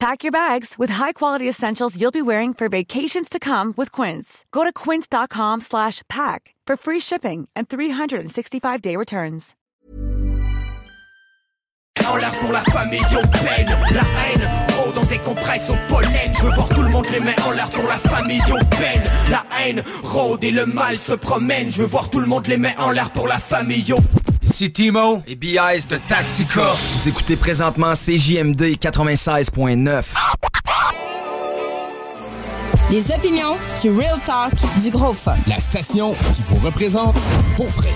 Pack your bags with high-quality essentials you'll be wearing for vacations to come with Quince. Go to quince.com slash pack for free shipping and 365-day returns. En l'air pour la famille au peine La haine au pollen Je veux voir tout le monde les mains en l'air pour la famille au peine La haine rôde et le mal se promène Je veux voir tout le monde les mains en l'air pour la famille au Ici Timo et BIS de Tactica. Vous écoutez présentement CJMD 96.9. Les opinions, du real talk, du gros fun. La station qui vous représente pour vrai.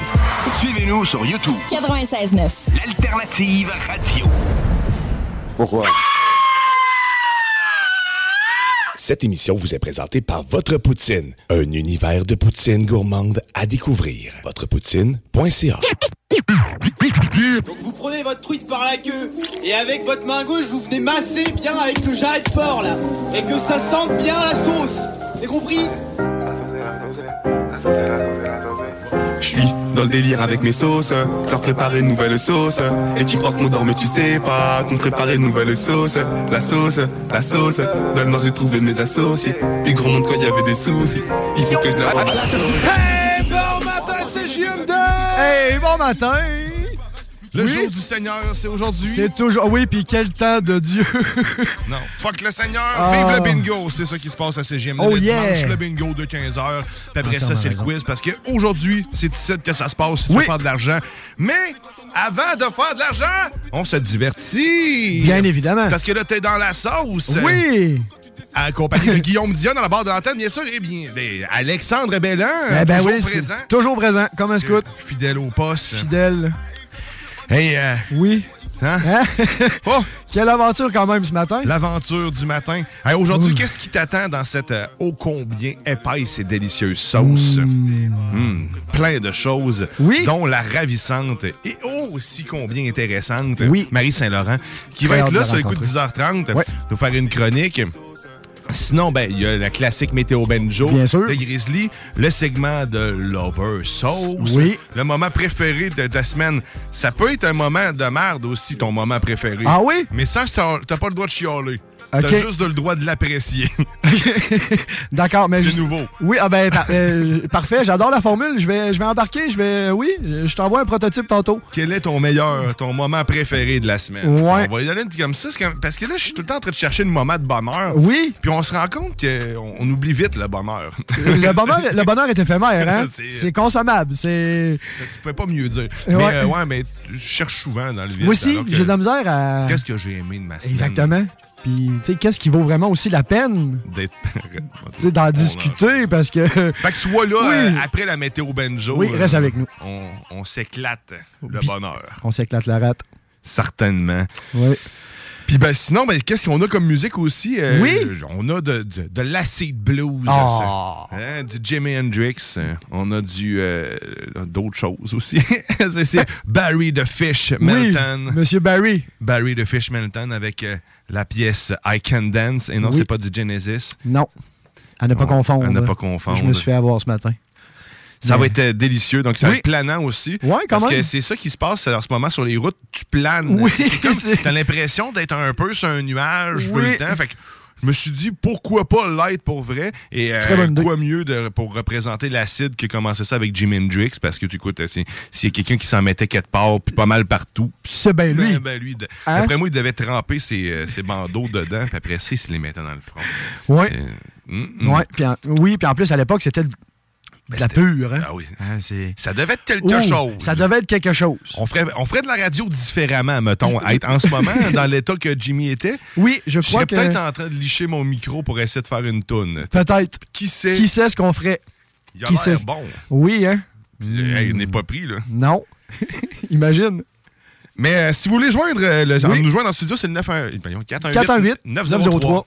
Suivez-nous sur YouTube. 96.9. L'alternative radio. Pourquoi? Cette émission vous est présentée par Votre Poutine, un univers de poutine gourmande à découvrir. Votrepoutine.ca Donc vous prenez votre truite par la queue et avec votre main gauche vous venez masser bien avec le jarret de porc là et que ça sente bien la sauce. C'est compris? Je suis dans le délire avec mes sauces, je leur préparer une nouvelle sauce. Et tu crois qu'on dort mais tu sais pas qu'on préparait une nouvelle sauce. La sauce, la sauce, dans le noir j'ai trouvé mes associés. Puis gros monde quand il y avait des soucis, il faut que je la... Hey, bon matin, c'est JMD! Hey, bon matin! Le Oui. jour du Seigneur, c'est aujourd'hui. C'est toujours. Oui, puis quel temps de Dieu! Non, fuck le Seigneur, Ah. vive le bingo! C'est ça qui se passe à CGM. Oh le yeah. dimanche, le bingo de 15h. Puis après ça, c'est le quiz parce qu'aujourd'hui, c'est ici que ça se passe si tu Oui. veux faire de l'argent. Mais avant de faire de l'argent, on se divertit! Bien évidemment. Parce que là, t'es dans la sauce. Oui! Accompagné de Guillaume Dion dans la barre de l'antenne, bien sûr, et bien ben, Alexandre Bellan, Eh ben toujours oui, présent. toujours présent, comme un scout. Fidèle au poste. Fidèle. Hey, euh, Oui. hein? Oh! Quelle aventure quand même ce matin! L'aventure du matin. Hey, Aujourd'hui, qu'est-ce qui t'attend dans cette euh, ô combien épaisse et délicieuse sauce? Mm, plein de choses, Oui. dont la ravissante et aussi combien intéressante Oui. Marie Saint-Laurent, qui Très va être là sur le coup de rencontrer. 10h30, Ouais. nous faire une chronique. Sinon, ben, il y a la classique Météo Benjo Bien sûr. de Grizzly, le segment de Lover Sauce. Oui. Le moment préféré de ta semaine. Ça peut être un moment de merde aussi, ton moment préféré. Ah oui? Mais ça, t'as t'as pas le droit de chialer. T'as juste le droit de l'apprécier. D'accord, mais C'est nouveau. Oui, ah ben, par- euh, parfait, j'adore la formule. Je vais, je vais embarquer, je vais. Oui, je t'envoie un prototype tantôt. Quel est ton meilleur, ton moment préféré de la semaine? Ouais. On va y une comme ça. Parce que là, je suis tout le temps en train de chercher le moment de bonheur. Oui, Puis on se rend compte qu'on on oublie vite le bonheur. le bonheur, le bonheur est éphémère, hein? C'est- consommable, c'est. tu peux pas mieux dire. Ouais. Mais euh, ouais, mais je cherche souvent dans le vide. Moi aussi, j'ai de la misère à. Qu'est-ce que j'ai aimé de ma semaine? Exactement. Puis, tu sais, qu'est-ce qui vaut vraiment aussi la peine? D'être. tu sais, d'en discuter parce que. Fait que sois là Oui. euh, après la météo benjo. Oui, reste avec nous. On, on s'éclate le bonheur. On s'éclate la rate. Certainement. Oui. Puis ben sinon, ben, qu'est-ce qu'on a comme musique aussi? Euh, Oui. On a de, de, de l'acid blues, Ah. Hein, du Jimi Hendrix. euh, On a du euh, d'autres choses aussi. c'est, c'est Barry the Fish Melton. Oui, Monsieur Barry. Barry the Fish Melton avec euh, la pièce I Can Dance. Et non, Oui. c'est pas du Genesis. Non. À ne pas On- confondre. à ne pas confondre. Je me suis fait avoir ce matin. Ça va être euh, délicieux. Donc, ça va Oui. être planant aussi. Ouais, quand Parce même. que c'est ça qui se passe en ce moment sur les routes. Tu planes. Oui, C'est comme, c'est- t'as l'impression d'être un peu sur un nuage Oui. le temps. Fait que je me suis dit, pourquoi pas l'être pour vrai? Et euh, quoi mieux de, pour représenter l'acide que commencer ça avec Jimi Hendrix? Parce que tu écoutes, euh, c'est- s'il y a quelqu'un qui s'en mettait quelque part, puis pas mal partout. C'est bien lui. Ben, ben, lui, de- Hein? D'après moi, il devait tremper ses, euh, ses bandeaux dedans, puis après ça, il se les mettait dans le front. Ouais. C'est- Mm, mm. Ouais, puis en- oui, puis en plus, à l'époque, c'était de la pure, hein? Ah oui. C'est- Ça devait être quelque Ouh, chose. Ça devait être quelque chose. On ferait, on ferait de la radio différemment, mettons. Être en ce moment, dans l'état que Jimmy était, Oui, je je crois serais que. peut-être en train de licher mon micro pour essayer de faire une toune. Peut-être. Qui sait? Qui sait ce qu'on ferait? Il a qui sait? bon. Oui, hein? Hey, il n'est pas pris, là. Non. Imagine. Mais euh, si vous voulez joindre, euh, le, Oui. nous joindre dans le studio, c'est le 91 voyons, 418 418 903 903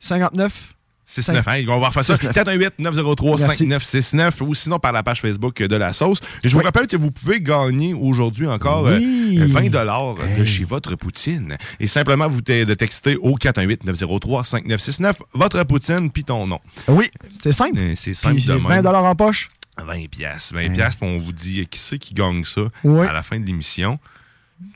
59 69. Hein, on va refaire ça. 69. 418 903 Merci. 5969 ou sinon par la page Facebook de la sauce. Et je vous rappelle que vous pouvez gagner aujourd'hui encore euh, Oui. 20 dollars de chez votre poutine. Et simplement vous de texter au 418 903 5969 votre poutine puis ton nom. Oui, c'est simple. Euh, C'est simple Puis de j'ai même. 20 en poche. 20 pièces. 20 pièces, puis on vous dit euh, qui c'est qui gagne ça Ouais. à la fin de l'émission?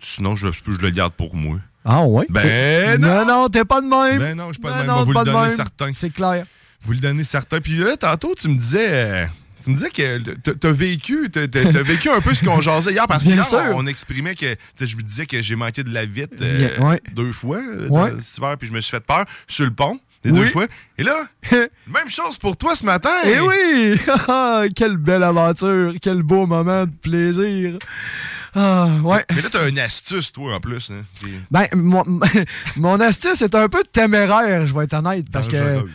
Sinon, je, je le garde pour moi. Ah ouais? Ben non, non, t'es pas de même. Ben non, je suis pas de même. non, vous le même. certain. C'est clair. Vous le donnez certain. Puis là, tantôt, tu me disais... euh, tu me disais que t'as- vécu, t'as vécu un peu ce qu'on jasait hier parce que Bien hier, sûr. on, on exprimait que je me disais que j'ai manqué de la vite euh, ouais. deux fois euh, Ouais. de- cet hiver, puis je me suis fait peur sur le pont Oui. deux fois. Et là, même chose pour toi ce matin. Eh oui! Ah, Quelle belle aventure! Quel beau moment de plaisir! Ah, ouais. Mais là, t'as une astuce, toi, en plus. hein. Ben, mon, mon astuce est un peu téméraire, je vais être honnête, parce que... dangereux.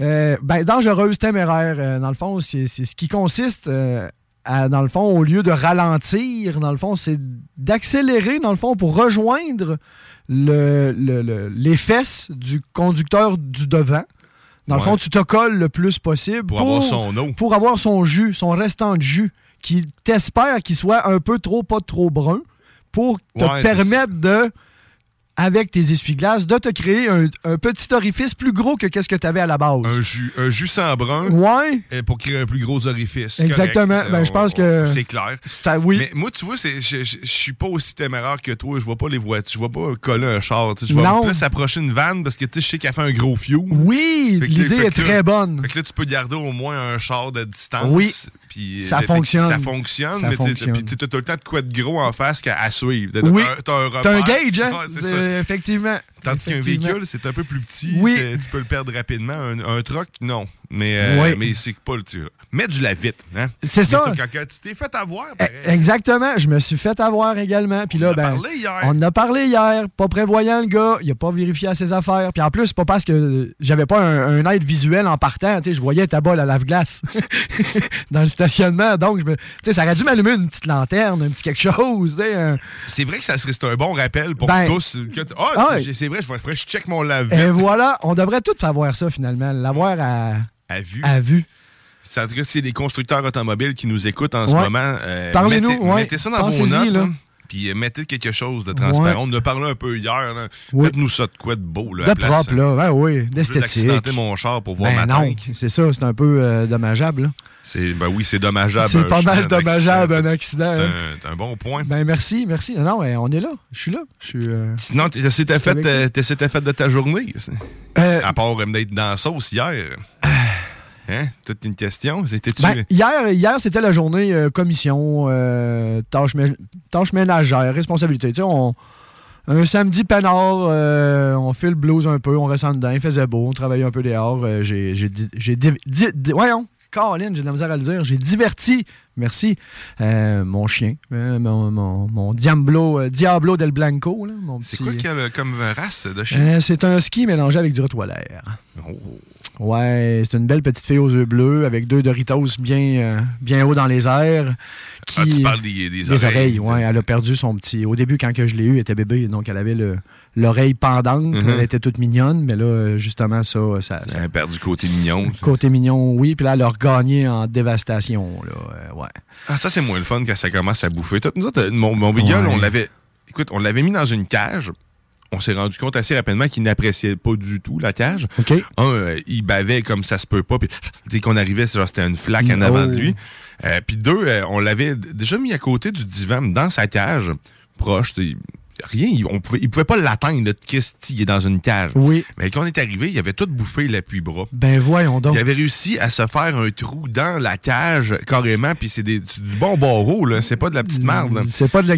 Euh, ben, dangereuse, téméraire. euh, dans le fond, c'est c'est ce qui consiste, euh, à, dans le fond, au lieu de ralentir, dans le fond, c'est d'accélérer, dans le fond, pour rejoindre le, le- le- les fesses du conducteur du devant. Dans le fond, tu te colles le plus possible Pour avoir son eau. Pour avoir son jus, son restant de jus, qui t'espère qu'il soit un peu trop, pas trop brun, pour te Ouais, permettre de avec tes essuie-glaces, de te créer un, un petit orifice plus gros que qu'est-ce que tu avais à la base. Un jus, un jus sans brun Ouais. pour créer un plus gros orifice. Exactement. Correct. Ben, je pense que- C'est clair. Oui. Mais moi, tu vois, je, suis pas aussi téméraire que toi. Je vois pas les voitures. Je vois pas coller un char. Je vois plus approcher une vanne parce que tu sais, je sais qu'elle fait un gros fuel. Oui, l'idée est là- très bonne. Fait que là, tu peux garder au moins un char de distance. Oui. Puis, Ça euh, que fonctionne. Ça fonctionne. Ça mais tu as tout le temps de quoi de gros en face qu'à à suivre. T'as- Oui. T'as un, un repère. gage, hein? Ça. Effectivement. Tandis qu'un véhicule, c'est un peu plus petit. Oui. Tu peux le perdre rapidement. Un, un truck, non. Mais, euh, Oui. mais c'est pas le tir. Mets du la vite. Hein? C'est ça. Quand, tu t'es fait avoir, pareil. Eh, Exactement, je me suis fait avoir également. Puis là, On en a ben, parlé hier. On en a parlé hier, pas prévoyant le gars, il a pas vérifié à ses affaires. Puis en plus, pas parce que j'avais pas un, un aide visuel en partant, tu sais, je voyais ta balle à lave-glace dans le stationnement. Donc, je me- tu sais, ça aurait dû m'allumer une petite lanterne, un petit quelque chose, un- C'est vrai que ça serait un bon rappel pour Ben, tous. Ah, j'ai- c'est vrai, que je check mon lave Et voilà, on devrait tous savoir ça finalement, l'avoir à, à vue. à vue. En tout cas, s'il y a des constructeurs automobiles qui nous écoutent en ce Ouais. moment, euh, Parlez-nous, mettez, ouais. mettez ça dans vos notes. là. là. Puis euh, mettez quelque chose de transparent. Ouais. On en a parlé un peu hier. là. Faites-nous ça de quoi de beau. Là, De la place, propre, là, ben oui, d'esthétique. mon char pour voir Ben ma non, c'est ça, c'est un peu euh, dommageable. là. C'est, ben oui, c'est dommageable. C'est pas mal dommageable, un accident. C'est hein. un, c'est un bon point. Ben merci, merci. Non, on est là. Je suis là. Je suis. euh, Sinon, tu s'était fait, fait de ta journée. euh, À part d'être dans la sauce hier. Hein? Toute une question. C'était-tu. Ben, hier, hier c'était la journée euh, commission, euh, tâches ménagères, responsabilités. Tu sais, on- un samedi peinard, euh, on fait le blues un peu, on reste en dedans, il faisait beau, on travaillait un peu dehors. j'ai, voyons, Caroline, j'ai de la misère à le dire. J'ai diverti, merci, euh, mon chien, euh, mon, mon, mon Diablo, euh, Diablo del Blanco. là, mon c'est quoi qu'il a comme race de chien? C'est un ski mélangé avec du rottweiler. Oh. Ouais, c'est une belle petite fille aux yeux bleus avec deux Doritos bien, bien haut dans les airs. Qui, Ah, tu parles des, des oreilles. oreilles. ouais. Elle a perdu son petit. Au début, quand que je l'ai eu, elle était bébé, donc elle avait le- l'oreille pendante. Mhm. Elle était toute mignonne, mais là, justement, ça. ça, Ça a perdu côté mignon. Côté mignon, oui. Puis là, elle a regagné en dévastation. Là, euh, ouais. Ah, ça, c'est moins le fun quand ça commence à bouffer. Nous autres, euh, mon, mon beagle, Ouais. on l'avait. Écoute, on l'avait mis dans une cage. On s'est rendu compte assez rapidement qu'il n'appréciait pas du tout la cage. OK. Un, euh, il bavait comme ça se peut pas. Puis dès qu'on arrivait, c'était une flaque en avant Oh. de lui. Euh, puis deux, euh, on l'avait déjà mis à côté du divan, dans sa cage, proche. Rien. Il, on pouvait, il pouvait pas l'atteindre, notre Christy, il est dans une cage. Oui. Mais quand on est arrivé, il avait tout bouffé l'appui-bras. Ben voyons donc. Il avait réussi à se faire un trou dans la cage, carrément, puis c'est du bon barreau, là. C'est pas de la petite merde, là. C'est pas de la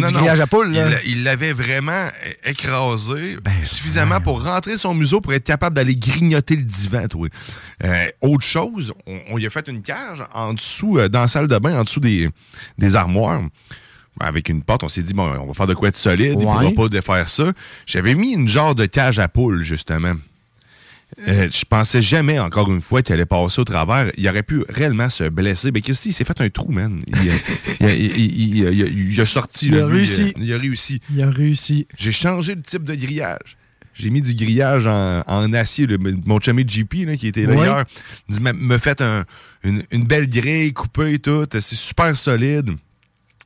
non. grillage à poule. Il Il l'avait vraiment écrasé Ben, suffisamment pour rentrer son museau pour être capable d'aller grignoter le divan, toi. Euh, autre chose, on, on y a fait une cage en dessous, euh, dans la salle de bain, en dessous des, des armoires. Avec une porte, on s'est dit, bon, on va faire de quoi de solide, il Ouais. pourra pas défaire ça. J'avais mis une genre de cage à poules, justement. Euh, je pensais jamais, encore une fois, qu'il allait passer au travers. Il aurait pu réellement se blesser. Mais qu'est-ce qu'il s'est fait un trou, man? Il, a- il il- il- il il il sorti. Il là, a lui, réussi. euh, Il a réussi. Il a réussi. J'ai changé le type de grillage. J'ai mis du grillage en, en acier. le- mon chummy JP, là, qui était là hier, il me fait un- une, une belle grille coupée, tout. C'est super solide.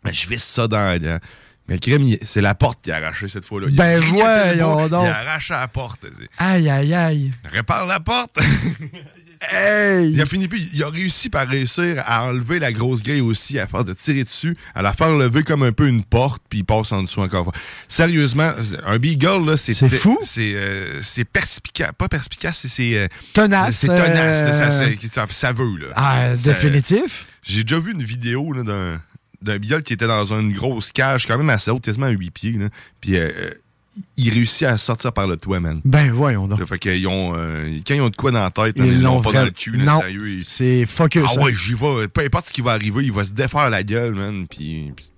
Mais je visse ça dans. dans- mais crème, il- c'est la porte qui a arraché cette fois-là. Il a Ben voyons donc. Il a arraché la porte. Aïe, aïe, aïe. Répare la porte. Hey! Il a fini puis il a réussi par réussir à enlever la grosse grille aussi, à faire de tirer dessus, à la faire lever comme un peu une porte, puis il passe en dessous encore. Sérieusement, un Beagle, là, c'est C'est fou. C'est euh, c'est perspicace. Pas perspicace, c'est- euh, Tenace, C'est tenace, ça, euh, c'est- ça, ça veut, là. Ah, Ça- définitif. J'ai déjà vu une vidéo là, d'un d'un Beagle qui était dans une grosse cage, quand même assez haute, quasiment à 8 pieds, là. Puis euh, il réussit à sortir par le toit, man. Ben voyons donc. Fait qu'ils ont, euh, quand ils ont de quoi dans la tête, Ils l'ont pas dans le cul, là, Non. sérieux. ils- C'est focus. ah hein. ouais, j'y vais. Peu importe ce qui va arriver, il va se défaire la gueule, man. Puis, puis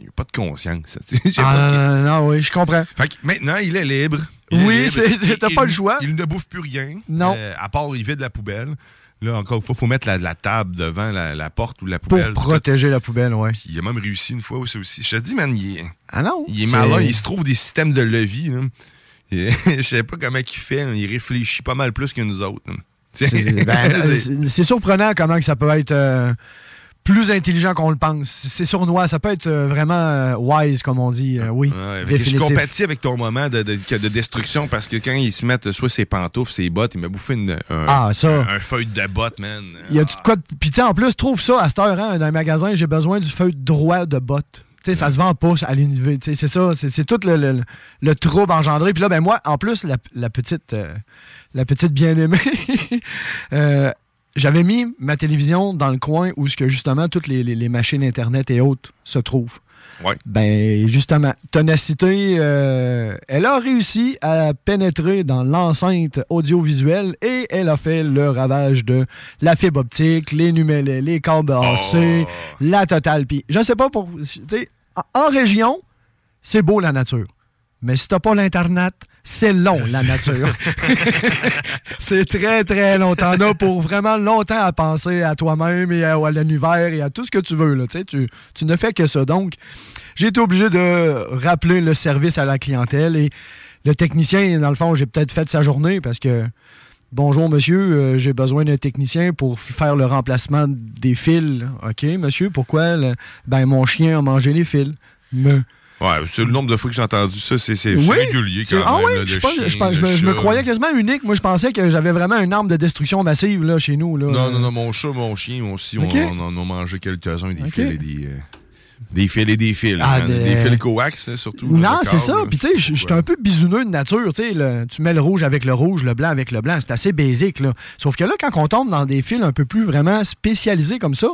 il a pas de conscience. Ah, non, oui, je comprends. Fait que maintenant, il est libre. Il Oui, Il- t'as il- pas le choix. Il ne bouffe plus rien. Non. Euh, à part, il vide la poubelle. Là, encore une fois, il faut mettre la, la table devant la, la porte ou la Pour poubelle. protéger la poubelle. Puis il a même réussi une fois aussi. aussi. Je te dis, man, il est, Ah non? il est malin. Il se trouve des systèmes de levier. Et Je sais pas comment il fait. Il réfléchit pas mal plus que nous autres. C'est ben, c'est- surprenant comment que ça peut être euh, plus intelligent qu'on le pense. C'est sournois, ça peut être euh, vraiment euh, wise, comme on dit. euh, oui, Ouais, je compatis avec ton moment de, de- de destruction parce que quand ils se mettent soit ses pantoufles, ses bottes, il m'a bouffé une, un, Ah, ça. un, un feuille de botte, man. Il y a du quoi de- Puis tu sais, en plus, trouve ça à cette heure, hein, dans un magasin, j'ai besoin du feuille droit de botte. Tu sais, ça se vend pas à l'université. C'est ça, c'est c'est tout le, le- le trouble engendré. Puis là, ben moi, en plus, la, la petite, euh, la petite bien-aimée, euh, j'avais mis ma télévision dans le coin où ce que justement toutes les, les- les machines Internet et autres se trouvent. Ouais. Ben, justement, Tonacité, euh, elle a réussi à pénétrer dans l'enceinte audiovisuelle et elle a fait le ravage de la fibre optique, les numélés, les câbles AC, la totale. Puis, je sais pas pour. Tu sais, en, en région, c'est beau la nature. Mais si t'as pas l'Internet, c'est long la nature. c'est très, très long. T'en as pour vraiment longtemps à penser à toi-même et à, à l'univers et à tout ce que tu veux. Là. Tu, ne fais que ça. Donc, j'ai été obligé de rappeler le service à la clientèle et le technicien, dans le fond, j'ai peut-être fait sa journée parce que Bonjour monsieur, euh, j'ai besoin d'un technicien pour faire le remplacement des fils. OK, monsieur, pourquoi le- Ben mon chien a mangé les fils? Me. Ouais, c'est le nombre de fois que j'ai entendu ça, c'est Oui, régulier quand ah même. oui, là, je, de pense- chien, je pense- je de me, je me croyais quasiment unique. Moi, je pensais que j'avais vraiment une arme de destruction massive là, chez nous. Là. Non, non, non, mon chat, mon chien aussi, on, on en a mangé quelques-uns, des Ok. fils et des... euh, des fils et des fils. Ah, man. des- Des fils coax, hein, surtout. Non, de c'est ça. Puis tu sais, je suis un peu bisouneux de nature. Le- tu mets le rouge avec le rouge, le blanc avec le blanc. C'est assez basique. Là. Sauf que là, quand on tombe dans des fils un peu plus vraiment spécialisés comme ça,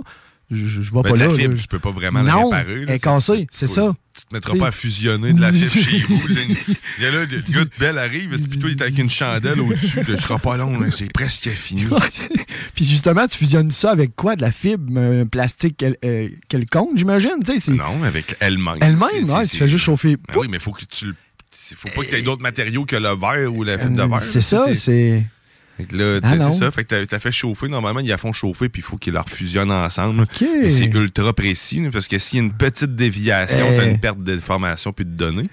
je, je, vois Ben, pas de là. la fibre, là. tu peux pas vraiment la réparer. elle est cassée, c'est ça. Tu te mettras pas à fusionner de la fibre chez vous. Il y a là, le gars de Belle arrive, puis toi, il est avec une chandelle au-dessus. Tu seras pas long, c'est presque fini. Puis justement, tu fusionnes ça avec quoi? De la fibre, un plastique quel- euh, quelconque, j'imagine? Non, avec elle-même. Elle-même, ouais, tu fais juste chauffer. Ben oui, mais faut que tu. Faut pas que tu aies d'autres matériaux que le verre ou la fibre de Euh, verre. C'est ça, c'est. Fait que là, Ah c'est ça. Fait que t'as- fait chauffer. Normalement, ils la font chauffer, puis il faut qu'ils la refusionnent ensemble. Mais c'est ultra précis, parce que s'il y a une petite déviation, Eh. t'as une perte d'information puis de données.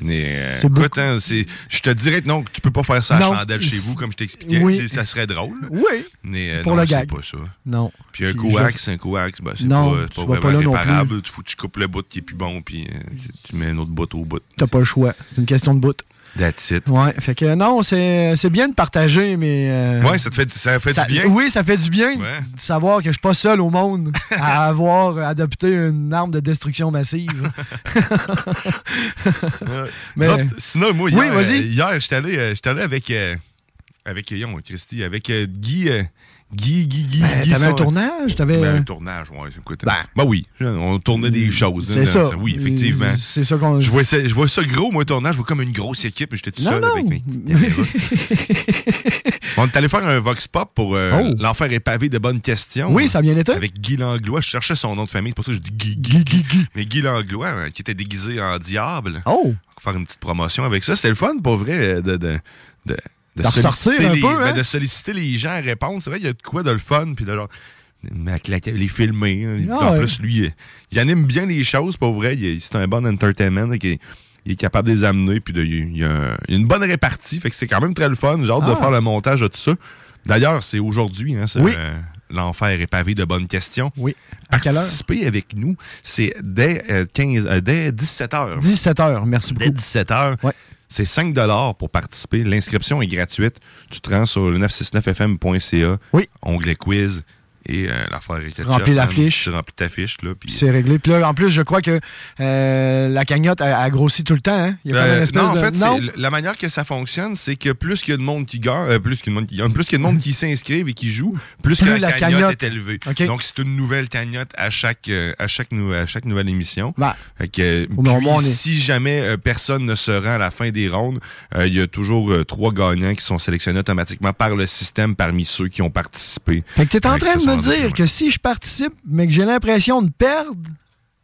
Mais euh, C'est écoute, hein, je te dirais que non, que tu peux pas faire ça à Non. chandelle chez vous, comme je t'expliquais. Oui. Ça serait drôle. Oui. Mais euh, Pour non, le gag. pas ça. Non. Puis un coax, un coax, ben, c'est Non, pas, pas pas vraiment plus. réparable. Tu, tu coupes le bout qui est plus bon, puis euh, tu, tu mets un autre bout au bout. T'as pas le choix. C'est une question de bout. That's it. Ouais, fait que non, c'est c'est bien de partager, mais. euh, Ouais, ça te fait, ça fait ça- du bien. Oui, ça fait du bien Ouais. de savoir que je suis pas seul au monde à avoir adopté une arme de destruction massive. Mais- sinon, moi, hier, Oui, euh, hier j'étais allé, euh, allé avec, euh, avec Christy, avec euh, Guy, euh, Guy, Guy, Guy. Ben, Guy t'avais un tournage? T'avais... Ben, un tournage, ouais, écoute. Ben, oui, on tournait des choses. C'est hein, ça. Oui, effectivement. C'est ça qu'on. Je vois ça, je vois ça gros, moi, un tournage, je vois comme une grosse équipe, mais j'étais tout Non, seul non. avec mes petites on est allé faire un Vox Pop pour euh, Oh. L'Enfer est pavé de bonnes questions. Oui, ça a bien été. Avec Guy Langlois. Je cherchais son nom de famille, c'est pour ça que je dis Guy, Guy, Guy, Guy. Mais Guy Langlois, hein, qui était déguisé en diable. Oh! Faire une petite promotion avec ça. C'était le fun, pour vrai, de. de, de de, solliciter un les, peu, ben, hein? de solliciter les gens à répondre. C'est vrai, il y a de quoi de le fun, puis de leur, les filmer. hein. Ah en ouais. plus, lui, il, anime bien les choses, pour vrai. C'est un bon entertainment. qui est- il est capable de les amener, puis de- il, y a, un- il y a une bonne répartie. Fait que c'est quand même très le fun. J'ai hâte de Ah. faire le montage de tout ça. D'ailleurs, c'est aujourd'hui, hein, Oui. euh, L'enfer est pavé de bonnes questions. Oui. À quelle heure? Participer avec nous, c'est dès, euh, 15, euh, dès 17 h. 17 h, merci Dès beaucoup. 17 h. C'est 5 pour participer. L'inscription est gratuite. Tu te rends sur le 969fm.ca. Oui. Onglet quiz. Et euh, l'affaire est Remplis la hein. fiche. Tu remplis ta fiche. Là, puis- c'est réglé. Puis là, en plus, je crois que euh, la cagnotte a, a grossi tout le temps. Hein? Il y a Euh, une espèce non, en de... fait, non? la manière que ça fonctionne, c'est que plus qu'il y a de monde qui gagne, euh, plus qu'il y a de monde qui gagne, plus qu'il y a de monde qui s'inscrivent et qui joue, plus, Plus que la, la cagnotte, cagnotte. est élevée. OK. Donc, c'est une nouvelle cagnotte à chaque, euh, à chaque, nou- à chaque nouvelle émission. Ben. Fait que, euh, puis, on est- si jamais personne ne se rend à la fin des rondes, il y a toujours trois gagnants qui sont sélectionnés automatiquement par le système parmi ceux qui ont participé. Fait que t'es en train de me dire que si je participe, mais que j'ai l'impression de perdre,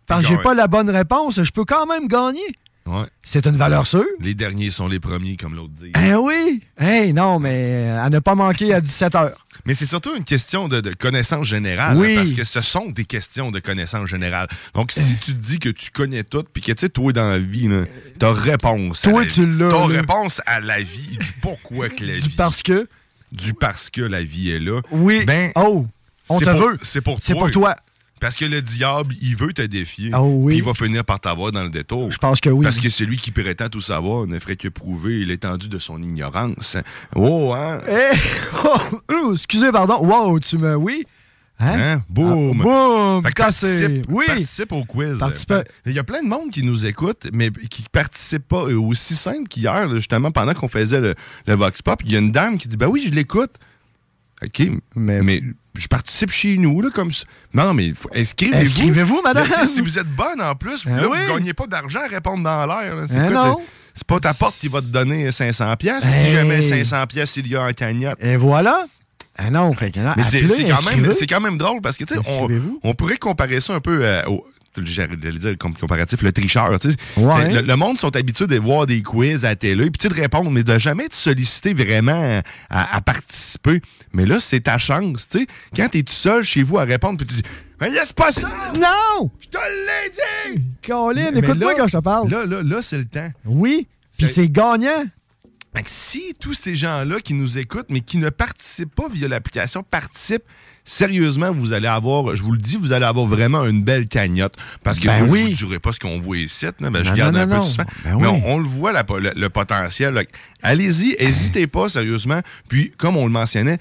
parce que j'ai pas la bonne réponse, je peux quand même gagner. Ouais. C'est une valeur sûre. Les derniers sont les premiers, comme l'autre dit. Eh oui! Hey, non, mais à ne pas manquer à 17 h. Mais c'est surtout une question de, de connaissance générale. Oui. hein, parce que ce sont des questions de connaissance générale. Donc, si tu te dis que tu connais tout, puis que tu sais, toi, dans la vie, là, ta réponse. à Toi, la tu l'as, Ta réponse à la vie, du pourquoi que la Du vie. parce que? Du parce que la vie est là. Oui. Ben, oh, on c'est te pour- veut. C'est pour C'est toi. pour toi. Parce que le diable, il veut te défier. Oh oui. Puis il va finir par t'avoir dans le détour. Je pense que oui. Parce que celui qui prétend tout savoir ne ferait que prouver l'étendue de son ignorance. Oh, hein? Eh, oh, oh, excusez, pardon. Wow, tu me. Oui. Hein? Hein? Boum! Ah, boum! Participe, Oui. participe au quiz. Participe- Il y a plein de monde qui nous écoute, mais qui participe pas. Euh, Aussi simple qu'hier, justement, pendant qu'on faisait le, le Vox Pop, il y a une dame qui dit Ben oui, je l'écoute. OK, mais, je participe chez nous, là, comme ça. Non, mais inscrivez-vous. Inscrivez-vous, madame. Là, si vous êtes bonne en plus, Ben là, oui. vous gagnez pas d'argent à répondre dans l'air. C'est quoi, non. t'as- C'est pas ta porte qui va te donner 500 pièces. Hey. Si jamais 500 pièces il y a en cagnotte. Et voilà. Ah non, fait que Mais c'est quand, même- quand drôle parce que, tu sais, on, pourrait comparer ça un peu euh, au. J'allais dire comme comparatif, le tricheur. Ouais. Le, le monde sont habitués de voir des quiz à la télé, puis de répondre, mais de jamais te solliciter vraiment à, à participer. Mais là, c'est ta chance. tu sais. Quand tu es tout seul chez vous à répondre, puis tu dis Mais yes, pas ça Non! Je te l'ai dit Colin, écoute-moi quand je te parle. Là, là, là, c'est le temps. Oui. Puis C'est- gagnant. Si tous ces gens-là qui nous écoutent, mais qui ne participent pas via l'application, participent, sérieusement, vous allez avoir, je vous le dis, vous allez avoir vraiment une belle cagnotte. Parce que Ben vous, oui. je pas ce qu'on voit ici, ben, je Non, garde non, un non, peu de. Ben mais oui. on, on le voit, la- le, le potentiel. Allez-y, n'hésitez pas, sérieusement. Puis, comme on le mentionnait,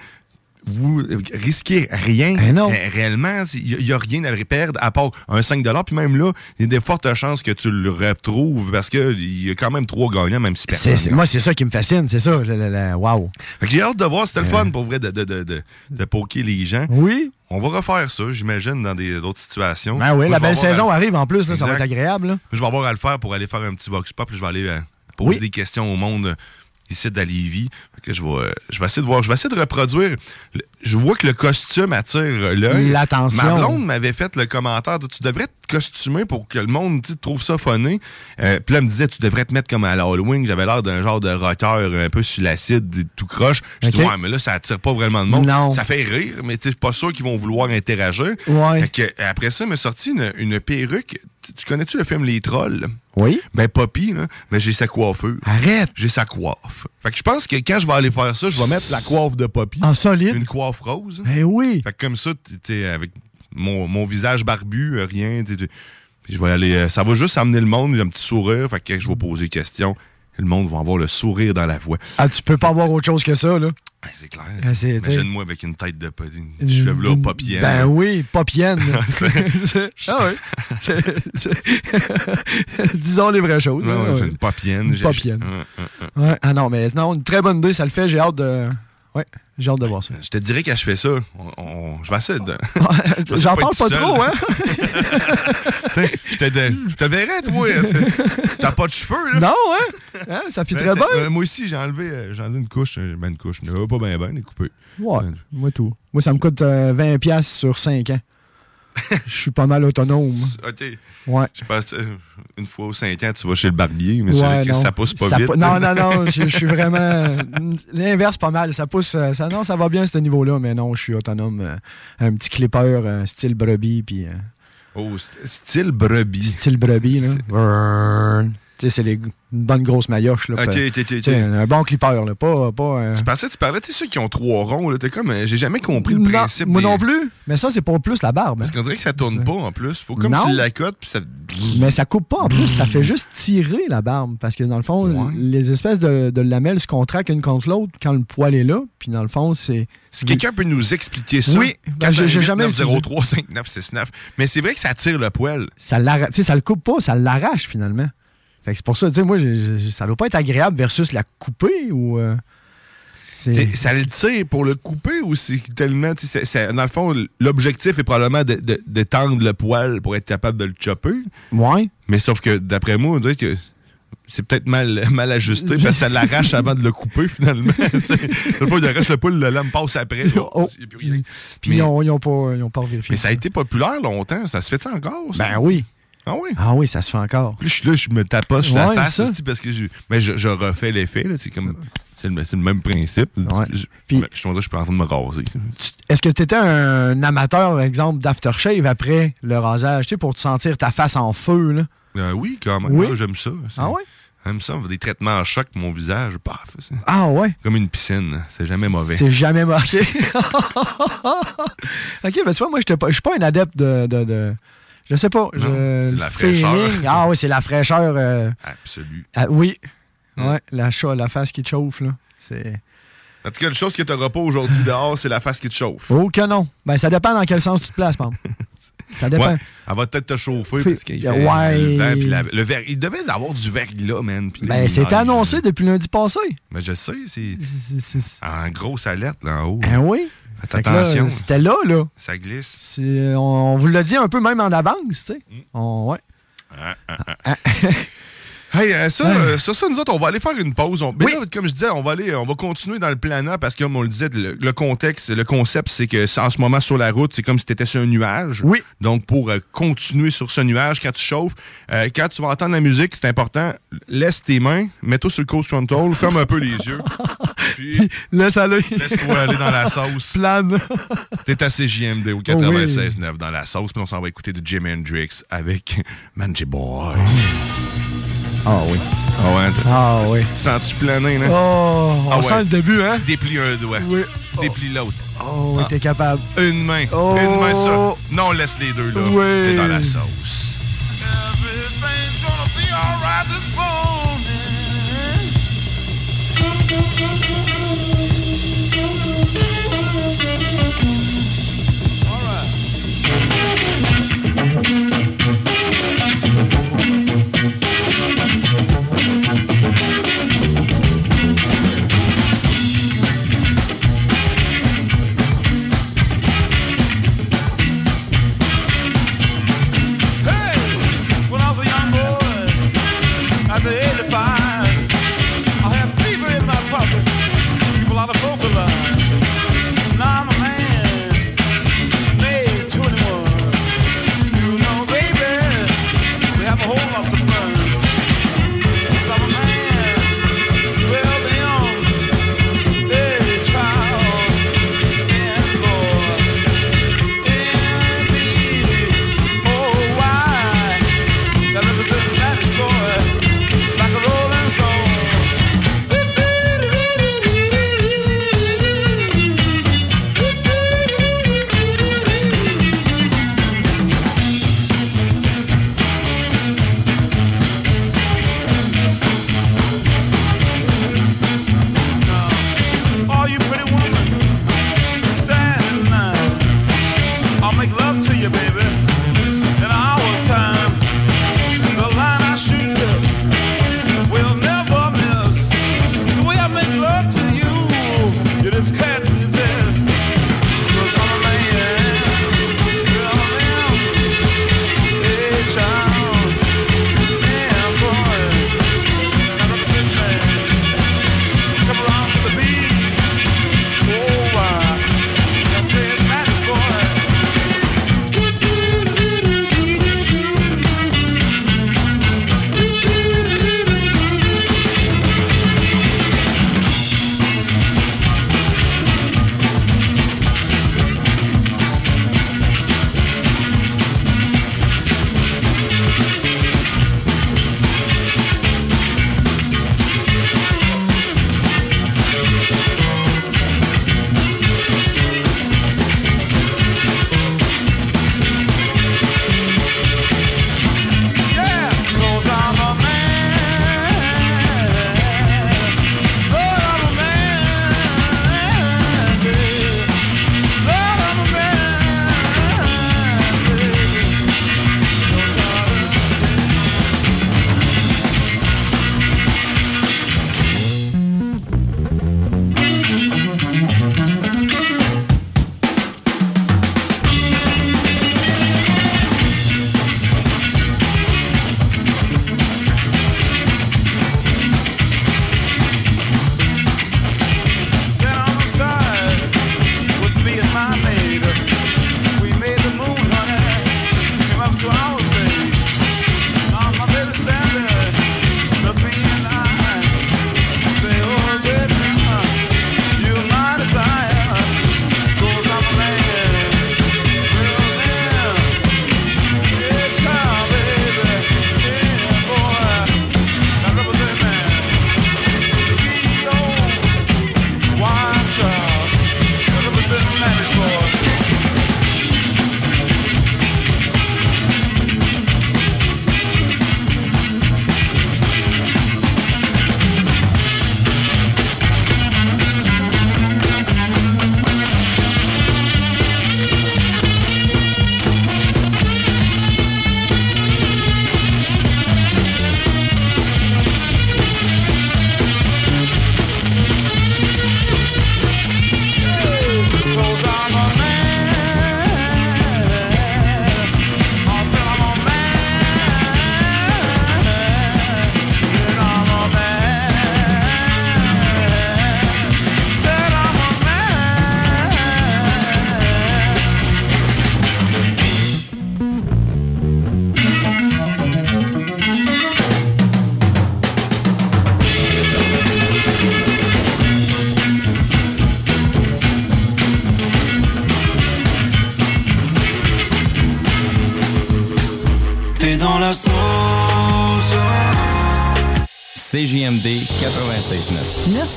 vous euh, risquez rien. Non. Euh, réellement, il n'y a, rien à perdre à part un 5 Puis même là, il y a des fortes chances que tu le retrouves parce qu'il y a quand même trois gagnants, même si personne. C'est- moi, c'est ça qui me fascine, c'est ça. Wow. J'ai hâte de voir, c'était le fun pour vrai de, de, de, de, de poker les gens. Oui. On va refaire ça, j'imagine, dans d'autres situations. Ben oui, Moi, la belle saison à- arrive en plus, là, ça va être agréable. là. Je vais avoir à le faire pour aller faire un petit vox pop. puis Je vais aller euh, poser Oui. des questions au monde euh, ici de Lévis. Que je vais, je vais essayer de voir. Je vais essayer de reproduire. Je vois que le costume attire l'œil. L'attention. Ma blonde m'avait fait le commentaire de, tu devrais te costumer pour que le monde trouve ça funny. Euh, Puis là, elle me disait tu devrais te mettre comme à l'Halloween. J'avais l'air d'un genre de rocker un peu sur l'acide, tout croche. Je dis Ok. ouais, mais là, ça attire pas vraiment de monde. Non. Ça fait rire, mais tu sais, pas sûr qu'ils vont vouloir interagir. Ouais. Fait que, après ça, il m'a sorti une, une perruque. Tu, tu connais-tu le film Les Trolls? Oui. Ben, Poppy, là, ben, j'ai sa coiffure. Arrête. J'ai sa coiffe. Fait que je pense que quand je vais aller faire ça, je vais mettre la coiffe de Poppy. En solide. Une coiffe rose. Eh oui. Fait que comme ça, t'es- t'es avec mon, mon visage barbu, euh, rien. t'es- t'es- Puis je vais aller. euh, ça va juste amener le monde, un petit sourire. Fait que je vais poser des questions. Le monde va avoir le sourire dans la voix. Ah, tu peux pas avoir autre chose que ça, là. Ah, c'est clair. Ah, Imagine-moi avec une tête de pa- une chevelure popienne. Ben oui, popienne. C'est- ah oui. Disons les vraies choses. Ouais, hein, ouais, une popienne. Une popienne. Ouais. Ah non, mais non, une très bonne idée, ça le fait. J'ai hâte de. Ouais, j'ai hâte de voir ça. Je te dirais quand je fais ça, on- on- je vais essayer de. J'en parle pas trop, hein? Je te, je te verrais, toi. T'as pas de cheveux, là? Non, hein? Hein, Ça fit Ben, très bien. euh, moi aussi, j'ai enlevé, euh, j'ai enlevé une couche. euh, Ben, une couche. euh, pas bien, bien, coupé. Ouais, moi tout. Moi, ça me coûte euh, 20$ piastres sur 5 ans. Je suis pas mal autonome. OK. Ouais. Je pense euh, une fois aux 5 ans, tu vas chez le barbier, mais Ouais, ça pousse pas Ça vite. Non, non, non, je, suis vraiment. L'inverse, pas mal. Ça pousse. euh, Ça, non, ça va bien à ce niveau-là, mais non, je suis autonome. euh, un petit clipper style brebis, puis. Oh, st- style brebis. style brebis, là. Tu c'est les- une bonne grosse maillotche, là. Tu. Un bon clipper, là. Pas. pas euh, Je pensais tu parlais, tu sais, ceux qui ont trois ronds, là. T'es comme, euh, j'ai jamais compris le Non, principe. moi des- non plus. Mais ça, c'est pour plus la barbe. Parce hein. qu'on dirait que ça tourne pas en plus. Faut comme Non. tu l'accotes, puis ça. Mais ça coupe pas en plus, ça fait juste tirer la barbe. Parce que dans le fond, les espèces de, de lamelles se contractent une contre l'autre quand le poil est là. Puis dans le fond, c'est. Si quelqu'un peut nous expliquer ça. Oui, ben, j'ai- jamais utilisé. 03 5969. Mais c'est vrai que ça tire le poil. Ça, tu ça le coupe pas, ça l'arrache finalement. Fait que c'est pour ça, tu sais, moi, ça doit pas être agréable versus la couper ou. euh, Ça le tire pour le couper ou c'est tellement. dans le fond, l'objectif est probablement de, de- de tendre le poil pour être capable de le chopper. Ouais. Mais sauf que d'après moi, on dirait que c'est peut-être mal, mal ajusté parce que ça l'arrache avant de le couper finalement. Une fois qu'il arrache le poil, la lame passe après. Oh. Il rien. Puis Mais- ils, ont, ils ont pas, ils ont pas vérifié. Mais ça a été populaire longtemps. Ça se fait ça encore? ça? Ben oui. Ah oui? Ah oui, ça se fait encore. Puis je suis là, je me tapoche sur Ouais, la face parce que je, mais je, je refais l'effet. C'est comme c'est le, même principe. Je, je, je, je suis en train de me raser. Est-ce que tu étais un amateur, exemple, d'aftershave après le rasage, tu sais, pour te sentir ta face en feu, là? Euh, oui, quand même. Oui? Ouais, J'aime ça. Ah ouais? J'aime ça. Des traitements en choc, mon visage, paf. Ah ouais? Comme une piscine. C'est jamais mauvais. C'est jamais marqué. ok, ben tu vois, moi, je suis pas un adepte de. de, de- je sais pas. je- c'est la fraîcheur. feeling- Ah oui, c'est la fraîcheur. euh, Absolu. ah, oui. Ouais, la, face qui te chauffe, là. C'est. En tout cas, chose que tu n'auras pas aujourd'hui dehors, c'est la face qui te chauffe. Oh que non. Ben, ça dépend dans quel sens tu te places, exemple. Ça dépend. Ouais, elle va peut-être te chauffer Fait- parce qu'il fait Ouais. le vent. puis la- le ver- il devait y avoir du verglas, man. Ben, c'est annoncé depuis lundi passé. Mais je sais, c'est en grosse alerte là en haut. Ben oui? Faites attention. C'était là, là. Ça glisse. On, on vous l'a dit un peu même en avance, tu sais. Mm. On- ouais. Ah, ah, ah. Hey, euh, ça, euh, ça, ça, nous autres, on va aller faire une pause. On- mais là, comme je disais, on va aller, on va continuer dans le planant parce que, comme on le disait, le, le contexte, le concept, c'est que en ce moment sur la route, c'est comme si tu étais sur un nuage. Oui. Donc, pour euh, continuer sur ce nuage, quand tu chauffes, euh, quand tu vas entendre la musique, c'est important, laisse tes mains, mets-toi sur le coast control, ferme un peu les yeux. Puis, laisse aller. Laisse-toi aller dans la sauce. Plane. T'es à CJMD au 96.9 dans la sauce, puis on s'en va écouter du Jimi Hendrix avec Manji Boy. Ah oui. Ah ouais, Ah oui. Tu te sens-tu planer, là? Oh, on Ah ouais. sent le début, hein? Déplie un doigt. Oui. Déplie l'autre. Oh, Ah. t'es capable. Une main. Oh. Une main, ça. Non, laisse les deux, là. Oui. T'es dans la sauce.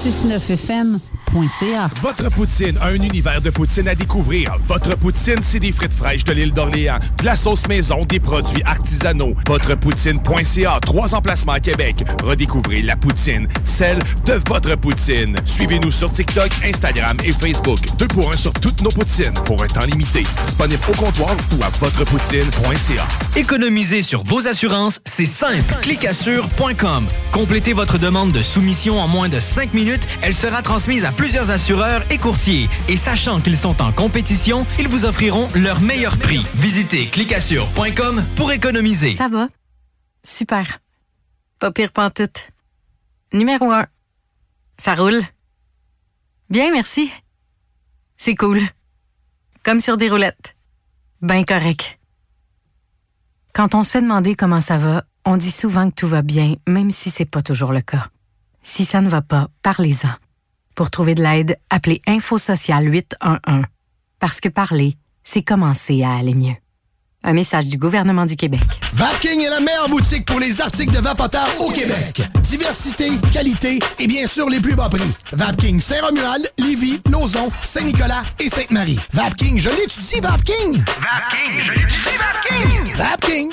96.9. 969fm.ca. Votre poutine, un univers de poutine à découvrir. Votre poutine, c'est des frites fraîches de l'île d'Orléans, de la sauce maison, des produits artisanaux. Votrepoutine.ca, trois emplacements à Québec. Redécouvrez la poutine, celle de votre poutine. Suivez-nous sur TikTok, Instagram et Facebook. Deux pour un sur toutes nos poutines, pour un temps limité. Disponible au comptoir ou à votrepoutine.ca. Économiser sur vos assurances, c'est simple. Clicassure.com. Complétez votre demande de soumission en moins de 5 minutes. Elle sera transmise à plusieurs assureurs et courtiers. Et sachant qu'ils sont en compétition, ils vous offriront leur meilleur prix. Visitez clicassure.com pour économiser. Ça va? Super. Pas pire pantoute. Numéro 1. Ça roule. Bien, merci. C'est cool. Comme sur des roulettes. Ben correct. Quand on se fait demander comment ça va, on dit souvent que tout va bien, même si c'est pas toujours le cas. Si ça ne va pas, parlez-en. Pour trouver de l'aide, appelez Info Social 811. Parce que parler, c'est commencer à aller mieux. Un message du gouvernement du Québec. Vapking est la meilleure boutique pour les articles de vapoteurs au Québec. Diversité, qualité et bien sûr les plus bas prix. Vapking Saint-Romuald, Lévis, Lauson, Saint-Nicolas et Sainte-Marie. Vapking, je l'étudie, Vapking! Vapking, je l'étudie, Vapking! Vapking!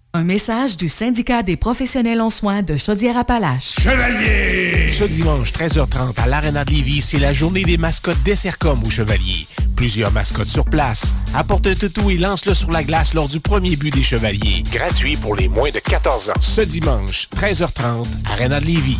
Un message du syndicat des professionnels en soins de Chaudière-Appalaches. Chevalier! Ce dimanche, 13h30, à l'Arena de Lévis, c'est la journée des mascottes d'Essercom au Chevalier. Plusieurs mascottes sur place. Apporte un toutou et lance-le sur la glace lors du premier but des Chevaliers. Gratuit pour les moins de 14 ans. Ce dimanche, 13h30, Arena de Lévis.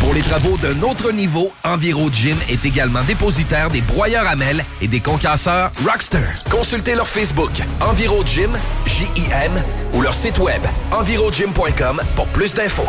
Pour les travaux d'un autre niveau, Enviro Gym est également dépositaire des broyeurs à mêles et des concasseurs Rockster. Consultez leur Facebook Enviro Gym, J-I-M, ou leur site web envirogym.com pour plus d'infos.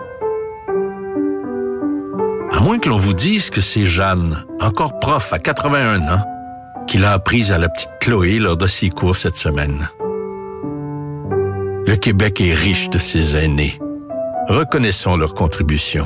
Moins que l'on vous dise que c'est Jeanne, encore prof à 81 ans, qui l'a apprise à la petite Chloé lors de ses cours cette semaine. Le Québec est riche de ses aînés. Reconnaissons leur contribution.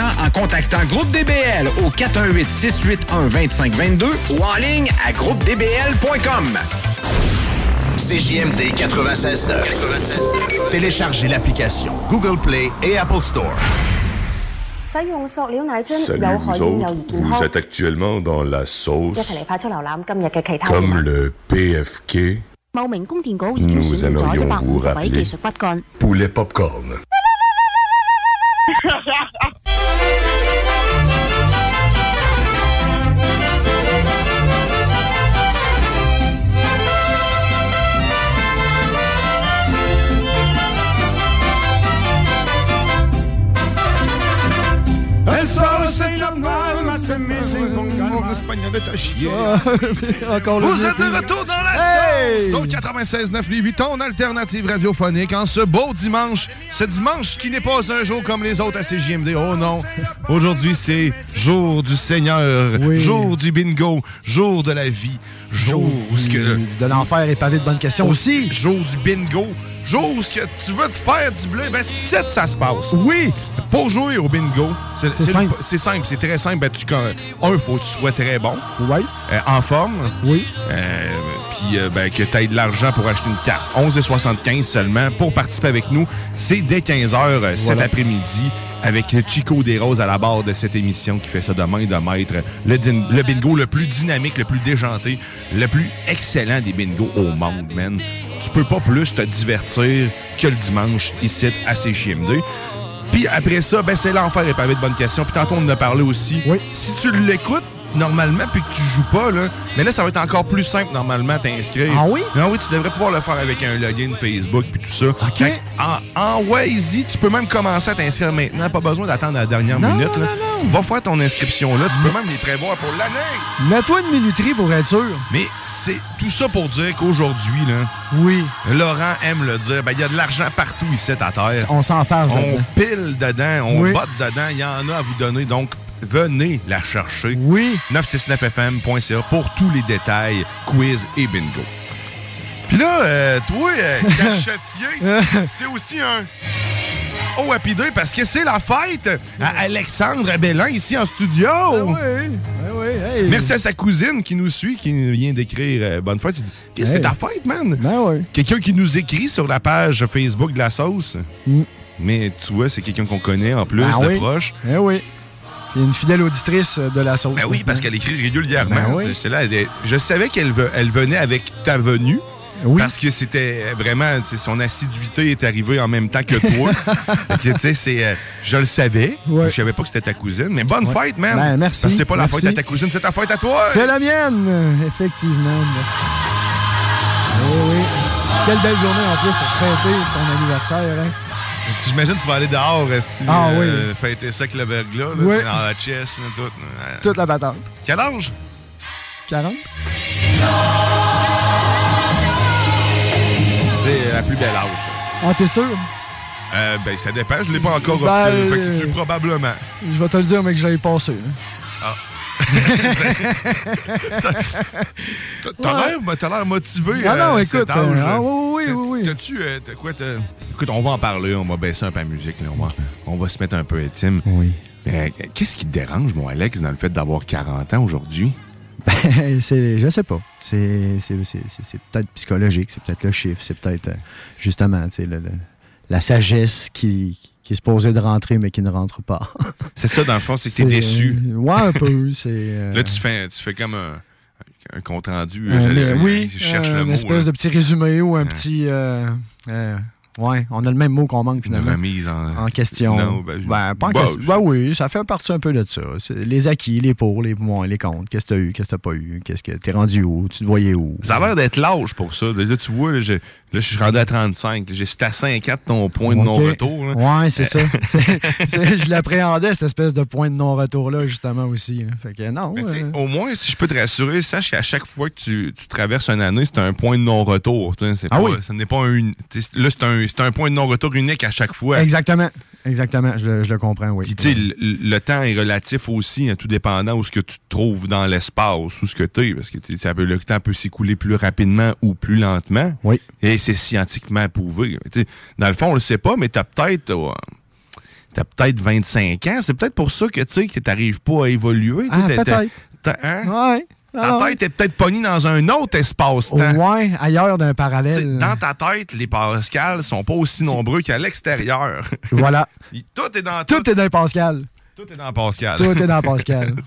en contactant Groupe DBL au 418-681-2522 ou en ligne à groupedbl.com. CJMD 96.9. Téléchargez l'application Google Play et Apple Store. Salut vous autres, vous êtes actuellement dans la sauce comme le PFK. Nous aimerions vous rappeler Poulet Popcorn. espagnol est à chier. Encore le Vous êtes de retour dans la Hey! sauce au 96.9 Lévis, ton alternative radiophonique en ce beau dimanche. Ce dimanche qui n'est pas un jour comme les autres à CJMD. Oh non. Aujourd'hui, c'est jour du Seigneur, jour du bingo, jour de la vie, jour où ce que... De l'enfer est pavé de bonnes questions aussi. Jour du bingo. Jour où ce que tu veux te faire du bleu, ben c'est ça se passe. Oui. Pour jouer au bingo, c'est simple. C'est simple, c'est très simple. Ben, tu, un, faut que tu sois très bon. Oui. en forme. Oui. Puis euh, ben, que tu aies de l'argent pour acheter une carte. 11,75 seulement pour participer avec nous. C'est dès 15h cet Voilà. après-midi avec Chico Desroses à la barre de cette émission qui fait ça de main de maître. Le, bingo le plus dynamique, le plus déjanté, le plus excellent des bingos au monde, man. Tu peux pas plus te divertir que le dimanche ici à CJMD. Puis après ça, ben c'est l'enfer et pavé de bonnes questions. Puis tantôt, on en a parlé aussi. Si tu l'écoutes normalement puis que tu joues pas, là, mais là, ça va être encore plus simple normalement t'inscrire. Ah oui? Ah oui, tu devrais pouvoir le faire avec un login Facebook puis tout ça. OK. En, en tu peux même commencer à t'inscrire maintenant. Pas besoin d'attendre la dernière Non, minute. non, là. Va faire ton inscription là. Tu peux même les prévoir pour l'année. Mets-toi une minuterie pour être sûr. Mais c'est tout ça pour dire qu'aujourd'hui, là, oui. Laurent aime le dire, ben, il y a de l'argent partout ici à terre. On s'enfarge On là-dedans. pile dedans, on Oui. botte dedans, il y en a à vous donner. Donc, venez la chercher. Oui. 969fm.ca pour tous les détails, quiz et bingo. Puis là, euh, toi, euh, cachetier, c'est aussi un Oh Happy Day parce que c'est la fête à Alexandre Bellin ici en studio. oui, oui, hey. Merci à sa cousine qui nous suit, qui vient d'écrire euh, Bonne fête. Tu dis, Qu'est-ce que c'est Hey. ta fête, man? Ben Quelqu'un qui nous écrit sur la page Facebook de la sauce? Mm. Mais tu vois, c'est quelqu'un qu'on connaît en plus, Ben de oui. proche. Eh oui. Il y a une fidèle auditrice de la sauce. Ben oui, parce qu'elle écrit régulièrement. Ben oui. J'étais là, elle- je savais qu'elle elle venait avec ta venue. Parce que c'était vraiment, son assiduité est arrivée en même temps que toi. Fait que, tu sais, c'est, euh, je le savais. Ouais. Je savais pas que c'était ta cousine. Mais bonne Ouais. fête, man. Ben, merci, Parce que c'est pas la fête à ta cousine, c'est ta fête à toi. C'est la mienne, effectivement. Oui, oui. Quelle belle journée en plus pour fêter ton anniversaire. Hein? J'imagine que tu vas aller dehors, Steve, Ah oui. fêter ça avec le verglas, là, Oui. dans la chest, là, tout. Euh, Toute la patente. Quel âge? 40? C'est la plus belle âge. Ah, t'es sûr? Euh, ben, ça dépend, je l'ai pas encore Ben, obtenu. Fait que tu, euh, probablement. Je vais te le dire, mais que j'avais passé. hein. Ah. T'as- Ouais. l'air, motivé. Ah non, à écoute, euh, ah oui, oui. T'as-tu, euh, quoi, Écoute, on va en parler, on va baisser un peu la musique, là. On va, on va se mettre un peu intime. Oui. Mais euh, qu'est-ce qui te dérange, mon Alex, dans le fait d'avoir 40 ans aujourd'hui? c'est, je sais pas. C'est, peut-être psychologique, c'est peut-être le chiffre, c'est peut-être euh, justement tu le- la sagesse qui, qui est supposée de rentrer mais qui ne rentre pas. C'est ça, dans le fond, c'est que t'es déçu. euh, ouais, un peu. C'est, Là, tu fais, tu fais comme un, un compte rendu. oui, Je cherche euh, le une mot. espèce là. de petit résumé ou un petit. euh, euh, ouais, on a le même mot qu'on manque Une finalement. remise en, question. Non, ben, je- Ben, pas en bah, question. Ben oui, ça fait partie un peu de ça. Les acquis, les pour, les moins, les contre. Qu'est-ce que t'as eu, qu'est-ce que t'as pas eu, qu'est-ce que t'es rendu où, tu te voyais où? Ça a l'air d'être l'âge pour ça. Là, tu vois, là, je, là, je suis rendu à 35. J'ai c'est à 50 ton point de non-retour. Ouais, c'est ça. C'est- c'est- je l'appréhendais, cette espèce de point de non-retour-là, justement, aussi. Fait que non. Mais euh, Au moins, si je peux te rassurer, sache qu'à chaque fois que tu, tu traverses une année, c'est un point de non-retour. Ah oui. Ce n'est pas un. Là, c'est un, c'est un point de non-retour unique à chaque fois. Exactement. Exactement. Je, le- je le comprends, oui. Puis, tu sais, le, le temps est relatif aussi, hein, tout dépendant où ce que tu te trouves dans l'espace, où ce que tu es, parce que ça peut, le temps peut s'écouler plus rapidement ou plus lentement. Oui. Et c'est scientifiquement prouvé. Dans le fond, on le sait pas, mais tu as peut-être. euh, t'as peut-être 25 ans. C'est peut-être pour ça que tu sais que t'arrives pas à évoluer. Ah, peut-être. hein? Ouais. Ta Ah, tête est peut-être pognée dans un autre espace-temps. Ouais, ailleurs d'un parallèle. Dans ta tête, les Pascal sont pas aussi nombreux qu'à l'extérieur. Voilà. tout est dans tout. Tout est dans Pascal. Tout est dans Pascal. Tout est dans Pascal.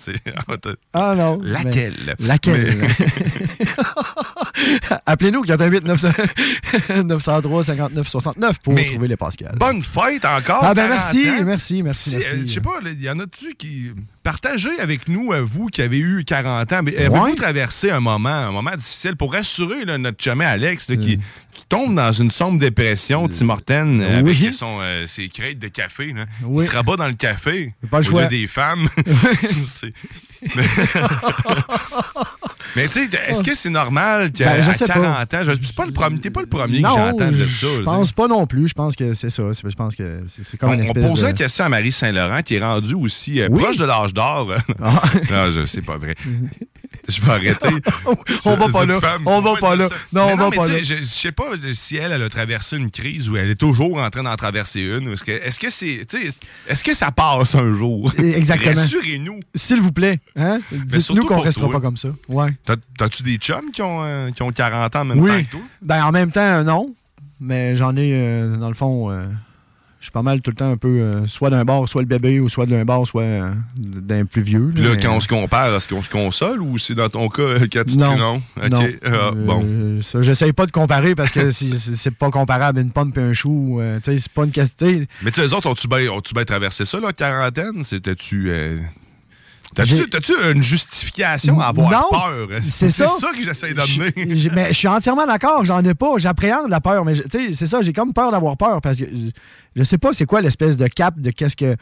Ah, Ah non. Laquelle? Laquelle? Appelez-nous 418 900 903 59 69 pour trouver les Pascal. Bonne fête encore. Ah ben 40 merci, merci, merci, merci. euh, Je sais pas, il y en a-tu qui. Partagez avec nous, euh, vous qui avez eu 40 ans. mais Avez-vous Ouais. traversé un moment, un moment difficile pour rassurer là, notre chemin Alex là, Euh. qui, qui tombe dans une sombre dépression, Tim Horton, euh, Oui. avec son, euh, ses crêtes de café. Là. Oui. Il se rabat dans le café. Pas le au choix. lieu des femmes. Mais tu sais, est-ce que c'est normal qu'à Ben, je à sais pas. 40 ans, je- pas le premier, t'es pas le premier que Non, j'entends dire ça. je pense pas non plus. Je pense que c'est ça. Je pense que c'est comme On, une on de... la question à Marie Saint-Laurent, qui est rendue aussi euh, Oui. proche de l'âge d'or. non, je- c'est pas vrai. Je vais arrêter. On va pas là. On va pas là. Non, on va pas là. Je, sais pas si elle, elle a traversé une crise ou elle est toujours en train d'en traverser une. Est-ce que, est-ce que c'est, est-ce que ça passe un jour? Exactement. Rassurez-nous. S'il vous plaît, hein? dites-nous qu'on pour restera pas comme ça. Ouais. T'as- T'as-tu des chums qui ont, euh, qui ont 40 ans en même Oui. temps que toi? Ben, en même temps, non. Mais j'en ai, euh, dans le fond, euh, je suis pas mal tout le temps un peu, euh, soit d'un bord, soit le bébé, ou soit d'un bord, soit euh, d'un plus vieux. Là, mais- quand on se compare, est-ce qu'on se console ou c'est dans ton cas euh, quand tu Non? non? Non. Ah, Euh, bon. ça, J'essaye pas de comparer parce que c'est- pas comparable une pomme et un chou. euh, tu sais, c'est pas une question. Mais tu sais, les autres, ont-tu bien ont bien traversé ça, la quarantaine? C'était-tu. T'as-tu t'as-tu une justification à avoir Non, peur? c'est. C'est ça que j'essaie d'amener. Mais je suis entièrement d'accord, j'en ai pas. J'appréhende la peur, mais je- tu sais, c'est ça, j'ai comme peur d'avoir peur parce que je, je sais pas c'est quoi l'espèce de cap de qu'est-ce que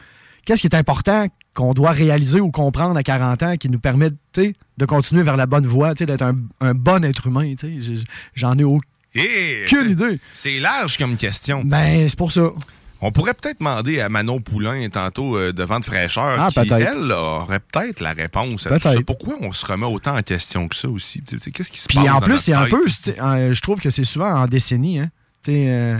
qu'est-ce qui est important qu'on doit réaliser ou comprendre à 40 ans qui nous permet de continuer vers la bonne voie, d'être un, un bon être humain. J'en ai aucune Eh, c'est- idée. C'est large comme question. Ben, c'est pour ça. On pourrait peut-être demander à Manon Poulain tantôt euh, de Vente Fraîcheur Ah, qui, elle, aurait peut-être la réponse à tout Peut-être. ça. Pourquoi on se remet autant en question que ça aussi? Qu'est-ce qui se Puis passe en plus, c'est un peu, je trouve que c'est souvent en décennie. Hein. Euh,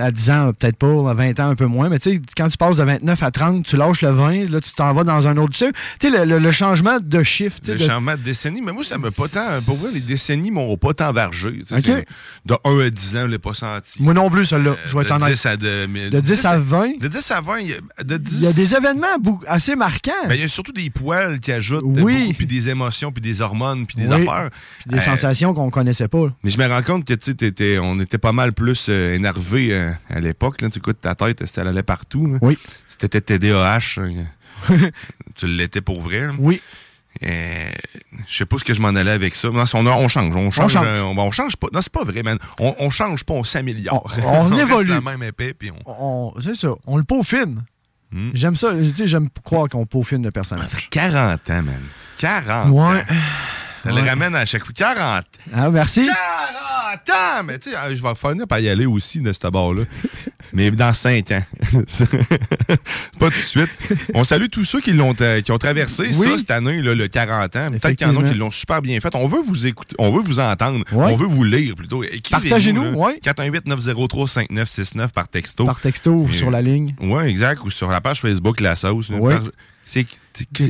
à 10 ans, peut-être pas, à 20 ans, un peu moins, mais tu sais, quand tu passes de 29 à 30, tu lâches le 20, là, tu t'en vas dans un autre. Tu sais, le, le- le changement de chiffre. Le de- changement de décennie, mais moi, ça m'a pas tant. Pour vrai, les décennies m'ont pas tant vargé. Tu sais, Ok. c'est- De 1 à 10 ans, je l'ai pas senti. Moi non plus, celle-là. Euh, je vais être de honnête. 10 à de, mais- De 10 à 20. De 10 à 20, il y a- de 10 Il y a des événements assez marquants. Ben, il y a surtout des poils qui ajoutent Oui. beaucoup, puis des émotions, puis des hormones, puis des Oui. affaires. Puis des Euh, sensations qu'on connaissait pas. Mais je me rends compte que tu on était pas mal plus euh, énervé euh, à l'époque. là. Tu écoutes ta tête, elle allait partout. là. Oui. Si t'étais TDAH, euh, tu l'étais pour vrai. là. Oui. Euh, je sais pas ce que je m'en allais avec ça. Non, on, on change, on change, change. euh, on, on change pas. Non, c'est pas vrai, man. On, change pas, on s'améliore. On- évolue. la même épée, puis on. On- c'est ça. On le peaufine. Hmm. J'aime ça. J'aime croire qu'on peaufine le personnage. 40 ans, man. 40 Ouais. ans. Ouais. le ramène à chaque fois. 40 Ah, merci. 40 ans! Mais tu sais, euh, je vais finir par y aller aussi de ce bord-là. Mais dans 5 ans. pas tout de suite. On salue tous ceux qui l'ont euh, qui ont traversé Oui. ça cette année, là, le 40 ans. Peut-être qu'il y en a qui l'ont super bien fait. On veut vous écouter, on veut vous entendre. Ouais. On veut vous lire plutôt. Partagez-nous, ouais. 418-903-5969 par texto. Par texto ou sur la ligne. Oui, exact. Ou sur la page Facebook La Sauce. Ouais. Par- C'est,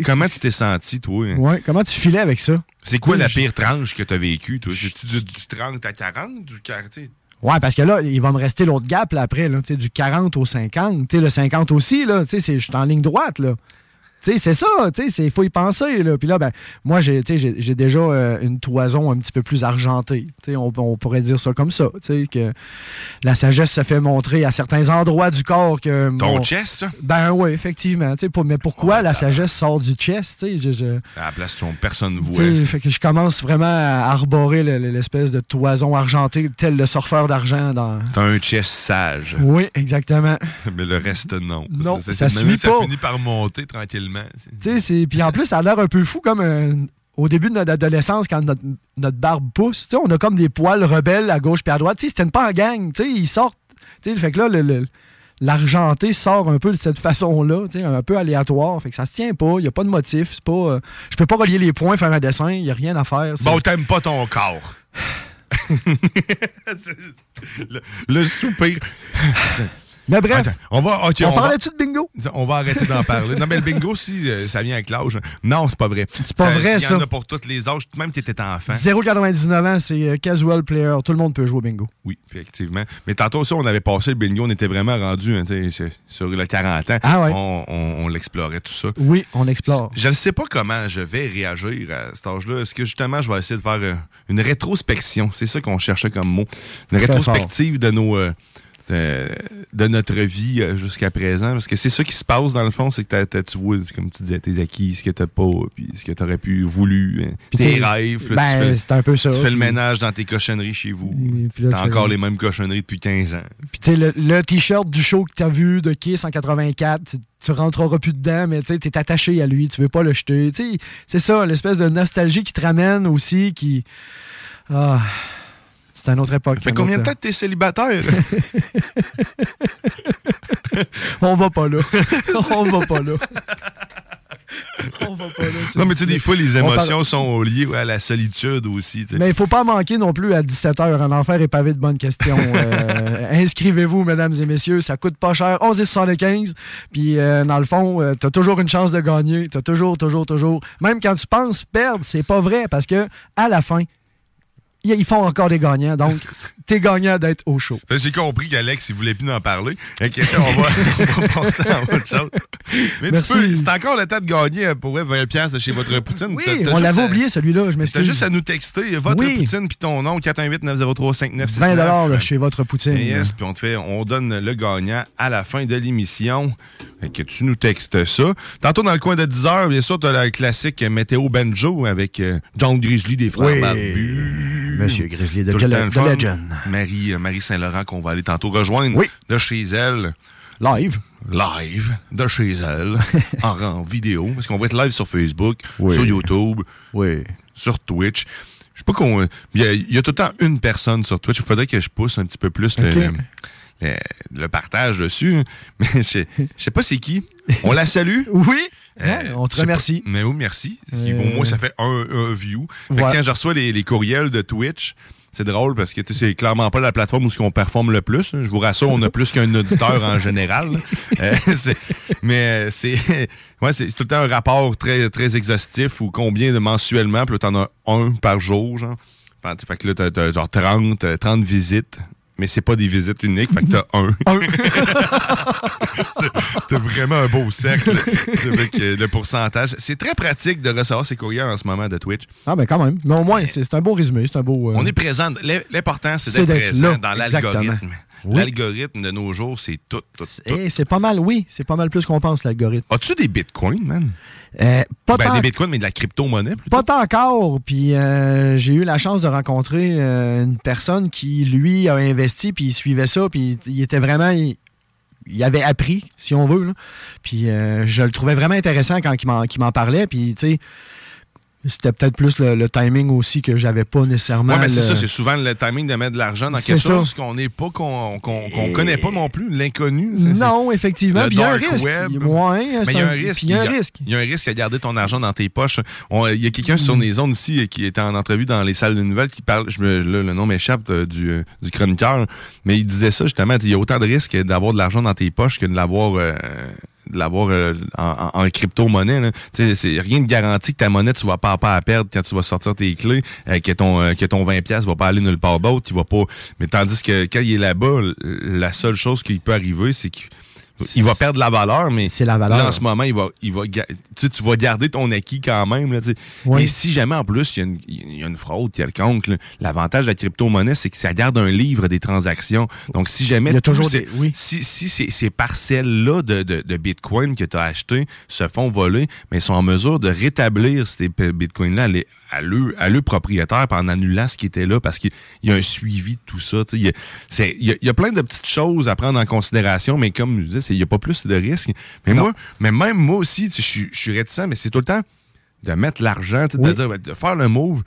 comment tu t'es senti, toi? hein? Ouais. Comment tu filais avec ça? C'est quoi Oui, la je- pire tranche que tu as vécue, toi? C'est-tu du, du 30 à 40? Du 40? Ouais, parce que là, il va me rester l'autre gap là, après, là, tu sais, du 40 au 50. Tu sais, le 50 aussi, là, je suis en ligne droite. Là. C'est ça, tu sais, il faut y penser. Là. Puis là, ben, moi, j'ai déjà euh, une toison un petit peu plus argentée. Tu sais, on, on pourrait dire ça comme ça. tu sais, Que la sagesse se fait montrer à certains endroits du corps que. Ton mon- chest, ça? Ben oui, effectivement. tu sais, pour- mais pourquoi la sagesse sort du chest? tu sais, je- je- À la place, son personne ne voit. ça. fait que je commence vraiment à arborer le- le- l'espèce de toison argentée, tel le surfeur d'argent dans. T'as un chest sage. Oui, exactement. Mais le reste, non. Non, ça suit ça pas. finit par monter tranquillement. Puis en plus, ça a l'air un peu fou comme euh, au début de notre adolescence, quand notre, notre barbe pousse. On a comme des poils rebelles à gauche puis à droite. Tu sais, c'était pas en gang. Ils sortent. Fait que là, l'argenté sort un peu de cette façon-là, un peu aléatoire. Fait que ça se tient pas. Il n'y a pas de motif. C'est pas. euh, je peux pas relier les points, faire un dessin. Il n'y a rien à faire. c'est- Bon, t'aimes pas ton corps. Le, le soupir. Mais bref, Attends, on va. on, on va- parlait-tu de bingo? On va arrêter d'en parler. Non, mais le bingo, si euh, ça vient avec l'âge. Non, c'est pas vrai. C'est pas vrai, Il y en ça. a pour tous les âges, même si t'étais enfant. 0,99 ans, c'est euh, casual player. Tout le monde peut jouer au bingo. Oui, effectivement. Mais tantôt aussi, on avait passé le bingo, on était vraiment rendu hein, tu sur le 40 ans. Ah ouais. On, on- on l'explorait tout ça. Oui, on explore. Je ne sais pas comment je vais réagir à cet âge-là. Est-ce que justement, je vais essayer de faire euh, une rétrospection? C'est ça qu'on cherchait comme mot. Une rétrospective de nos. euh, de, de notre vie euh, jusqu'à présent. Parce que c'est ça qui se passe dans le fond, c'est que tu vois, comme tu disais, tes acquis, ce que t'as pas, puis ce que t'aurais pu voulu, hein, Puis tes rêves. ben, c'est un peu ça, Tu fais le ménage dans tes cochonneries chez vous. T'as encore les mêmes cochonneries depuis 15 ans. Puis tu le, le t-shirt du show que t'as vu de Kiss en 84, tu, tu rentreras plus dedans, mais tu t'es attaché à lui, tu veux pas le jeter. Tu sais, c'est ça, l'espèce de nostalgie qui te ramène aussi, qui... Ah, c'est une autre époque. Ça fait un combien de temps que t'es célibataire? On va pas là. On va pas là. On va pas là. non, mais tu sais, des fois, les parle- émotions sont liées à la solitude aussi. tu. Mais il faut pas manquer non plus à 17h. Un enfer est pavé de bonnes questions. Euh, Inscrivez-vous, mesdames et messieurs. Ça coûte pas cher. 11,75. Puis, euh, dans le fond, euh, t'as toujours une chance de gagner. T'as toujours, toujours, toujours. Même quand tu penses perdre, c'est pas vrai parce que à la fin, ils font encore des gagnants. Donc, t'es gagnant d'être au show. J'ai compris qu'Alex, il voulait plus en parler. Ça, on, va, on va passer à autre chose. Mais Merci. tu peux, c'est encore le temps de gagner euh, pour vrai, 20$ piastres de chez votre poutine. Oui, T'as- t'as on l'avait oublié celui-là. Je T'as m'excuse. juste à nous texter votre Oui. poutine puis ton nom 418-903-5969. 20 de chez votre poutine. Yes, puis on te fait, on donne le gagnant à la fin de l'émission. Fait que tu nous textes ça. Tantôt dans le coin de 10h, bien sûr, t'as la classique météo banjo avec euh, John Grizzly des frères Oui. Monsieur Grizzly de Tout le de. Legend. Marie, euh, Marie Saint-Laurent qu'on va aller tantôt rejoindre de chez elle. Live. Live de chez elle en, en vidéo. Parce qu'on va être live sur Facebook, Oui. sur YouTube, oui. sur Twitch. Je sais pas qu'on. Il y, a- il y a tout le temps une personne sur Twitch. Il faudrait que je pousse un petit peu plus le, Ok. le- le- le partage dessus. Mais je je sais pas c'est qui. On la salue. Oui. Euh, on te remercie. pas- Mais oui, merci. Euh, Au moins, ça fait un, un view. Fait que Ouais. quand je reçois les, les courriels de Twitch, c'est drôle parce que c'est clairement pas la plateforme où on performe le plus. hein. Je vous rassure, on a plus qu'un auditeur en général. Euh, mais euh, c'est ouais, c'est tout le temps un rapport très, très exhaustif ou combien de mensuellement, puis là, t'en as un par jour, genre. Fait que là, t'as, t'as genre 30, euh, 30 visites. Mais c'est pas des visites uniques, fait que t'as un. C'est- T'as vraiment un beau cercle. Vrai que le pourcentage. C'est très pratique de recevoir ces courriels en ce moment de Twitch. Ah, ben quand même. Mais au moins, c'est un beau résumé. C'est un beau. euh, On est présent. L'im- L'important, c'est d'être présent là, dans l'algorithme. Oui. L'algorithme de nos jours, c'est tout, tout, tout. C'est pas mal, oui. C'est pas mal plus qu'on pense, l'algorithme. As-tu des bitcoins, man? Euh, pas Ben, des bitcoins, mais de la crypto-monnaie. Pas tant encore. Puis euh, j'ai eu la chance de rencontrer euh, une personne qui, lui, a investi, puis il suivait ça, puis il était vraiment. Il, avait appris, si on veut. Puis euh, je le trouvais vraiment intéressant quand il m'en parlait. Puis, tu sais, c'était peut-être plus le, le timing aussi que j'avais pas nécessairement. Ouais, mais c'est le- ça, c'est souvent le timing de mettre de l'argent dans quelque ça. chose qu'on n'est pas, qu'on qu'on qu'on connaît pas non plus, l'inconnu. c'est- Non, effectivement. Le Puis il y a un risque. web. Ouais, Mais il y a un un- risque. il y a un risque. Il y a un risque à garder ton argent dans tes poches. On- Il y a quelqu'un sur les ondes ici qui était en entrevue dans les salles de nouvelles qui parle, je me- là, le nom m'échappe euh, du, euh, du chroniqueur, mais il disait ça justement, il y a autant de risques d'avoir de l'argent dans tes poches que de l'avoir euh, de l'avoir euh, en, en- crypto-monnaie. C'est rien de garanti que ta monnaie, tu vas pas, pas à perdre quand tu vas sortir tes clés, euh, que ton euh, que ton 20$ piastres va pas aller nulle part d'autre, il va pas. Mais tandis que quand il est là-bas, la seule chose qui peut arriver, c'est qu'il il va perdre la valeur, mais c'est la valeur. Là, en ce moment, il va, il va, tu, vas garder ton acquis quand même. Là. Oui. Et si jamais, en plus, il y a une, il y a une fraude quelconque, l'avantage de la crypto-monnaie, c'est que ça garde un livre des transactions. Donc, si jamais Il y a toujours des- si, si ces, ces parcelles-là de, de, de Bitcoin que tu as achetées se font voler, mais ils sont en mesure de rétablir ces Bitcoins-là à, le, à le propriétaire en annulant ce qui était là parce qu'il y a un suivi de tout ça. tu sais. Il y, a, il y a- il y a plein de petites choses à prendre en considération, mais comme je disais, il n'y a pas plus de risques. Mais moi, mais même moi aussi, je suis- réticent, mais c'est tout le temps de mettre l'argent, de, Oui. dire, ben, de faire le move.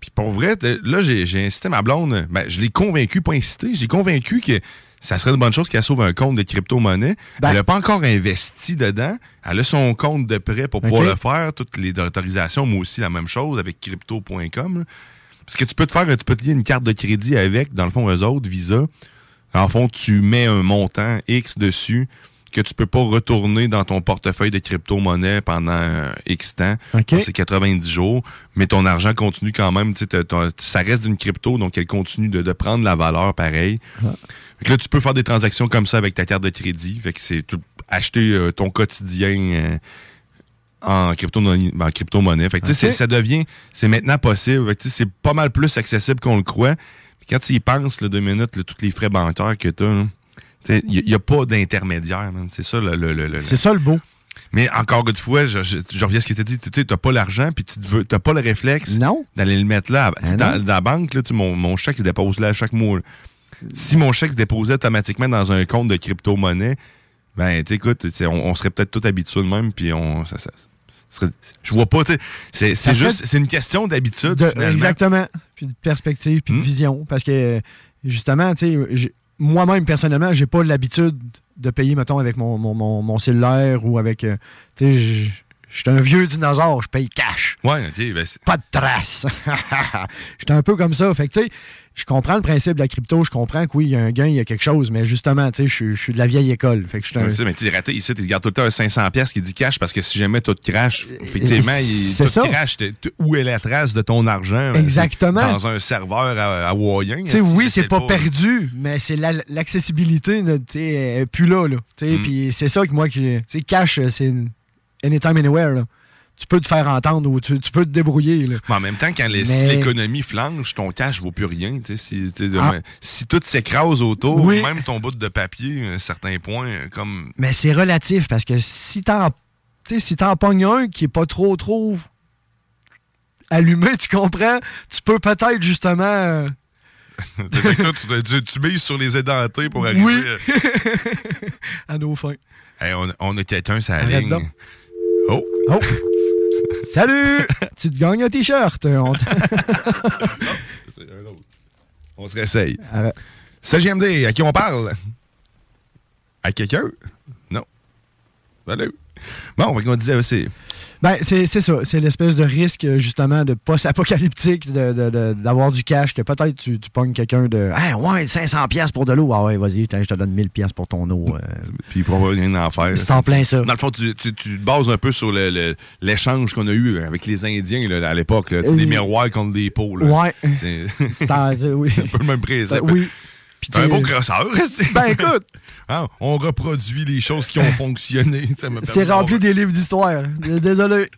Puis pour vrai, là, j'ai incité ma blonde. Ben, je l'ai convaincu, pas incité, j'ai convaincu que ça serait une bonne chose qu'elle sauve un compte de crypto-monnaie. Ben- elle n'a pas encore investi dedans. Elle a son compte de prêt pour pouvoir le faire. Toutes les autorisations, moi aussi, la même chose avec crypto.com. Parce que tu peux te faire, tu peux te lier une carte de crédit avec, dans le fond, eux autres, Visa. En fond, tu mets un montant X dessus que tu peux pas retourner dans ton portefeuille de crypto-monnaie pendant euh, X temps. C'est 90 jours, mais ton argent continue quand même. Ça reste d'une crypto, donc elle continue de, de prendre la valeur pareil. Fait que là, tu peux faire des transactions comme ça avec ta carte de crédit. Fait que c'est acheter euh, ton quotidien euh, en crypto-monnaie. en. Fait que, ça devient, c'est maintenant possible. C'est pas mal plus accessible qu'on le croit. Quand tu y penses, là, deux minutes, là, tous les frais bancaires que tu as, il n'y a, pas d'intermédiaire. C'est ça le, le- le- C'est ça le beau. Mais encore une fois, je, je, je reviens à ce que tu as dit. Tu n'as pas l'argent, puis tu n'as pas le réflexe d'aller le mettre là. Sais, dans, dans la banque, là, mon, mon chèque se dépose là à chaque mois. là. Si mon chèque se déposait automatiquement dans un compte de crypto-monnaie, ben, écoute, on, on serait peut-être tous habitués de même, puis on. Ça, serait- je vois pas, tu sais, c'est juste, c'est une question d'habitude. Exactement. Puis de perspective, Hmm. puis de vision. Parce que, justement, tu sais, j'ai- moi-même, personnellement, j'ai pas l'habitude de payer, mettons, avec mon, mon, mon- mon cellulaire ou avec. euh, tu sais, je suis un vieux dinosaure, je paye cash. Ouais, ok, ben, Pas de traces. J'étais un peu comme ça. Fait que, tu sais, je comprends le principe de la crypto, je comprends que oui, il y a un gain, il y a quelque chose, mais justement, tu sais, je suis- je suis de la vieille école. Fait que je suis un- mais tu raté ici, tu gardes tout le temps un 500$ piastres qui dit cash parce que si jamais tout crash, effectivement, il, tout ça. crash, t- où est la trace de ton argent? Exactement. Dans un serveur Hawaïen. Tu sais, oui, c'est sais pas, perdu, mais c'est la- l'accessibilité, là, tu sais, plus là, là. Tu sais, Mm. Puis c'est ça que moi, qui, tu sais, cash, c'est anytime, anywhere, là. Tu peux te faire entendre ou tu, tu peux te débrouiller, là. Mais en même temps, quand les- si Mais- l'économie flanche, ton cash vaut plus rien. Si, Ah. si tout s'écrase autour, Oui. même ton bout de papier, à un certain point, euh, comme. Mais c'est relatif, parce que si t'en, si t'en pognes un qui est pas trop, trop allumé, tu comprends, tu peux peut-être, justement... euh, toi, tu, tu- tu mises sur les édentés pour arriver. Oui. à- nos fins. Hey, on, on a quelqu'un Arrête ligne. donc. Oh! Oh! Salut! tu te gagnes un t-shirt. On un autre. On se réessaye. Arrête. CGMD, à qui on parle? À quelqu'un? Non. Salut. Bon, fait qu'on disait aussi. Ben, c'est c'est ça. C'est l'espèce de risque, euh, justement, de post-apocalyptique, d'avoir du cash, que peut-être tu, tu pognes quelqu'un de. Ah, ouais, 500$ piastres pour de l'eau. Ah, ouais, vas-y, je te donne 1000$ piastres pour ton eau. euh. Puis pour avoir rien à faire. C'est en plein ça. Dans le fond, tu, tu, tu te bases un peu sur l'échange qu'on a eu avec les Indiens là, à l'époque. sais, Des Euh, miroirs contre des pots. là. Ouais. C'est C'est en- c'est- oui. un peu le même principe. Ben, oui. Un beau crosseur. Ben, écoute. Hein, on reproduit les choses qui ont fonctionné. C'est rempli des livres d'histoire. Désolé.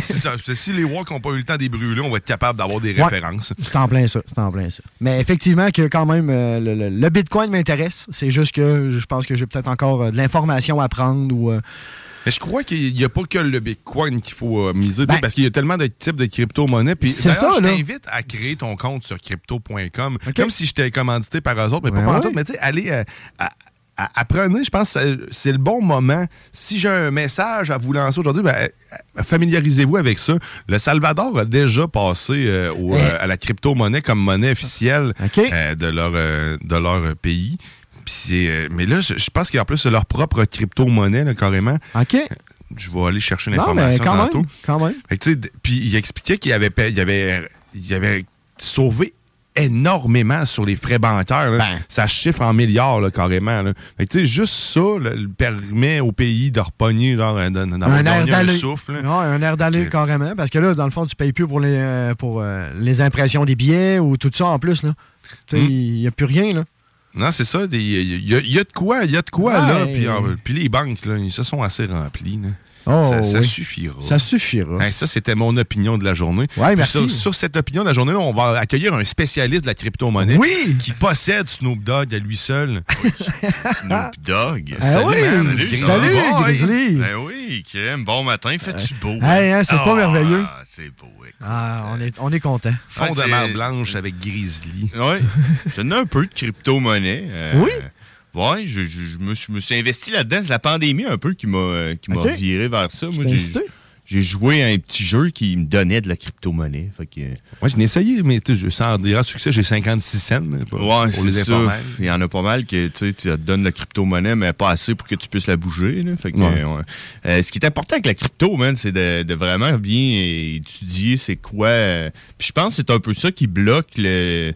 Ça. Si les walks n'ont pas eu le temps de les brûler, on va être capable d'avoir des Ouais. références. C'est en plein ça. C'est en plein ça. Mais effectivement, que quand même, euh, le, le- le Bitcoin m'intéresse. C'est juste que je pense que j'ai peut-être encore euh, de l'information à prendre ou. euh, Mais je crois qu'il n'y a pas que le Bitcoin qu'il faut euh, miser, Ben, parce qu'il y a tellement de types de crypto-monnaies. Puis C'est d'ailleurs, ça, je t'invite à créer ton compte sur crypto.com, comme si j'étais commandité par eux autres, mais Ben pas par ouais. tout. Mais tu sais, allez, euh, à- à- apprenez, je pense que c'est- le bon moment. Si j'ai un message à vous lancer aujourd'hui, ben, euh, familiarisez-vous avec ça. Le Salvador a déjà passé euh, au, Eh. euh, à la crypto-monnaie comme monnaie officielle euh, de, leur, de leur pays. Puis euh, mais là, je, pense qu'en plus, c'est leur propre crypto-monnaie, là, carrément. OK. Je vais aller chercher l'information quand tantôt. même. Quand même. Puis il expliquait qu'il avait, il avait, il avait sauvé énormément sur les frais bancaires. là. Ben. Ça chiffre en milliards là, carrément. Là. Fait juste ça là, permet au pays de repogner, genre, de- d'avoir un air un souffle. Ouais, un air d'aller carrément. Parce que là, dans le fond, tu payes plus pour les, euh, pour, euh, les impressions des billets ou tout ça en plus. Hmm. Il n'y a plus rien. là. Non, c'est ça. Il y, a- y y de quoi, il y a de quoi Ouais. là. Puis, les banques, là, ils se sont assez remplis. là. Oh, ça, ça oui. suffira. Ça suffira. Hey, ça, c'était mon opinion de la journée. Ouais, Puis merci. Sur, sur cette opinion de la journée, on va accueillir un spécialiste de la crypto-monnaie Oui. qui possède Snoop Dogg à lui seul. Snoop Dogg. Ah oui, Grizzly salut, Boy. Grizzly. Ben oui, Kim. Bon matin, fais-tu beau? Hey, hein, c'est pas Ah, merveilleux. C'est beau, écoute. Ah, on est, on est content. Fond de mer blanche avec Grizzly. Oui, j'en ai un peu de crypto-monnaie. euh, Oui? Oui, je, je- je me, suis, me suis investi là-dedans. C'est la pandémie un peu qui m'a euh, m'a viré vers ça. Moi, j'ai- joué à un petit jeu qui me donnait de la crypto-monnaie. Fait que, Moi, je l'ai essayé, mais je- sans grand succès, j'ai 56 cents pour, Ouais, pour les informels. Il y en a pas mal que tu te donnes la crypto-monnaie, mais pas assez pour que tu puisses la bouger. là. Fait que, Ouais. euh, ouais. Euh, ce qui est important avec la crypto, man, c'est de, de vraiment bien étudier c'est quoi. euh, Puis je pense que c'est un peu ça qui bloque le.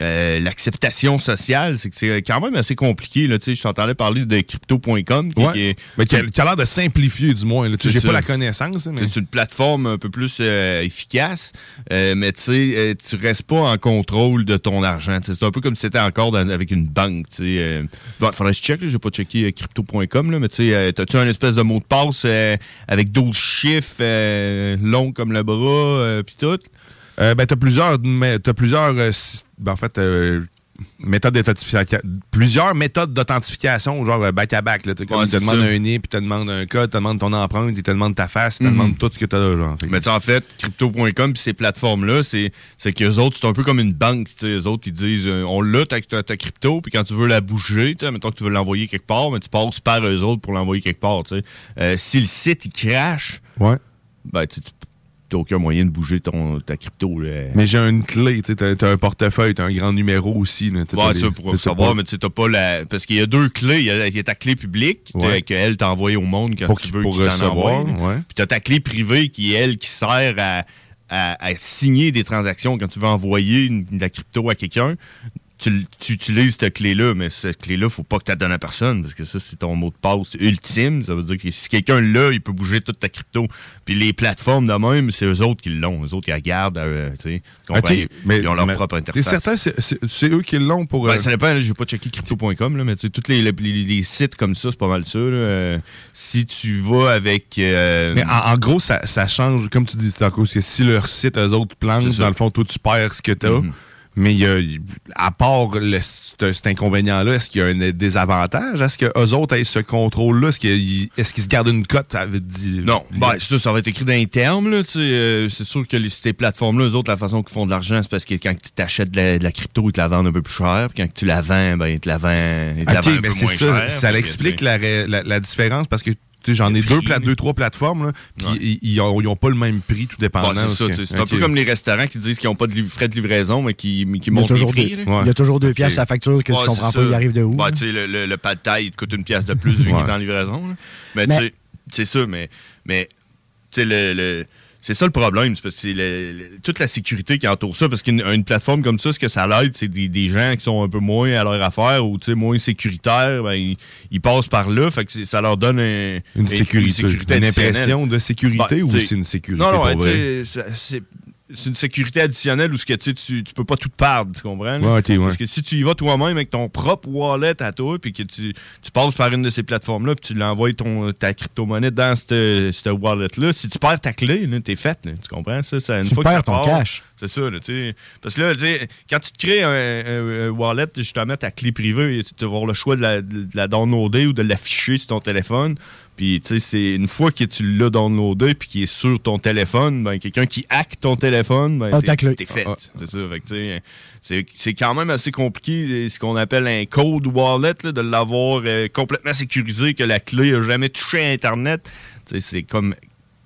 Euh, l'acceptation sociale, c'est que c'est quand même assez compliqué. Là, je t'entendais parler de crypto.com. qui- Ouais. euh, qui qui a, l'air de simplifier, du moins. J'ai pas la connaissance. mais- C'est une plateforme un peu plus euh, efficace, euh, mais tu euh, tu restes pas en contrôle de ton argent. C'est un peu comme si c'était encore dans- avec une banque. euh. Bon, faudrait que je check, là, j'ai pas checké euh, crypto.com, là, mais tu euh, t'as-tu un espèce de mot de passe euh, avec 12 chiffres euh, longs comme le bras, euh, puis tout? Euh, ben, t'as plusieurs, mais t'as plusieurs, euh, ben, en fait, euh, méthodes d'authentification, plusieurs méthodes d'authentification, genre euh, back comme Ouais, ils te ça. un NIP, puis te demandent un code, te demandent ton empreinte, ils te demandent ta face, ils te Mhm. demandent tout ce que t'as là, genre. Fait Mais tu sais, en fait, crypto.com puis ces plateformes-là, c'est, qu'eux autres, c'est un peu comme une banque. tu Eux autres, ils disent, euh, on l'a, ta, ta, ta crypto, puis quand tu veux la bouger, tu mettons que tu veux l'envoyer quelque part, mais tu passes par eux autres pour l'envoyer quelque part. tu. Euh, si le site, il crash, ouais. ben, tu n'as aucun moyen de bouger ton, ta crypto. Là. Mais j'ai une clé, tu sais, t'as, t'as un portefeuille, t'as un grand numéro aussi. Là, T'as- Ouais, t'as ça, pour t'as savoir, pas- mais tu sais, t'as pas la. Parce qu'il y a deux clés. Il y a, il y a ta clé publique, Ouais. t'a- qu'elle t'a envoyé au monde quand Pour tu veux qu'il t'en envoie. ouais. Puis t'as ta clé privée qui est elle qui sert à, à- à signer des transactions quand tu veux envoyer une- de la crypto à quelqu'un. Tu, tu utilises cette clé-là, mais cette clé-là, faut pas que tu la donnes à personne, parce que ça, c'est ton mot de passe ultime. Ça veut dire que si quelqu'un l'a, il peut bouger toute ta crypto. Puis les plateformes de même, c'est eux autres qui l'ont. Eux autres, ils la gardent, euh, mais- ils ont leur mais propre interface. certain, c'est, c'est- c'est eux qui l'ont pour. Ben, euh, ça dépend, j'ai pas checké crypto.com, mais tu sais, tous les, les- les sites comme ça, c'est pas mal ça. là. Euh, si tu vas avec. euh, Mais en, en gros, ça, ça change, comme tu dis, cause que si leur site, eux autres, plantent, dans le fond, toi, tu perds ce que tu as. Mais y a, à part le- ce- cet inconvénient-là, est-ce qu'il y a un désavantage? Est-ce qu'eux autres aient ce contrôle-là? Est-ce qu'ils est-ce qu'ils se gardent une cote? Ça dire- Non, ben, ça, ça va être écrit dans les termes. Là, tu sais, euh, c'est sûr que les, ces plateformes-là, eux autres, la façon qu'ils font de l'argent, c'est parce que quand tu t'achètes de la, de la crypto, ils te la vendent un peu plus cher. Puis quand tu la vends, ben, ils te la vendent, ils te la Ok, vendent un mais peu c'est moins ça. cher. Ça Fait que, l'explique tu sais, la, la- la différence parce que j'en ai deux, pla- deux, trois plateformes, là, puis ils, ils ont, ils ont pas le même prix, tout dépendant. Bon, c'est tu que- un peu comme les restaurants qui disent qu'ils n'ont pas de frais de livraison, mais qui, mais qui Il y a montent toujours les prix. deux- il y a toujours deux piastres à la facture que tu Ouais, comprends c'est pas, il arrive de où, tu sais, le, le, le pad thai, il te coûte une pièce de plus vu qu'il est en livraison. là. Mais, Mais- tu sais, c'est ça, mais, mais tu sais, le, le- c'est ça le problème. C'est parce que c'est le- le- toute la sécurité qui entoure ça. Parce qu'une une plateforme comme ça, ce que ça l'aide, c'est des, des gens qui sont un peu moins à leur affaire ou tu sais, moins sécuritaires. Ben, ils, ils passent par là. Fait que ça leur donne un- Une sécurité. Une additionnelle. impression de sécurité Ben, ou c'est une sécurité Non, non, pour ouais, vrai? C'est une sécurité additionnelle où ce que, tu, sais, tu, tu peux pas tout perdre, tu comprends? Ouais, ouais. Parce que si tu y vas toi-même avec ton propre wallet à toi, puis que tu, tu passes par une de ces plateformes-là, puis tu l'envoies ton, ta crypto-monnaie dans cette, wallet-là, si tu perds ta clé, là, t'es fait, là, tu comprends? Ça, ça, une Tu fois que perds ça ton part, cash. C'est ça, là, tu sais. Parce que là, tu quand tu te crées un, un- un wallet, justement, ta clé privée, tu vas avoir le choix de la, de la downloader ou de l'afficher sur ton téléphone. Puis, tu sais, c'est une fois que tu l'as downloadé puis qu'il est sur ton téléphone, ben, quelqu'un qui hack ton téléphone, ben, Ah, t'es- fait. Ah, C'est ça. Fait que, c'est, c'est quand même assez compliqué, ce qu'on appelle un code wallet, là, de l'avoir euh, complètement sécurisé, que la clé a jamais touché à Internet. C'est comme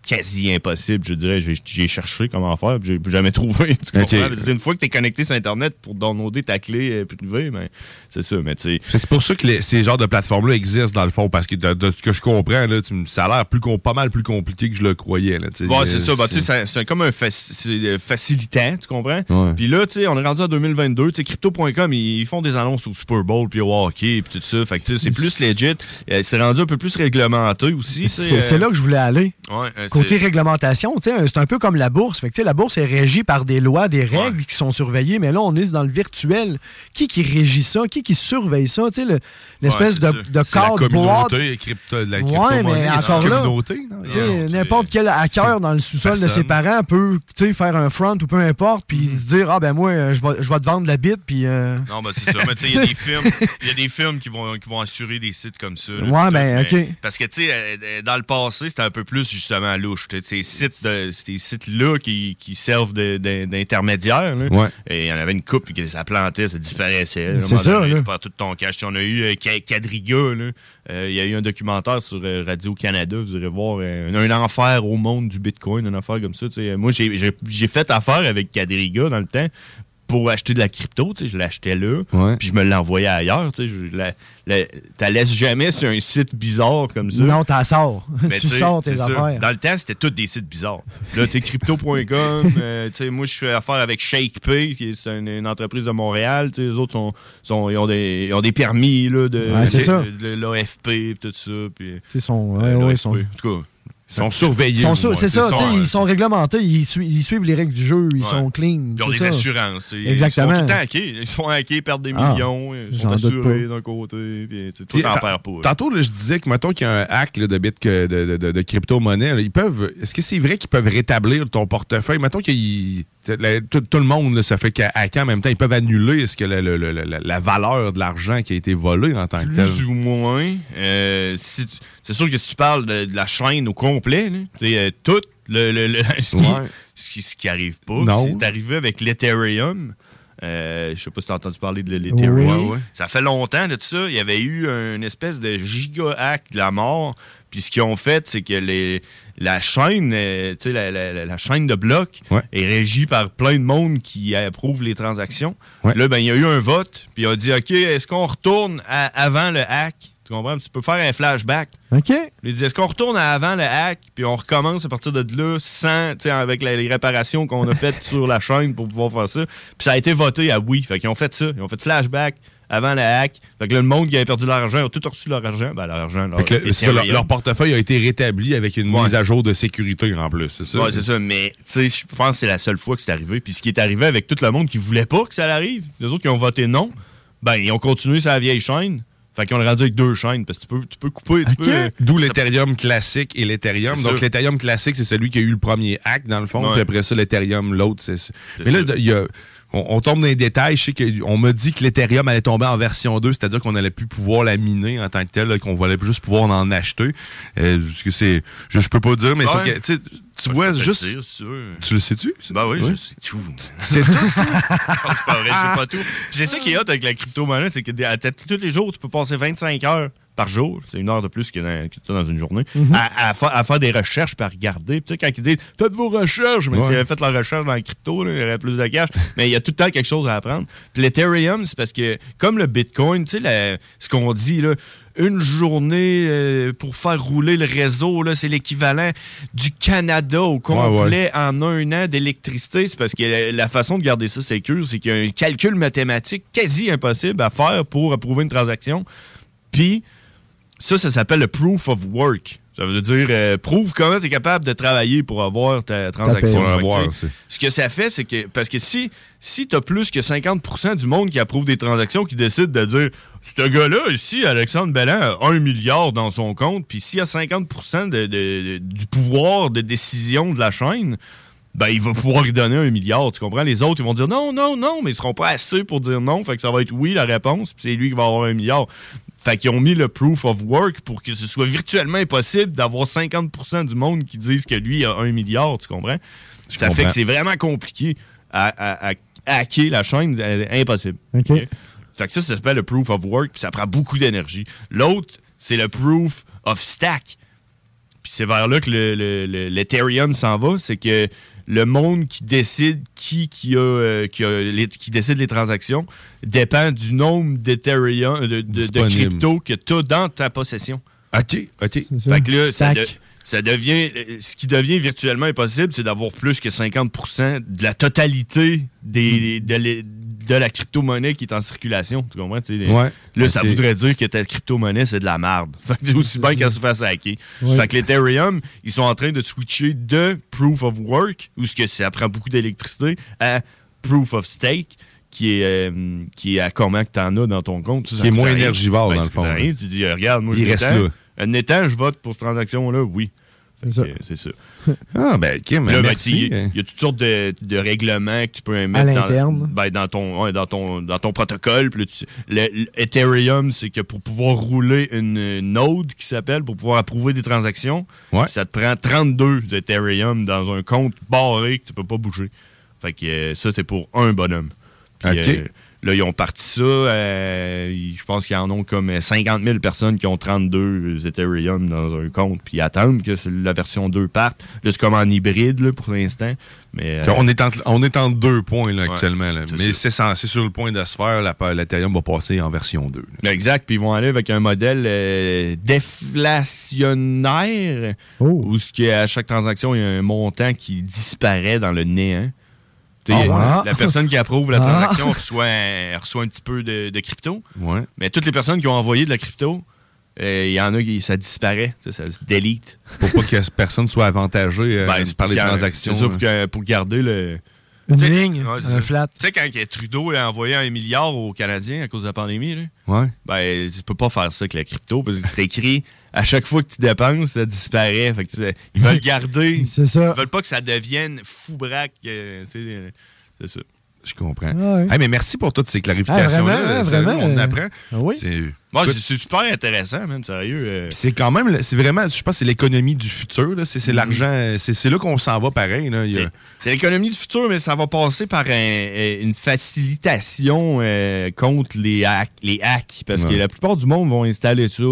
quasi impossible, je dirais. J'ai, cherché comment faire, puis j'ai jamais trouvé. Tu une fois que tu es connecté sur Internet pour downloader ta clé euh, privée, ben, c'est ça. Mais C'est pour ça que les- ces genres de plateformes-là existent dans le fond, parce que de, de ce que je comprends, là, tu ça a l'air plus pas mal plus compliqué que je le croyais. Là. Ouais, c'est ça. Bah, tu sais, c'est- comme un faci- euh, facilitant, tu comprends? Ouais. Puis là, tu sais, on est rendu en 2022. Tu sais, Crypto.com, ils ils font des annonces au Super Bowl, puis au hockey, puis tout ça. Fait que, c'est plus legit. Euh, C'est rendu un peu plus réglementé aussi. C'est euh, là que je voulais aller. Ouais, Côté réglementation, c'est un peu comme la bourse. Fait que, la bourse est régie par des lois, des règles qui sont surveillées, mais là, on est dans le virtuel. Qui qui régit ça? Qui qui surveille ça? Sais, le- l'espèce Ouais, de, de. C'est la cadre boîte. communauté crypto- la Ouais, mais encore là, communauté, n'importe quel hacker dans le sous-sol de ses parents peut faire un front ou peu importe, puis se dire Ah ben moi, euh, je vais, je vais te vendre la bite, puis. euh, Non, ben c'est ça. Mais tu sais, il y a des films, il y a des films qui vont, qui vont assurer des sites comme ça. là, Ouais, ben, ok. Parce que, tu sais, euh, dans le passé, c'était un peu plus, justement, Ces sites sites-là qui, qui servent d'intermédiaires. Ouais. Et il y en avait une coupe, que ça plantait, ça disparaissait. C'est ça, donné, là. Tu perds tout ton cash. On a eu euh, Quadriga. Euh, Il y a eu un documentaire sur euh, Radio-Canada, vous irez voir, euh, un, un enfer au monde du Bitcoin, une affaire comme ça. Moi, j'ai fait affaire avec Quadriga dans le temps pour acheter de la crypto, tu sais, je l'achetais là, Ouais. puis je me l'envoyais ailleurs. Tu sais, je la, laisses jamais sur un site bizarre comme ça. Non, t'en sors. Mais tu sors tes affaires. Dans le temps, c'était tous des sites bizarres. Là, tu sais, crypto.com, euh, tu sais, moi, je fais affaire avec ShakePay, qui est c'est une, une entreprise de Montréal. Tu sais, les autres sont, sont- ils, ont des, ils ont des permis là, de, Ouais, c'est de- ça. de l'AFP, tout ça. Sais, sont, ouais, euh, ouais, sont, En tout cas, ils sont surveillés. sont sur- c'est ça, tu sais, euh, ils sont réglementés, ils, sui- ils suivent les règles du jeu, ils Ouais. sont clean. Ils ont des ça. assurances. Ils- Exactement. Ils sont tout le temps hackés. Ils se font hacker, perdent des Ah, millions. Ils sont j'en doute assurés pas. d'un côté. Puis, tu sais, tout en perd pas. Tantôt, là, je disais que, mettons qu'il y a un hack là, de, bit, de, de, de- de crypto-monnaie, ils peuvent. Est-ce que c'est vrai qu'ils peuvent rétablir ton portefeuille? Mettons que tout, tout le monde là, se fait qu'à- hacker en même temps, ils peuvent annuler est-ce que la, la- la- la- la valeur de l'argent qui a été volé en tant que tel? Plus ou moins. Euh, si tu- c'est sûr que si tu parles de, de la chaîne au complet, euh, tout le, le- le- ce, qui, Ouais. ce, qui, ce qui arrive pas, c'est arrivé avec l'Ethereum. Euh, je sais pas si tu as entendu parler de l'Ethereum. Oui. Ça fait longtemps de ça. Il y avait eu une espèce de giga hack de la mort. Puis ce qu'ils ont fait, c'est que les, la chaîne, euh, tu sais, la, la- la- chaîne de blocs est régie par plein de monde qui approuve les transactions. Là, ben, il y a eu un vote. Puis il a dit, OK, est-ce qu'on retourne à- avant le hack? Tu comprends? Tu peux faire un flashback. OK. Il dit, est-ce qu'on retourne à avant le hack, puis on recommence à partir de là, sans, tu sais, avec les réparations qu'on a faites sur la chaîne pour pouvoir faire ça. Puis ça a été voté à oui. Fait qu'ils ont fait ça. Ils ont fait flashback avant le hack. Fait que là, le monde qui avait perdu leur argent, ils ont tout reçu leur argent. Ben, leur argent, leur, le- ça, leur, portefeuille a été rétabli avec une Ouais. mise à jour de sécurité en plus, c'est ça? Ouais, c'est ça. Mais, tu sais, je pense que c'est la seule fois que c'est arrivé. Puis ce qui est arrivé avec tout le monde qui voulait pas que ça arrive, les autres qui ont voté non, ben, ils ont continué sur la vieille chaîne. Fait qu'ils ont le rendu avec deux chaînes. Parce que tu peux, tu peux couper. Tu peux, euh, D'où ça- l'Ethereum classique et l'Ethereum. Donc, l'Ethereum classique, c'est celui qui a eu le premier hack, dans le fond. Ouais. Puis après ça, l'Ethereum, l'autre, c'est. Mais là, il y a- On, on tombe dans les détails. Je sais qu'on m'a dit que l'Ethereum allait tomber en version 2, c'est-à-dire qu'on allait plus pouvoir la miner en tant que telle, qu'on allait juste pouvoir en acheter. Euh, parce que c'est. Je, je peux pas dire, mais Ouais. C'est tu vois, juste. dire, si tu le sais-tu? Ben oui, Ouais. je sais tout. C'est tout? c'est pas vrai, sais pas tout. Puis c'est ça qui est hot avec la crypto-monnaie, c'est que à- tous les jours, tu peux passer 25 heures par jour, c'est une heure de plus que dans, que dans une journée, Mhm. à, à fa- à faire des recherches puis à regarder. Tu sais, quand ils disent « Faites vos recherches! » Mais Ouais. s'ils avaient fait la recherche dans la crypto, là, il y aurait plus de cash. Mais il y a tout le temps quelque chose à apprendre. Puis l'Ethereum, c'est parce que, comme le Bitcoin, tu sais, ce qu'on dit, là, une journée euh, pour faire rouler le réseau, c'est l'équivalent du Canada au complet en un an d'électricité. C'est parce que la, la façon de garder ça sécure, c'est qu'il y a un calcul mathématique quasi impossible à faire pour approuver une transaction. Puis, ça, ça s'appelle le proof of work. Ça veut dire, euh, prouve comment tu es capable de travailler pour avoir ta transaction. que, Avoir, ce que ça fait, c'est que, parce que si, si tu as plus que 50% du monde qui approuve des transactions, qui décide de dire, ce gars-là, ici, Alexandre Belland, a un milliard dans son compte, puis s'il a 50 de- de- de- du pouvoir de décision de la chaîne, ben, il va pouvoir lui donner un milliard, tu comprends? Les autres, ils vont dire non, non, non, mais ils seront pas assez pour dire non, fait que ça va être oui la réponse, puis c'est lui qui va avoir un milliard. Fait qu'ils ont mis le proof of work pour que ce soit virtuellement impossible d'avoir 50% du monde qui disent que lui a un milliard, tu comprends? ça fait que c'est vraiment compliqué à, à- à hacker la chaîne, euh, impossible. OK? Fait que ça, ça s'appelle le proof of work, puis ça prend beaucoup d'énergie. L'autre, c'est le proof of stack. Puis c'est vers là que le- le- le- l'Ethereum s'en va, c'est que le monde qui décide qui, qui, a, euh, qui, a les, qui décide les transactions dépend du nombre d'Ethereum, de, de, de Disponible. crypto que tu as dans ta possession. OK, OK. Fait que là, ça, Stack. de- ça devient. Ce qui devient virtuellement impossible, c'est d'avoir plus que 50% de la totalité des, de, les- de la crypto-monnaie qui est en circulation. Tu comprends? Tu Ouais. Là, ça voudrait dire que ta crypto-monnaie, c'est de la merde. Fait que c'est aussi bien qu'elle se fasse hacker. Ouais. Fait que l'Ethereum, ils sont en train de switcher de Proof of Work, où ce que ça prend beaucoup d'électricité, à Proof of Stake. Qui est, euh, qui est à comment que t'en as dans ton compte. Qui est moins énergivore, Ben, dans le fond, rien. Tu dis, euh, regarde, moi, Il je reste là. Un étant, je vote pour cette transaction-là, oui. C'est ça. Ah, ben, Kim, Là, ben, merci. Il y, a- il y a toutes sortes de, de règlements que tu peux mettre dans, l'interne. ben, dans, ton, ouais, dans, ton, dans ton protocole. Puis là, tu- le- le Ethereum, c'est que pour pouvoir rouler une node qui s'appelle, pour pouvoir approuver des transactions, ça te prend 32 d'Ethereum dans un compte barré que tu peux pas bouger. Fait que euh, ça, c'est pour un bonhomme. Puis, OK. euh, Là, ils ont parti ça. euh, je pense qu'il y en ont comme 50 000 personnes qui ont 32 Ethereum dans un compte, puis ils attendent que la version 2 parte. Là, c'est comme en hybride là, pour l'instant. Mais, euh, On, est entre, on est en deux points là, Ouais, actuellement. là. c'est Mais c'est censé sur le point de se faire. la- L'Ethereum va passer en version 2. là. Oh. Exact. Puis ils vont aller avec un modèle euh, déflationnaire où ce qui à chaque transaction, il y a un montant qui disparaît dans le néant. Ah. La personne qui approuve la Ah. transaction reçoit, un, reçoit un petit peu de, de crypto. Mais toutes les personnes qui ont envoyé de la crypto, euh, il y en a qui ça disparaît, ça, ça se délite. Pour pas que personne soit avantagé euh, Ben, par les transactions. c'est ça, pour, que- pour garder le. Une ligne, Ouais, un ça. flat. Tu sais, quand Trudeau a envoyé un milliard aux Canadiens à cause de la pandémie, là, Ouais. Euh, ben, tu peux pas faire ça avec la crypto parce que c'est écrit à chaque fois que tu dépenses, ça disparaît. Fait que, ils veulent garder. C'est ça. Ils veulent pas que ça devienne fou braque. euh, euh, c'est ça. Je comprends. Ouais. Hey, mais merci pour toutes ces clarifications-là. Ah, vraiment, vraiment, On euh, apprend. ah oui. C'est super intéressant, même, sérieux. euh. C'est quand même, c'est vraiment, je pense, c'est l'économie du futur. C'est c'est l'argent, c'est là qu'on s'en va pareil. a- C'est- l'économie du futur, mais ça va passer par un- euh, une facilitation euh, contre les hacks, les hacks. Parce que la plupart du monde vont installer ça.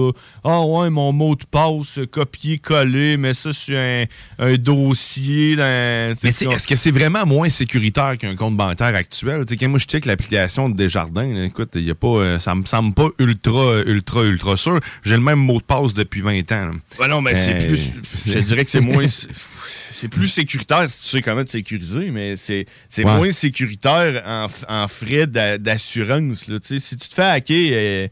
Ah ouais, mon mot de passe, copier-coller, mets ça sur un, un dossier. Dans, Mais est-ce que c'est vraiment moins sécuritaire qu'un compte bancaire actuel? Quand moi, je check l'application de Desjardins, là, écoute, il y a pas, euh, ça me semble pas ultra, ultra, ultra sûr. J'ai le même mot de passe depuis 20 ans. Ouais, non, mais c'est Euh, plus. Je dirais que c'est moins. C'est plus sécuritaire si tu sais comment te sécuriser, mais c'est Ouais. moins sécuritaire en, frais d'a- d'assurance. Si tu te fais hacker, euh,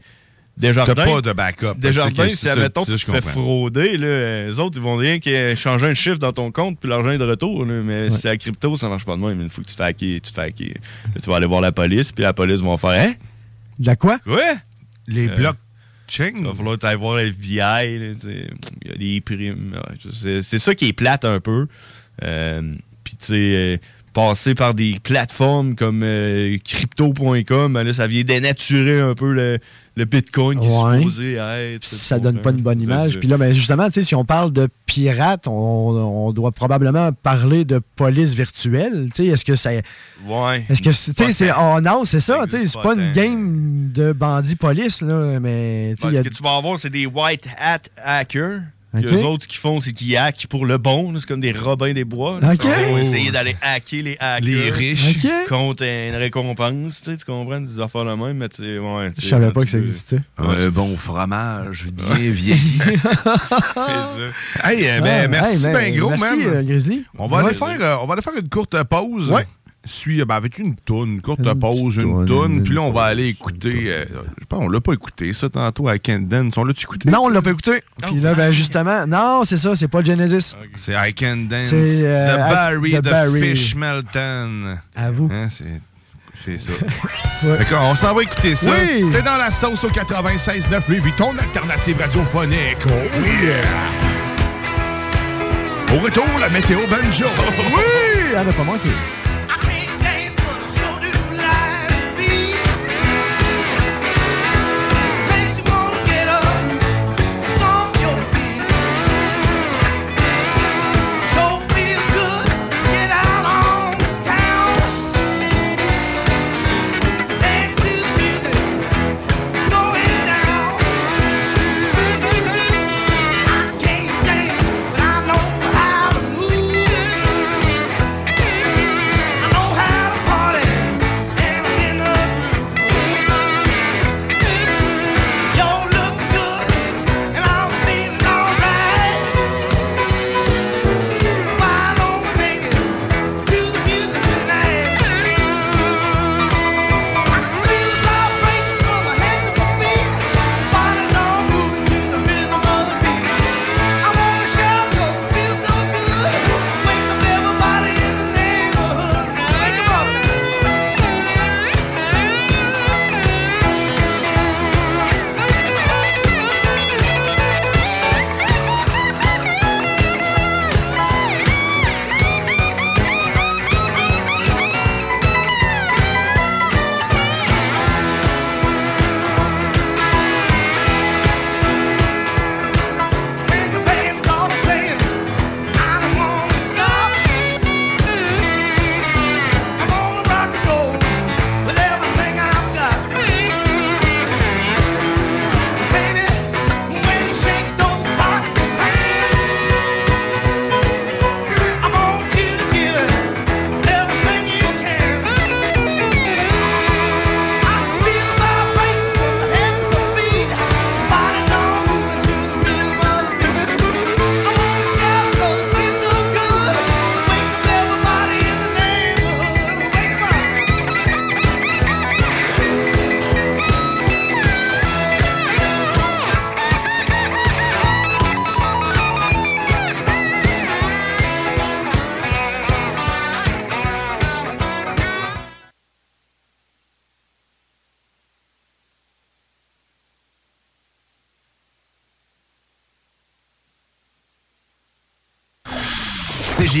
Desjardins. T'as pas de backup. Desjardins, C'est si admettons tu te fais frauder, là, les autres, ils vont rien que changer un chiffre dans ton compte puis l'argent est de retour. là. mais si c'est la crypto, ça marche pas de même. Une fois que tu te fais hacker, tu te fais hacker. Là, tu vas aller voir la police, puis la police va faire Hein? De la quoi? Quoi? Les Euh, blockchains? Il va falloir ailles voir le. Il y a des primes. c'est ça qui est plate un peu. Euh, Puis, tu sais, euh, passer par des plateformes comme euh, crypto.com, ben là, ça vient dénaturer un peu le, le Bitcoin qui Ouais. est supposé être. ça donne pas une bonne image. Puis là, ben justement, si on parle de pirates, on, on doit probablement parler de police virtuelle. Est-ce que ça. Ouais. Est-ce que c'est- c'est. Oh non, c'est ça. C'est pas pas une game de bandits police, là, mais. ce que tu vas avoir, c'est des white hat hackers. Ok. Les autres, ce qu'ils font, c'est qu'ils hackent pour le bon. C'est comme des Robins des Bois. Ils vont essayer d'aller hacker les hackers. Les riches. Ok. Contre une récompense. Tu, sais, tu comprends? Des affaires de même. Mais tu sais, ouais, tu Je savais pas que ça existait. Un bon fromage bien vieilli. C'est ça. Hey, euh, ben, Ah, merci hey, ben, ben gros, merci, man. euh, Grizzly. On va, Ouais. aller faire, euh, on va aller faire une courte pause. Ouais. Suis, euh, ben, avec une toune, une courte pause, une toune, puis là, on va aller écouter. euh, je pense qu'on l'a pas écouté, ça, tantôt, à Camden. On l'a-tu écouté? Non, on l'a pas écouté. Puis là, ben justement, non, c'est ça, c'est pas Genesis. C'est I Can Dance. C'est, euh, The Barry, The The, Barry. Fish Melton. À vous. Hein, c'est, c'est ça. Ouais. Fait qu'on s'en va écouter ça. Oui. T'es dans la sauce au 96.9 Lévis, ton alternative radiophonique. Oh yeah! Au retour, la météo banjo. Oui, elle a pas manqué.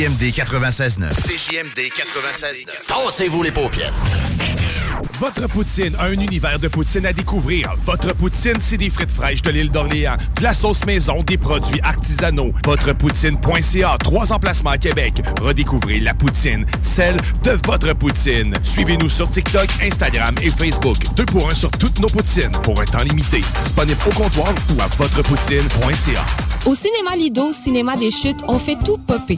CJMD 96.9. CJMD 96.9. Tassez-vous les paupières. Votre poutine, un univers de poutine à découvrir. Votre poutine, c'est des frites fraîches de l'île d'Orléans, de la sauce maison, des produits artisanaux. Votrepoutine.ca, trois emplacements à Québec. Redécouvrez la poutine, celle de votre poutine. Suivez-nous sur TikTok, Instagram et Facebook. Deux pour un sur toutes nos poutines, pour un temps limité. Disponible au comptoir ou à votrepoutine.ca. Au cinéma Lido, cinéma des chutes, on fait tout popper.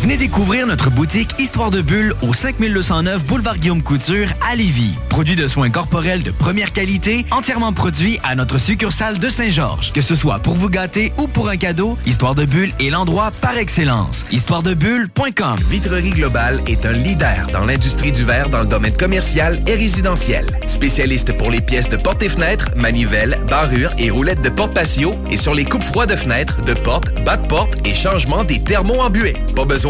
Venez découvrir notre boutique Histoire de Bulle au 5209 Boulevard Guillaume Couture à Lévis. Produit de soins corporels de première qualité, entièrement produit à notre succursale de Saint-Georges. Que ce soit pour vous gâter ou pour un cadeau, Histoire de Bulle est l'endroit par excellence. Histoiredebulle.com Vitrerie Globale est un leader dans l'industrie du verre dans le domaine commercial et résidentiel. Spécialiste pour les pièces de portes et fenêtres, manivelles, barrures et roulettes de porte patio et sur les coupes froides de fenêtres, de portes, bas de porte et changement des thermos embués. Pas besoin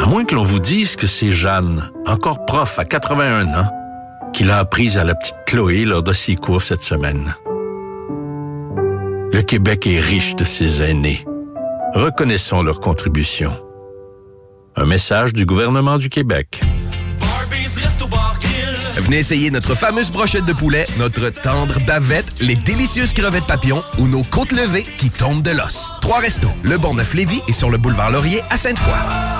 À moins que l'on vous dise que c'est Jeanne, encore prof à 81 ans, qui l'a apprise à la petite Chloé lors de ses cours cette semaine. Le Québec est riche de ses aînés. Reconnaissons leur contribution. Un message du gouvernement du Québec. Venez essayer notre fameuse brochette de poulet, notre tendre bavette, les délicieuses crevettes papillons ou nos côtes levées qui tombent de l'os. Trois restos, le Bon Neuf Lévis et sur le boulevard Laurier à Sainte-Foy.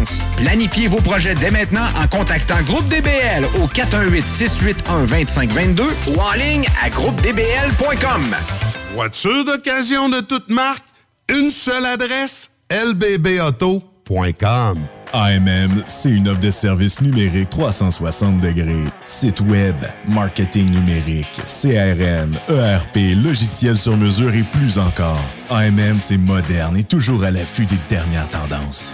Planifiez vos projets dès maintenant en contactant Groupe DBL au 418-681-2522 ou en ligne à groupedbl.com. Voiture d'occasion de toute marque, une seule adresse, lbbauto.com. AMM, c'est une offre de services numériques 360 degrés. Site web, marketing numérique, CRM, ERP, logiciel sur mesure et plus encore. AMM, c'est moderne et toujours à l'affût des dernières tendances.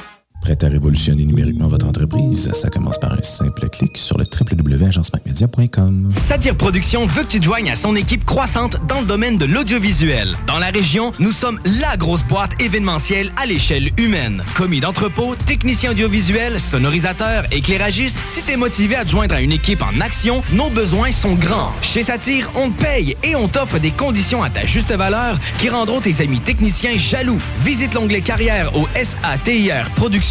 Prête à révolutionner numériquement votre entreprise? Ça commence par un simple clic sur le www.agencemacmedia.com. Satire Productions veut que tu te joignes à son équipe croissante dans le domaine de l'audiovisuel. Dans la région, nous sommes la grosse boîte événementielle à l'échelle humaine. Commis d'entrepôt, technicien audiovisuel, sonorisateur, éclairagiste, si t'es motivé à te joindre à une équipe en action, nos besoins sont grands. Chez Satire, on te paye et on t'offre des conditions à ta juste valeur qui rendront tes amis techniciens jaloux. Visite l'onglet carrière au SATIR Productions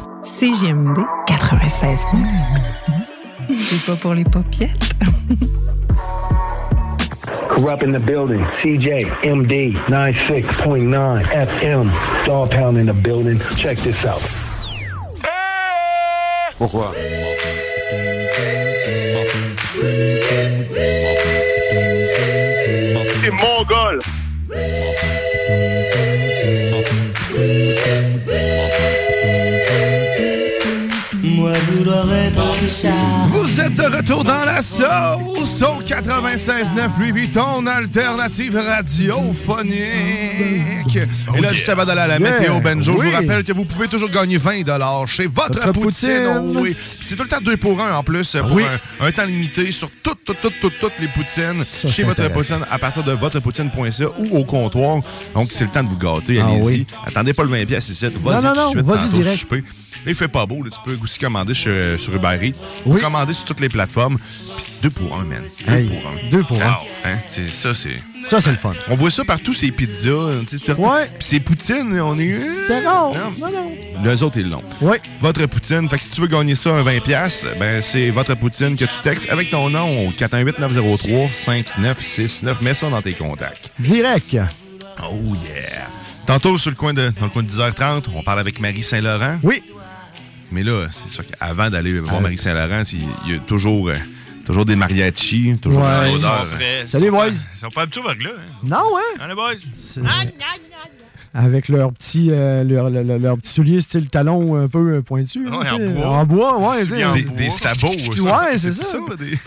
CGMD 96. C'est pas pour les paupiètes. Corrupt in the building. CJ MD 96.9 FM. Dog Pound in the building. Check this out. Pourquoi? C'est mongol. Moi vouloir être un chat. Vous êtes de retour dans la sauce au 96.9 Louis Vuitton, alternative radiophonique. Et là, juste avant d'aller à la Yeah. météo, Benjo, je vous rappelle que vous pouvez toujours gagner 20 chez votre, Votre poutine. poutine. Oh oui. C'est tout le temps 2 pour 1 en plus, pour Oui. un, un temps limité sur toutes, toutes, toutes, toutes, toutes les poutines Ça, chez votre poutine à partir de votrepoutine.ca ou au comptoir. Donc, c'est le temps de vous gâter. Ah Allez-y. oui. Attendez pas le 20 pièces ici. Vas-y Non, non, tout de non, suite. vas-y direct. il fait pas beau, là, tu peux aussi commander sur, sur Uber Eats. Vous commandez sur toutes les plateformes. Puis deux pour un, man. Deux Hey, pour un. deux pour un. Hein, Ça, c'est. Ça, c'est le fun. On voit ça partout, ces pizzas. sais, Ouais. Puis ces poutines, on est. C'est rare. Non. Non, non. Les autres, ils l'ont. Oui. Votre poutine. Fait que si tu veux gagner ça, un 20$, ben c'est votre poutine que tu textes avec ton nom au 418-903-5969. Mets ça dans tes contacts. Direct. Oh yeah! Tantôt, sur le coin de, dans le coin de 10h30, on parle avec Marie Saint-Laurent. Oui. Mais là, c'est sûr qu'avant d'aller voir. Marie Saint-Laurent, il il y a toujours, euh, toujours des mariachis, toujours Ouais. de l'odeur. Salut, boys. Ça va faire un petit verglas, hein? Non, ouais. Hein, les boys? Avec leur petit, euh, leur, leur, leur- leur petit soulier style talon un peu euh, pointu. Ouais, là, en bois. En bois, ouais. en- Des, des sabots. aussi. Ouais, c'est ça. des-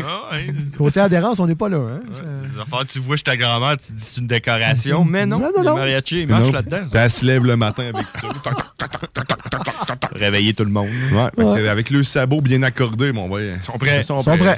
Côté adhérence, on n'est pas là. Hein? Les affaires, tu vois chez ta grand-mère, tu dis c'est une décoration, mais non, Non, non, les non. mariachis, ils Non. marchent là-dedans. Elle se lève le matin avec ça. Réveiller tout le monde. Ouais, avec le sabot bien accordé, mon boy. Ils sont prêts. Ils sont Ils sont prêts.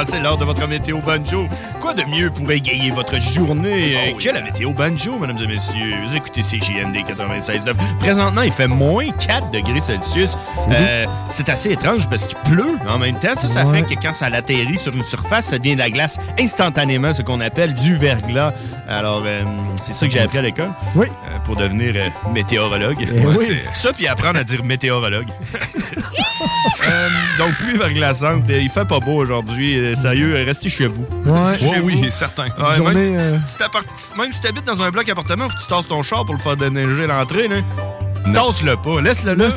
Ah, ah, ah, ah, ah, c'est l'heure de votre météo banjo. Quoi de mieux pour égayer votre journée? Euh, que la météo banjo, mesdames et messieurs? Vous écoutez CJMD 96.9. Présentement, il fait moins 4 degrés Celsius. Euh, c'est assez étrange parce qu'il pleut en même temps. Ça, ça Ouais. fait que quand ça atterrit sur une surface, ça devient de la glace instantanément, ce qu'on appelle du verglas. Alors, euh, c'est ça que j'ai appris à l'école. Oui. Euh, pour devenir euh, météorologue. Eh Ouais, oui. Ça, puis apprendre à dire météorologue. Donc, pluie verglaçante. Il fait pas beau aujourd'hui. Euh, Sérieux, euh, restez chez vous. Ouais. Chez Ouais, oui, vous. certain. Ouais, Journée, même, euh, si t'appart- même si t'habites dans un bloc appartement, faut que tu tasses ton char pour le faire déneiger l'entrée. là. Tasse-le pas. Laisse-le là.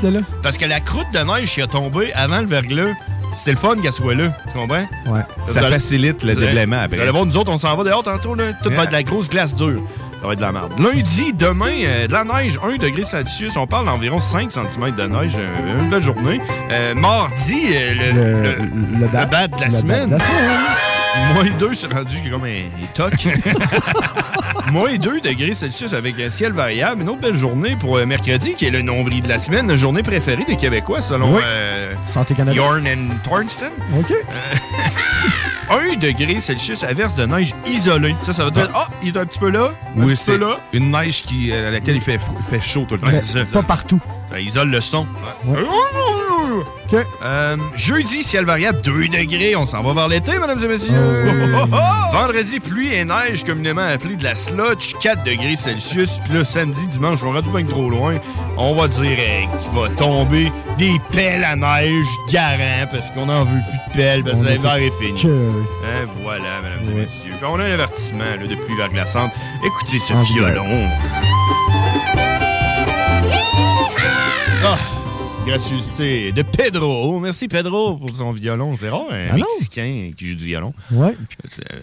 Parce que la croûte de neige qui a tombé avant le verglas, c'est le fun qu'elle soit là. Tu comprends? Ouais. Ça Vous facilite le vous déblaiement Vous après. allez voir, nous autres, on s'en va dehors tantôt. Là. Tout va être de la grosse glace dure. Ça va être de la merde. Lundi, demain, euh, de la neige, 1 degré Celsius. On parle d'environ 5 cm de neige euh, une belle journée. Euh, mardi, euh, le, Le, le- le, le bat. bat de la semaine. de la semaine. Moins 2, c'est rendu comme un, toc. Moins 2 degrés Celsius avec un ciel variable. Une autre belle journée pour euh, mercredi, qui est le nombril de la semaine. La journée préférée des Québécois, selon Oui. euh, Santé Canada. Yorn and Thornston. OK. 1 degré Celsius, averse de neige isolée. Ça, ça veut dire, ah, il est un petit peu là, un Oui, petit peu c'est là. une neige qui, euh, à laquelle il fait, fait chaud tout le temps. Pas partout. Ça isole le son. Ouais. OK. Euh, jeudi, ciel variable, 2 degrés. On s'en va vers l'été, mesdames et messieurs. Oh. Vendredi, pluie et neige, communément appelée de la sludge, 4 degrés Celsius. Puis là, samedi, dimanche, on va rendu bien trop loin. On va dire euh, qu'il va tomber des pelles à neige garant parce qu'on n'en veut plus de pelles parce que l'hiver est fini. que- Hein, voilà, mesdames et messieurs. Puis on a un avertissement là, de pluie verglaçante. Écoutez ce violon. Gracieuseté de Pedro. Merci Pedro pour son violon. C'est rare, un Ah non? Mexicain qui joue du violon. Ouais. C'est euh,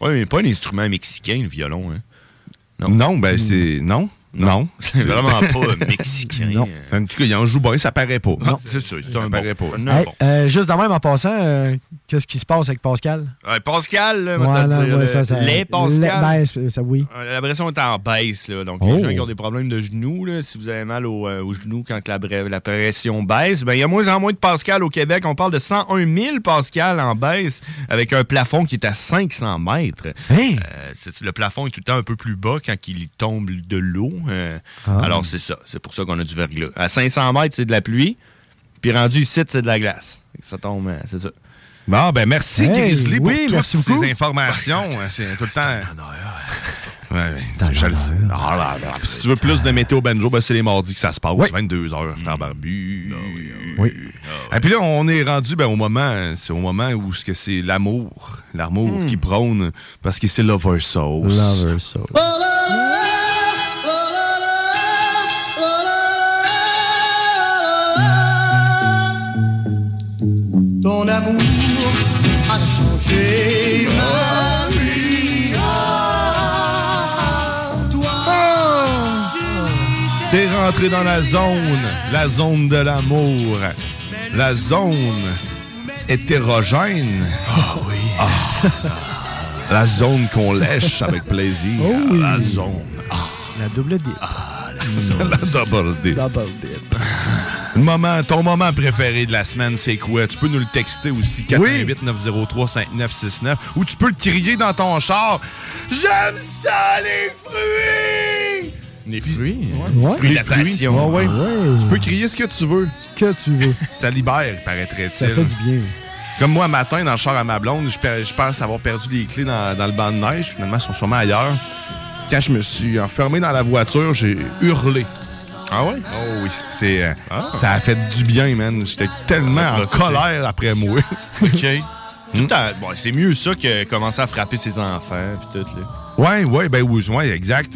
pas, un- pas un instrument mexicain, le violon. Hein. Non, ben c'est. Non. Non. C'est vraiment pas mexicain. Non. En tout cas, il en joue bien, ça paraît pas. Non, c'est ça. C'est Ça paraît bon. pas. Hey, euh, juste de même en passant, euh, qu'est-ce qui se passe avec Pascal? Pascal, là, Voilà, dire, ouais, ça, ça- les Pascal. les- ben, ça, oui. Euh, La pression est en baisse. Là. Donc, Oh. les gens qui ont des problèmes de genoux, là, si vous avez mal au, euh, au genou quand la, pression baisse, ben, il y a moins en moins de Pascal au Québec. On parle de 101 000 Pascal en baisse avec un plafond qui est à 500 mètres. Hein? Euh, le plafond est tout le temps un peu plus bas quand il tombe de l'eau. Euh, Ah. Alors, c'est ça. C'est pour ça qu'on a du verglas. À 500 mètres, c'est de la pluie. Puis rendu ici, c'est de la glace. Ça tombe, euh, c'est ça. Bon, ben merci Hey, Grizzly pour oui, toutes merci ces beaucoup. informations. C'est tout le temps. Ouais, ouais, je le sais. Ah, là, là. Si tu veux plus de météo banjo, ben c'est les mardis que ça se passe. 22h, frère Barbu. Oui. Et puis là, on est rendu ben, au moment, c'est au moment où ce que c'est l'amour, l'amour Hmm. qui prône, parce que c'est Lover Sauce. Lover Sauce. Amour a changé ma vie. Sans toi, T'es rentré dans la zone, la zone de l'amour, la zone hétérogène. Ah oui. La zone qu'on lèche avec plaisir. Oh oui. La zone. La double dip. la double dip. Double dip. Le moment, ton moment préféré de la semaine, c'est quoi? Tu peux nous le texter aussi, 418-903-5969, ou tu peux le crier dans ton char. J'aime ça, les fruits! Les fruits? Ouais. Fruits de Les la fruits? passion. Ouais, ouais. Ouais. Tu peux crier ce que tu veux. Que tu veux. Ça libère, paraîtrait-il. Ça fait du bien. Comme moi, matin, dans le char à ma blonde, je, pense avoir perdu les clés dans, dans le banc de neige. Finalement, elles sont sûrement ailleurs. Quand je me suis enfermé dans la voiture, j'ai hurlé. Ah ouais? Oh oui, c'est, euh, ça a fait du bien, man. J'étais tellement en colère après moi. OK. Temps- bon, c'est mieux ça que commencer à frapper ses enfants. Puis tout, là. Ouais, ouais, ben oui, ouais, exact.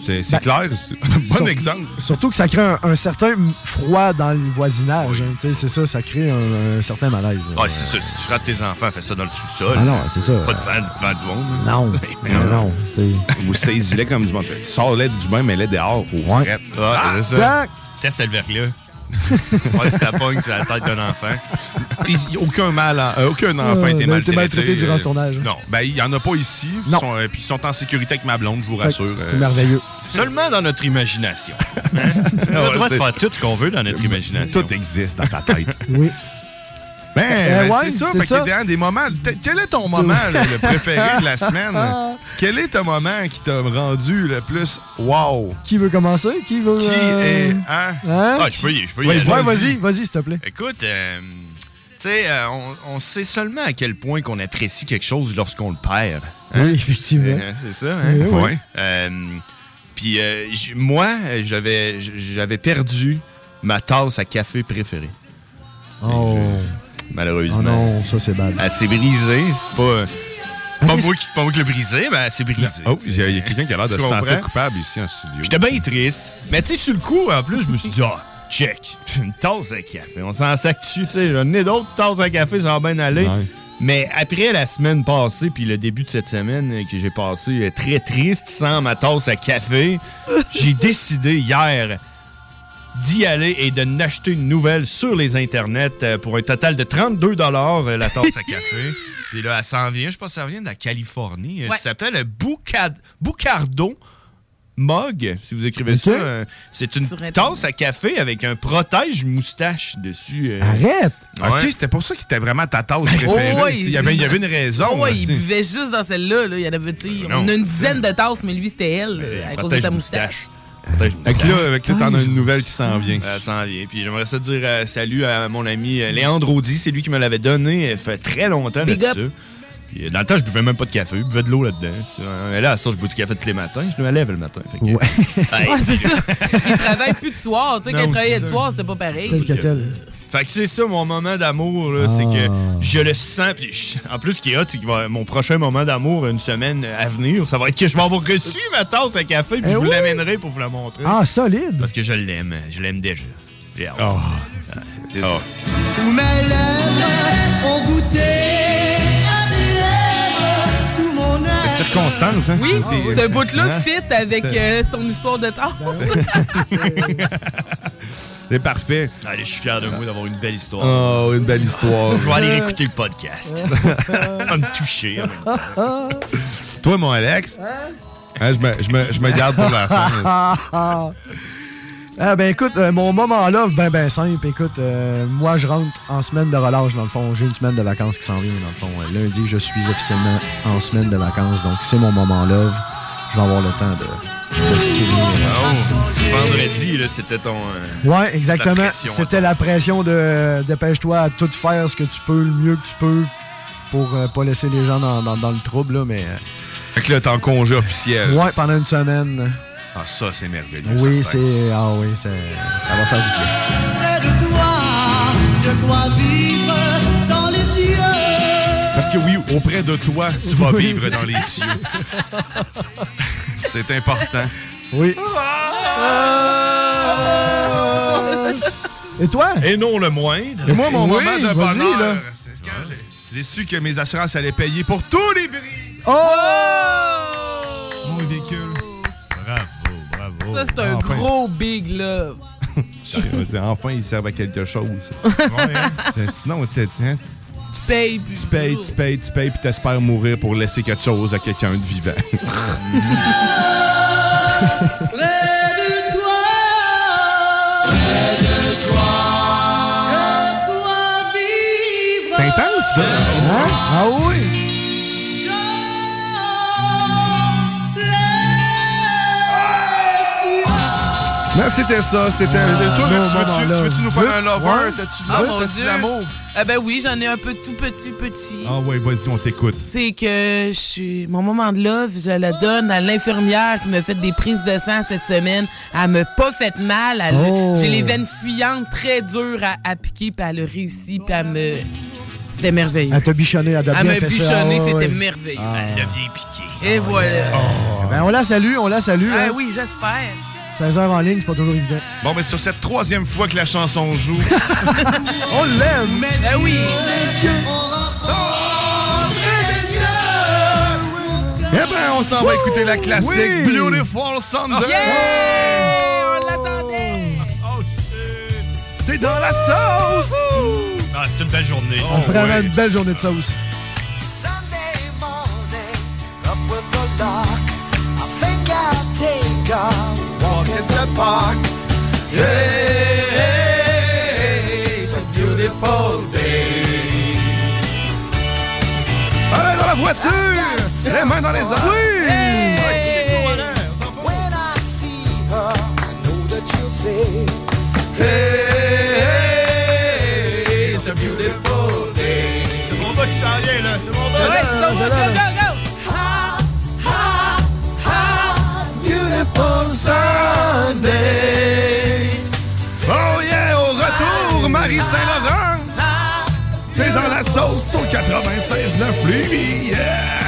C'est, c'est Ben, clair. C'est un bon Sur- exemple. Surtout que ça crée un, un certain froid dans le voisinage. hein. C'est ça, ça crée un, un certain malaise. Ouais, c'est ça. Si tu frappes tes enfants, fais ça dans le sous-sol. Ah non, c'est ça. Pas devant, devant du monde. Non, non, non. tu sais. Ou saisis-les comme du monde. Tu sors l'aide du bain, mais l'aide dehors au Ouais. fret. Ah, c'est ça. Tac! Teste le verglas. ouais, ça pogne sur la tête d'un enfant. Aucun mal, euh, aucun enfant Euh, a été n'a maltraité. été maltraité durant ce euh, tournage. Non, ben il y en a pas ici. Ils Non. sont, euh, Puis ils sont en sécurité avec ma blonde, je vous rassure. C'est euh, merveilleux. Seulement dans notre imagination. Hein? On a le droit de faire tout ce qu'on veut dans notre imagination. Tout existe dans ta tête. Oui. Ben, Euh, ben, ouais, c'est ça. c'est Fait que ça. dans des moments. Quel est ton moment là, le préféré de la semaine? Quel est ton moment qui t'a rendu le plus wow? Qui veut commencer? Qui veut. Qui euh, est. Hein? Hein? Ah, je peux y, je peux y Ouais, aller. ouais, vas-y, vas-y, s'il te plaît. Écoute, euh, tu sais, euh, on, on sait seulement à quel point qu'on apprécie quelque chose lorsqu'on le perd. hein? Oui, effectivement. Euh, c'est ça, hein? Oui. Euh, Puis euh, moi, j'avais j'avais perdu ma tasse à café préférée. Oh. Malheureusement. Oh non, ça c'est bad. Elle s'est brisée. C'est pas, euh, pas, moi qui, pas moi qui l'ai brisée, mais elle s'est brisée. Oh, il y a, quelqu'un qui a l'air de se sentir coupable ici en studio. J'étais bien triste. Mais tu sais, sur le coup, en plus, je me suis dit, ah, check, une tasse à café. On s'en sac dessus, tu sais. J'en ai d'autres tasses à café, ça va bien aller. Ouais. Mais après la semaine passée, puis le début de cette semaine euh, que j'ai passé euh, très triste sans ma tasse à café, j'ai décidé hier d'y aller et de n'acheter une nouvelle sur les internets euh, pour un total de 32 dollars la tasse à café. Puis là, elle s'en vient, je pense que ça vient de la Californie. Euh, Ouais. Ça s'appelle Bucad- Bucardo Mug, si vous écrivez ça. euh, C'est une tasse à café avec un protège moustache dessus. euh. Arrête! Ok, c'était pour ça que c'était vraiment ta tasse préférée. Oh, ouais, il, y avait, il y avait une raison. Oh, ouais, il buvait juste dans celle-là. Là. Il y en avait, Non. on a une dizaine de tasses, mais lui, c'était elle, euh, à cause de sa moustache. Fait que moustache. là, avec là, t'en as une nouvelle qui s'en vient. Euh, ça en vient. Puis j'aimerais ça dire euh, salut à mon ami euh, Léandre Audi. C'est lui qui me l'avait donné. Ça fait très longtemps Big là-dessus. Puis, euh, dans le temps, je buvais même pas de café. Je buvais de l'eau là-dedans. Mais là, à ça, je bois du café tous les matins. Je me lève le matin. Fait que- Ouais. Ah, c'est ça. Il travaille plus de soir. Tu sais, quand il travaillait de soir, c'était pas pareil. Tel que tel. Fait que c'est ça mon moment d'amour, c'est que Ah. je le sens. Puis je- en plus, ce qui est hot, c'est que va- mon prochain moment d'amour, une semaine à venir, ça va être que je vais avoir reçu ma tasse à café, puis Eh je vous oui. l'amènerai pour vous la montrer. Ah, solide! Parce que je l'aime, je l'aime déjà. J'ai hâte. Oh. C'est ça. Où mes lèvres ont goûté à tes lèvres, où mon âme Cette circonstance, hein? Oui, T'es- ce bout-là hein? fit avec euh, son histoire de tasse. C'est parfait. Allez, je suis fier de moi d'avoir une belle histoire. Oh, une belle histoire. Je vais aller écouter le podcast. Va me toucher en même temps. Toi, mon Alex, hein, je, me, je, me, je me garde pour la fin. Ah ben écoute, euh, mon moment là, ben ben simple. Écoute, euh, moi je rentre en semaine de relâche dans le fond. J'ai une semaine de vacances qui s'en vient dans le fond. Euh, lundi, je suis officiellement en semaine de vacances, donc c'est mon moment là. Je vais avoir le temps de. de finir. Oh, vendredi, c'était ton. euh, Ouais, exactement. C'était la pression de dépêche-toi à tout faire ce que tu peux, le mieux que tu peux, pour euh, pas laisser les gens dans, dans- dans le trouble là, mais. euh, Fait que là, t'es en congé officiel. ouais, pendant une semaine. Ah, ça, c'est merveilleux. Oui, c'est. Ah oui, c'est- ça va faire du bien. de toi, de quoi vivre que oui, auprès de toi, tu vas vivre dans les cieux. C'est important. Oui. Et toi? Et non le moindre. Et moi, mon Oui, moment de bonheur, là. c'est quand j'ai- su que mes assurances allaient payer pour tous les bris. Oh! Mon véhicule. Bravo, bravo. Ça, c'est un Enfin. gros big love. enfin, ils servent à quelque chose. hein. Sinon, t'es- Tu payes, puis tu payes, tu payes, tu payes, puis t'espères mourir pour laisser quelque chose à quelqu'un de vivant. Près de toi, près de toi, de quoi vivre. C'est intense, ça. Hein? Ah oui! Non, c'était ça. C'était. Toi, non, tu veux-tu- veux-tu nous faire un lover? T'as-tu Ah, l'amour? Ah ben oui, j'en ai un peu tout petit, petit. Ah ouais, vas-y, on t'écoute. C'est que je suis. Mon moment de love, je la donne à l'infirmière qui m'a fait des prises de sang cette semaine. Elle m'a pas fait mal. Elle- Oh. J'ai les veines fuyantes très dures à, à piquer, puis elle a réussi, puis elle me. C'était merveilleux. Elle t'a bichonné, elle t'a Elle bien m'a fait ça. bichonné, Ah, c'était ouais. merveilleux. Ah. Il a bien piqué. Et voilà. Ben, on la salue, on la salue. Ah hein. oui, j'espère. 16 heures en ligne, c'est pas toujours évident. Bon, ben sur cette troisième fois que la chanson joue, On l'aime! Ah oui. eh ben, on s'en va écouter la classique Oui. Beautiful Sunday. Yeah! On l'attendait! T'es dans la sauce! Ah, c'est une belle journée. Oh, C'est vraiment ouais. une belle journée de aussi. Sunday morning, up with the lark. I think I'll take walk in the park. Hey, it's a beautiful day. Allez, dans la voiture! Les mains dans les airs! When I see her, I know that you'll say, Hey, it's a beautiful day. C'est mon gars qui s'en vient, là. C'est mon gars. Ouais, c'est donc, go, Oh yeah, au retour, Marie Saint-Laurent! T'es dans la sauce au 96.9 lui, yeah!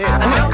Don't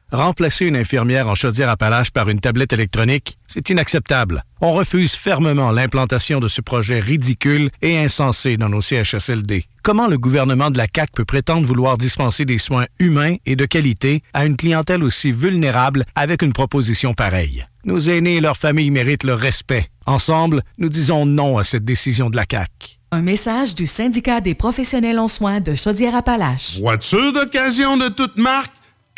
remplacer une infirmière en chaudière-appalaches par une tablette électronique, c'est inacceptable. On refuse fermement l'implantation de ce projet ridicule et insensé dans nos CHSLD. Comment le gouvernement de la CAQ peut prétendre vouloir dispenser des soins humains et de qualité à une clientèle aussi vulnérable avec une proposition pareille? Nos aînés et leurs familles méritent le respect. Ensemble, nous disons non à cette décision de la CAQ. Un message du syndicat des professionnels en soins de Chaudière-Appalaches. Voiture d'occasion de toute marque,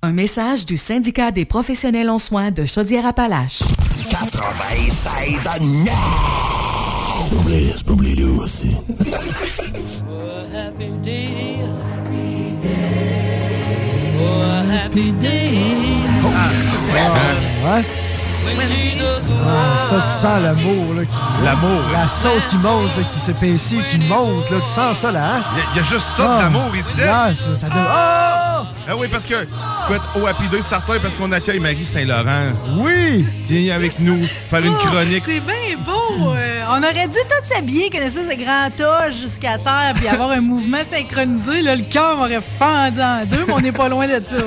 Un message du syndicat des professionnels en soins de Chaudière-Appalaches. 96 à 9. C'est pas oublié, c'est pas oublié lui aussi. happy day. Oh, a happy day. Ouais. Ah, ça, tu sens l'amour, là. qui- L'amour. La sauce qui monte, là, qui s'épaissit, qui monte, là. Tu sens ça, là, hein? Il y, a juste ça de Ah. l'amour ici. Là, ça, ça donne... Ah! Ah oui, parce que, écoute, au Happy Day, certain, parce qu'on accueille Marie Saint-Laurent. Oui! Qui est avec nous, faire une Oh, chronique. C'est bien beau. euh, on aurait dû tous s'habiller qu'une espèce de grand toge jusqu'à terre puis avoir un mouvement synchronisé. Là, le cœur m'aurait fendu en deux, mais on n'est pas loin de ça.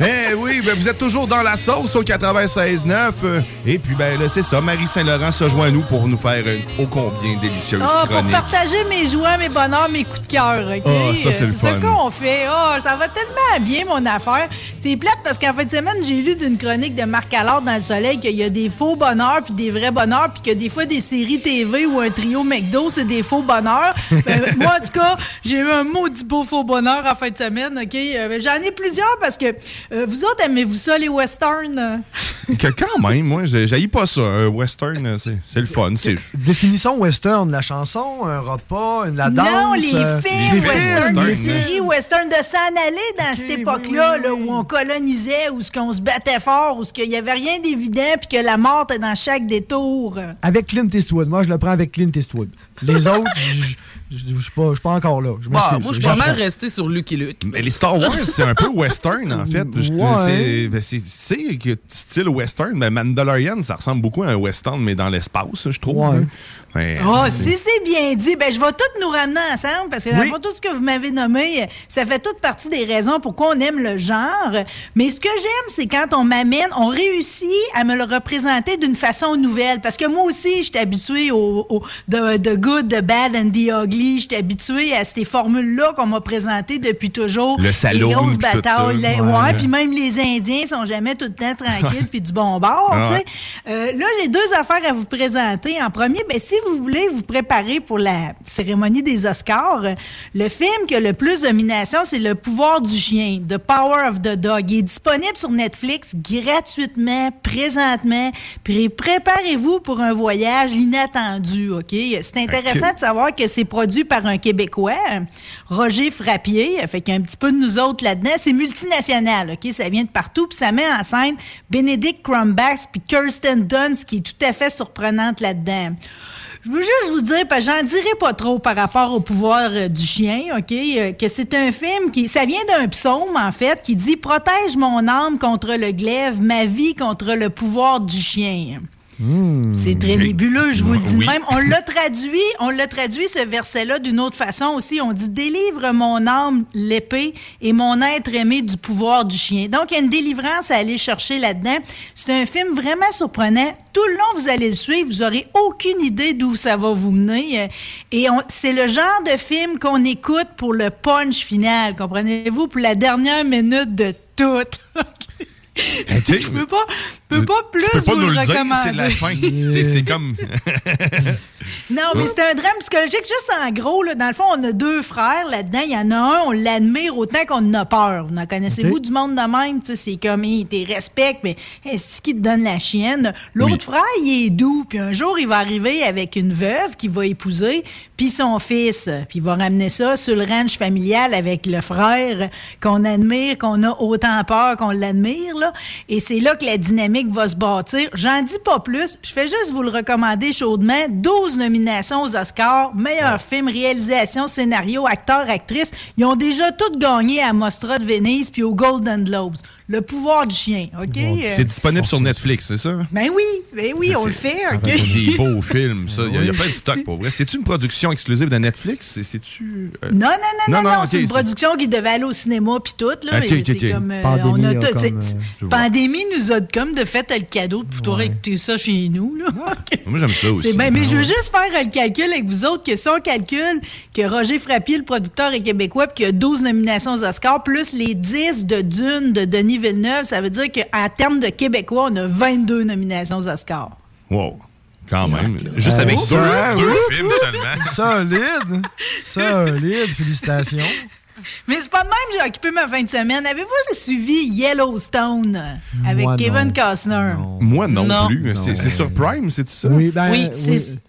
Eh oui, ben vous êtes toujours dans la sauce au 96.9. euh, et puis, ben là, c'est ça. Marie Saint-Laurent se joint à nous pour nous faire une ô combien délicieuse Ah, pour chronique. partager mes joies, mes bonheurs, mes coups de cœur. OK? Ah, ça, c'est le ça fun. qu'on fait. Ah, ça va tellement bien, mon affaire. C'est plate parce qu'en fin de semaine, j'ai lu d'une chronique de Marc Allard dans Le Soleil qu'il y a des faux bonheurs puis des vrais bonheurs puis que des fois, des séries TV ou un trio McDo, c'est des faux bonheurs. Ben, moi, en tout cas, j'ai eu un maudit beau faux bonheur en fin de semaine. OK? Euh, ben, J'en ai plusieurs parce que euh, vous autres, aimez-vous ça, les westerns? Que quand même, moi, j'ai j'haïs pas ça. Un western, euh, c'est le fun. Définissons western, la chanson, un repas, la danse. Non, les euh, films les western, western, les séries western de s'en aller dans cette époque-là, là, où on colonisait, où ce qu'on se battait fort, où ce qu'il y avait rien d'évident, puis que la mort était dans chaque détour. Avec Clint Eastwood. Moi, je le prends avec Clint Eastwood. Les autres, je- je je- je suis pas, je suis pas encore là. Je Bah, moi, je suis pas mal resté sur Lucky Luke. Mais les Star Wars, c'est un peu western, en fait. Je- Ouais. c'est- ben, C'est c'est que style western. Mais Mandalorian, ça ressemble beaucoup à un western, mais dans l'espace, je trouve. Ouais. Mais, Oh, euh, si c'est bien dit, ben je vais tout nous ramener ensemble parce que dans le Oui. fond, tout ce que vous m'avez nommé, ça fait toute partie des raisons pourquoi on aime le genre. Mais ce que j'aime, c'est quand on m'amène, on réussit à me le représenter d'une façon nouvelle. Parce que moi aussi, j'étais habitué au, au the, the good, the bad and the ugly. J'étais habitué à ces formules-là qu'on m'a présentées depuis toujours. Le saloon, Les grosses batailles. Ouais. puis même les Indiens sont jamais tout le temps tranquilles puis du bon bord, Ah ouais. Euh, là, j'ai deux affaires à vous présenter. En premier, ben, si vous voulez vous préparer pour la cérémonie des Oscars, le film qui a le plus de nominations, c'est Le pouvoir du chien, The Power of the Dog. Il est disponible sur Netflix gratuitement, présentement. Puis préparez-vous pour un voyage inattendu, OK? C'est intéressant de savoir que c'est par un Québécois, Roger Frappier. Fait un petit peu de nous autres là-dedans. C'est multinational, OK? Ça vient de partout. Puis ça met en scène Benedict Cumberbatch puis Kirsten Dunst, qui est tout à fait surprenante là-dedans. Je veux juste vous dire, parce j'en dirai pas trop par rapport au pouvoir euh, du chien, OK? euh, que c'est un film qui. Ça vient d'un psaume, en fait, qui dit Protège mon âme contre le glaive, ma vie contre le pouvoir du chien. C'est très nébuleux, je vous le dis Oui. même. On l'a traduit, on l'a traduit ce verset-là d'une autre façon aussi. On dit délivre mon âme l'épée et mon être aimé du pouvoir du chien. Donc il y a une délivrance à aller chercher là-dedans. C'est un film vraiment surprenant. Tout le long, vous allez le suivre, vous aurez aucune idée d'où ça va vous mener. Et on- c'est le genre de film qu'on écoute pour le punch final, comprenez-vous, pour la dernière minute de tout. Je peux pas, peux pas plus tu peux pas vous nous le recommander. c'est la fin. C'est- C'est comme. Non, mais c'est un drame psychologique. Juste en gros, là, dans le fond, on a deux frères là-dedans. Il y en a un, on l'admire autant qu'on en a peur. Vous en connaissez-vous du monde de même? C'est comme, il te respecte, mais est-ce qui te donne la chienne? L'autre frère, il est doux. Puis un jour, il va arriver avec une veuve qu'il va épouser, puis son fils. Puis il va ramener ça sur le ranch familial avec le frère qu'on admire, qu'on a autant peur qu'on l'admire. là. Et c'est là que la dynamique va se bâtir. J'en dis pas plus. Je fais juste vous le recommander chaudement. 12 nominations aux Oscars, meilleur film, réalisation, scénario, acteur, actrice. Ils ont déjà tous gagné à Mostra de Venise puis au Golden Globes. Le pouvoir du chien, OK? Euh, C'est disponible sur Netflix, c'est ça? Ben oui, ben oui, on le fait, OK? Des beaux films, ça. Il y, a- il y a plein de stock pour vrai. C'est-tu une production exclusive de Netflix? C'est- C'est-tu. euh, Non, non, non, non, non, c'est une c'est- production qui devait aller au cinéma puis tout, là. Ok, mais ok, c'est ok. comme, euh, Pandémie on a tout- comme, c'est- euh. Pandémie nous a comme de fait le cadeau de pouvoir écouter ça chez nous, là. Moi, j'aime ça aussi. C'est mais je veux juste faire le calcul avec vous autres, que si on calcule que Roger Frappier, le producteur, est québécois, puis qu'il y a 12 nominations aux Oscars, plus les 10 de Dune de Denis Villeneuve, ça veut dire qu'en termes de Québécois, on a 22 nominations aux Oscars. Wow. Quand même. Juste Ouais. avec Oh, deux, ça, deux oui. films seulement. Solide. Solide. Félicitations. Mais c'est pas de même que j'ai occupé ma fin de semaine. Avez-vous suivi Yellowstone euh, avec Moi, Kevin non. Costner? Moi non, Non. plus. C'est- sur Prime, c'est ça? Oui, ben, Oui, c'est-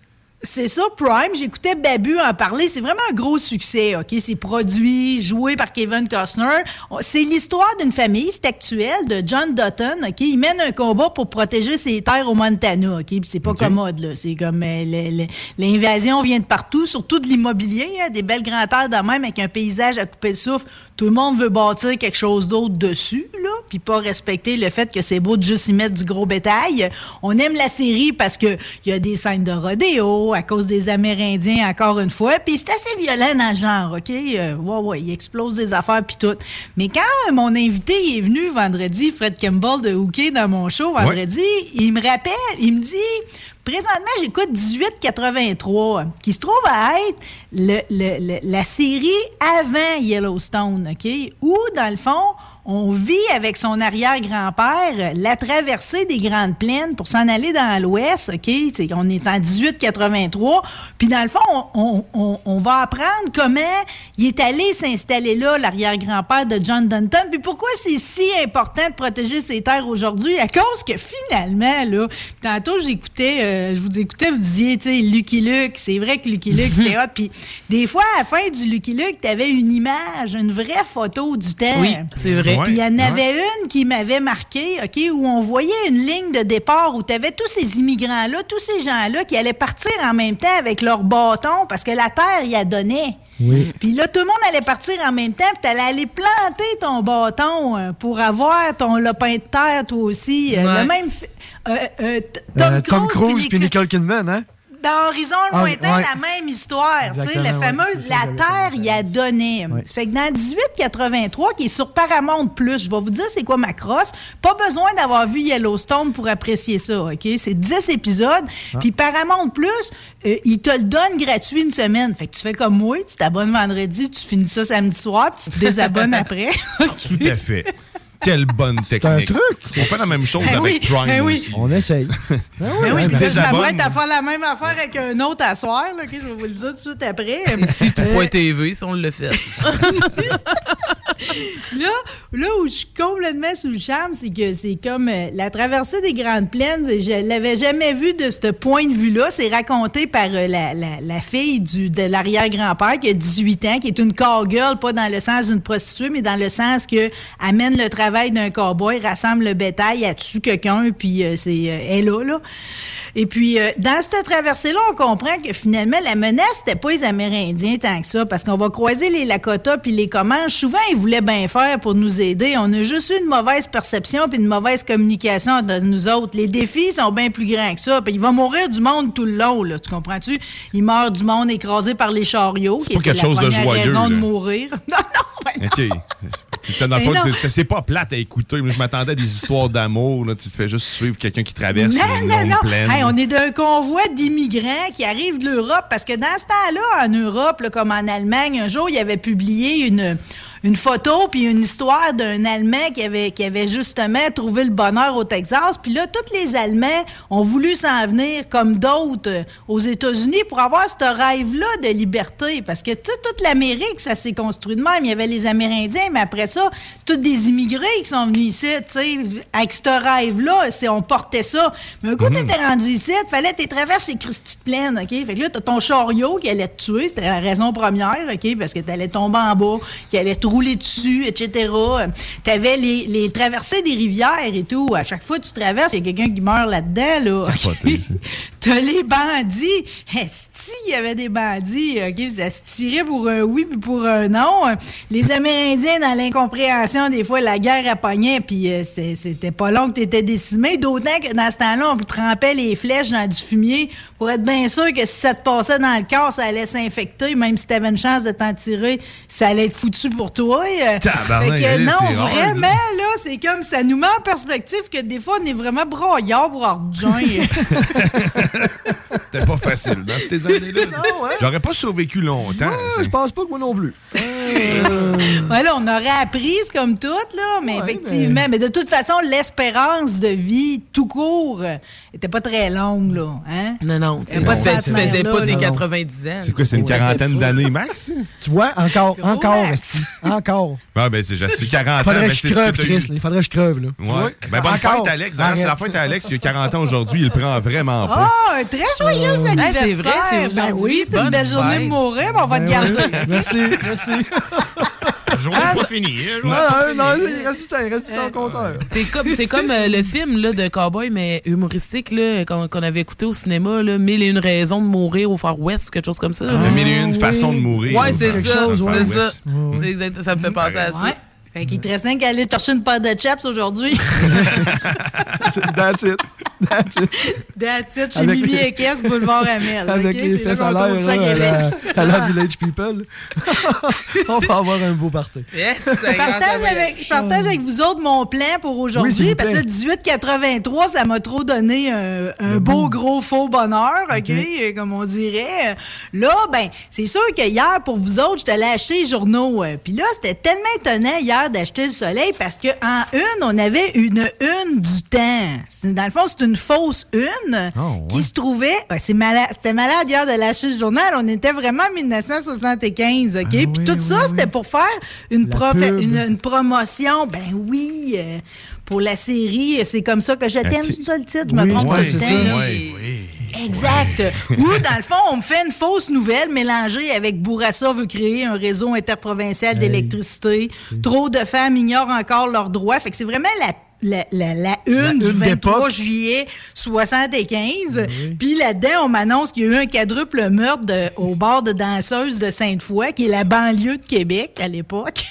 c'est ça, Prime. J'écoutais Babu en parler. C'est vraiment un gros succès, OK? C'est produit, joué par Kevin Costner. C'est l'histoire d'une famille, c'est actuel, de John Dutton, OK? Il mène un combat pour protéger ses terres au Montana, OK? Puis c'est pas commode, là. C'est comme euh, l'invasion vient de partout, surtout de l'immobilier, hein, des belles grandes terres de même avec un paysage à couper le souffle. Tout le monde veut bâtir quelque chose d'autre dessus, là, puis pas respecter le fait que c'est beau de juste y mettre du gros bétail. On aime la série parce que il y a des scènes de rodéo à cause des Amérindiens, encore une fois, puis c'est assez violent dans le genre, OK? Euh, ouais, ouais, il explose des affaires puis tout. Mais quand mon invité est venu vendredi, Fred Campbell de Hooké, dans mon show vendredi, il me rappelle, il me dit... Présentement, j'écoute 1883, qui se trouve à être le- le- le- la série avant Yellowstone, OK? Où, dans le fond, on vit avec son arrière-grand-père la traversée des Grandes Plaines pour s'en aller dans l'Ouest, OK? C'est- on est en 1883. Puis, dans le fond, on, on- on- on va apprendre comment il est allé s'installer là, l'arrière-grand-père de John Dunton. Puis, pourquoi c'est si important de protéger ses terres aujourd'hui? À cause que, finalement, là, tantôt, j'écoutais, euh, je vous écoutais, vous disiez, tu sais, Lucky Luke. C'est vrai que Lucky Luke, c'était hot. Puis, des fois, à la fin du Lucky Luke, t'avais une image, une vraie photo du temps. Oui, c'est vrai. Puis il y en Ouais. avait une qui m'avait marqué, OK, où on voyait une ligne de départ où tu avais tous ces immigrants-là, tous ces gens-là qui allaient partir en même temps avec leur bâton parce que la terre y a donné. Oui. Puis là, tout le monde allait partir en même temps, puis t'allais aller planter ton bâton euh, pour avoir ton lopin de terre, toi aussi. Euh, Ouais. Le même... euh, euh, Tom, Euh, Cruise puis Nicole Kidman, hein? Dans Horizon Ah, lointain, ouais. la même histoire. Tu sais, Exactement, la fameuse La Terre y a donné. Fait que dans 1883, qui est sur Paramount Plus, je vais vous dire c'est quoi ma crosse. Pas besoin d'avoir vu Yellowstone pour apprécier ça, OK? C'est 10 épisodes. Ah. Puis Paramount Plus, euh, il te le donne gratuit une semaine. Fait que tu fais comme moi, tu t'abonnes vendredi, tu finis ça samedi soir, puis tu te désabonnes après. Tout à fait. Quelle bonne technique. un truc. On fait la même chose Eh avec oui, Prime eh oui. aussi. On essaye. Ben oui, Ouais, puis ben, je m'apprête à faire la même affaire avec un autre à soir, là, OK? Je vais vous le dire tout de suite après. Ici, Euh, tout.tv, si on le fait. là, là où je suis complètement sous le charme, c'est que c'est comme euh, la traversée des Grandes Plaines. Je l'avais jamais vu de ce point de vue-là. C'est raconté par euh, la, fille de l'arrière-grand-père qui a 18 ans, qui est une cowgirl, pas dans le sens d'une prostituée, mais dans le sens que amène le travail d'un cowboy, rassemble le bétail, elle tue quelqu'un, puis euh, c'est elle là, là. Et puis, euh, dans cette traversée-là, on comprend que finalement, la menace, c'était pas les Amérindiens tant que ça, parce qu'on va croiser les Lakota puis les Comanches. Souvent, ils voulaient bien faire pour nous aider. On a juste eu une mauvaise perception puis une mauvaise communication de nous autres. Les défis sont bien plus grands que ça. Puis il va mourir du monde tout le long, là, tu comprends-tu? Il meurt du monde écrasé par les chariots, qui pas quelque la chose de joyeux, raison de mourir. Non, non, OK. Putain, dans c'est- pas plate à écouter. Je m'attendais à des histoires d'amour. là. Tu te fais juste suivre quelqu'un qui traverse Non, une non, non. plaine. Hey, on est d'un convoi d'immigrants qui arrivent de l'Europe parce que dans ce temps-là, en Europe, là, comme en Allemagne, un jour, il avait publié une, une photo puis une histoire d'un Allemand qui avait, qui avait justement trouvé le bonheur au Texas. Puis là, tous les Allemands ont voulu s'en venir comme d'autres euh, aux États-Unis pour avoir ce rêve-là de liberté. Parce que, tu sais, toute l'Amérique, ça s'est construit de même. Il y avait les Amérindiens, mais après ça, tous des immigrés qui sont venus ici, tu sais, avec ce rêve-là, on portait ça. Mais un coup, t'étais rendu ici, il fallait que tu traverses les Christie de plaine, OK? Fait que là, t'as ton chariot qui allait te tuer, c'était la raison première, OK? Parce que t'allais tomber en bas, qui allait rouler dessus, etc. T'avais les, les traversées des rivières et tout. À chaque fois que tu traverses, il y a quelqu'un qui meurt là-dedans, là. T'as les bandits. Esti, il y avait des bandits? Ça se tirait pour un oui puis pour un non. Les Amérindiens, dans l'incompréhension, des fois, la guerre appognait, puis euh, c'était pas long que t'étais décimé. D'autant que dans ce temps-là, on trempait les flèches dans du fumier pour être bien sûr que si ça te passait dans le corps, ça allait s'infecter. Même si t'avais une chance de t'en tirer, ça allait être foutu pour toi. Euh, fait que non, vraiment, là, c'est comme ça nous met en perspective que des fois, on est vraiment broyard pour argent. C'était pas facile dans ces années-là. J'aurais pas survécu longtemps. Je pense pas que moi non plus. Voilà, on aurait appris comme tout, là, mais effectivement. Mais... de toute façon, l'espérance de vie tout court euh, était pas très longue, là. Hein? Non, non. Pas tu faisais pas là, tes là. 90 ans. C'est quoi, c'est une quarantaine d'années max? Tu vois, encore, encore, esti, encore. Ah, ben, c'est c'est 40 ans. Faudrait que je c'est ce creve, que. Chris. là. Il faudrait que je creve, là. Ouais. Ben, bonne Encore. fête, Alex. D'ailleurs, c'est la fête à Alex. Il a 40 ans aujourd'hui. Il le prend vraiment pas. Ah, un très joyeux Joyeux Hey, anniversaire! c'est vrai, c'est Ben aujourd'hui. oui, c'est une belle journée fête. de mourir, mais on va te Ben garder. oui. Merci, merci. Journée Ah, n'est pas finie. hein, Non, non, il reste du temps, il reste du temps au compteur. C'est comme, c'est comme euh, le film là, de Cowboy, mais humoristique là, qu'on, qu'on avait écouté au cinéma, là, Mille et une raisons de mourir au Far West ou quelque chose comme ça. mille et une façons de mourir. Ouais, c'est ça. c'est ça. West. C'est exact- ça me fait penser à ça. Ouais. Fait qu'il te reste rien qu'à aller chercher une paire de chaps aujourd'hui. That's it. That's it. That's it, chez Avec Mimi les- et Kess, boulevard Amel. Avec les C'est là fesses à l'air trouve ça à là, à la, Québec. à la Village People. On va avoir un beau party. Yes, Je partage, avec, je partage avec vous autres mon plan pour aujourd'hui parce que plaît. le 1883, ça m'a trop donné un, un beau gros faux bonheur, OK, comme on dirait. Là, ben, c'est sûr que hier, pour vous autres, je t'allais acheter les journaux. euh, Puis là, c'était tellement étonnant hier d'acheter le soleil parce que en une, on avait une une du temps. Dans le fond, c'est une fausse une qui se trouvait. ouais, c'est malade, c'était malade hier de lâcher le journal. On était vraiment en 1975, OK? Puis tout ça, c'était pour faire une, une, une promotion. Ben oui, euh, pour la série, c'est comme ça que je t'aime, c'est ça le titre, je me trompe ouais, pas ça. temps. Oui, oui. Exact. Ou, dans le fond, on me fait une fausse nouvelle mélangée avec Bourassa veut créer un réseau interprovincial d'électricité. Trop de femmes ignorent encore leurs droits. Fait que c'est vraiment la la, la, la une La du une 23 d'époque. juillet 75. Puis là-dedans, on m'annonce qu'il y a eu un quadruple meurtre de- au bar de danseuse de Sainte-Foy, qui est la banlieue de Québec à l'époque.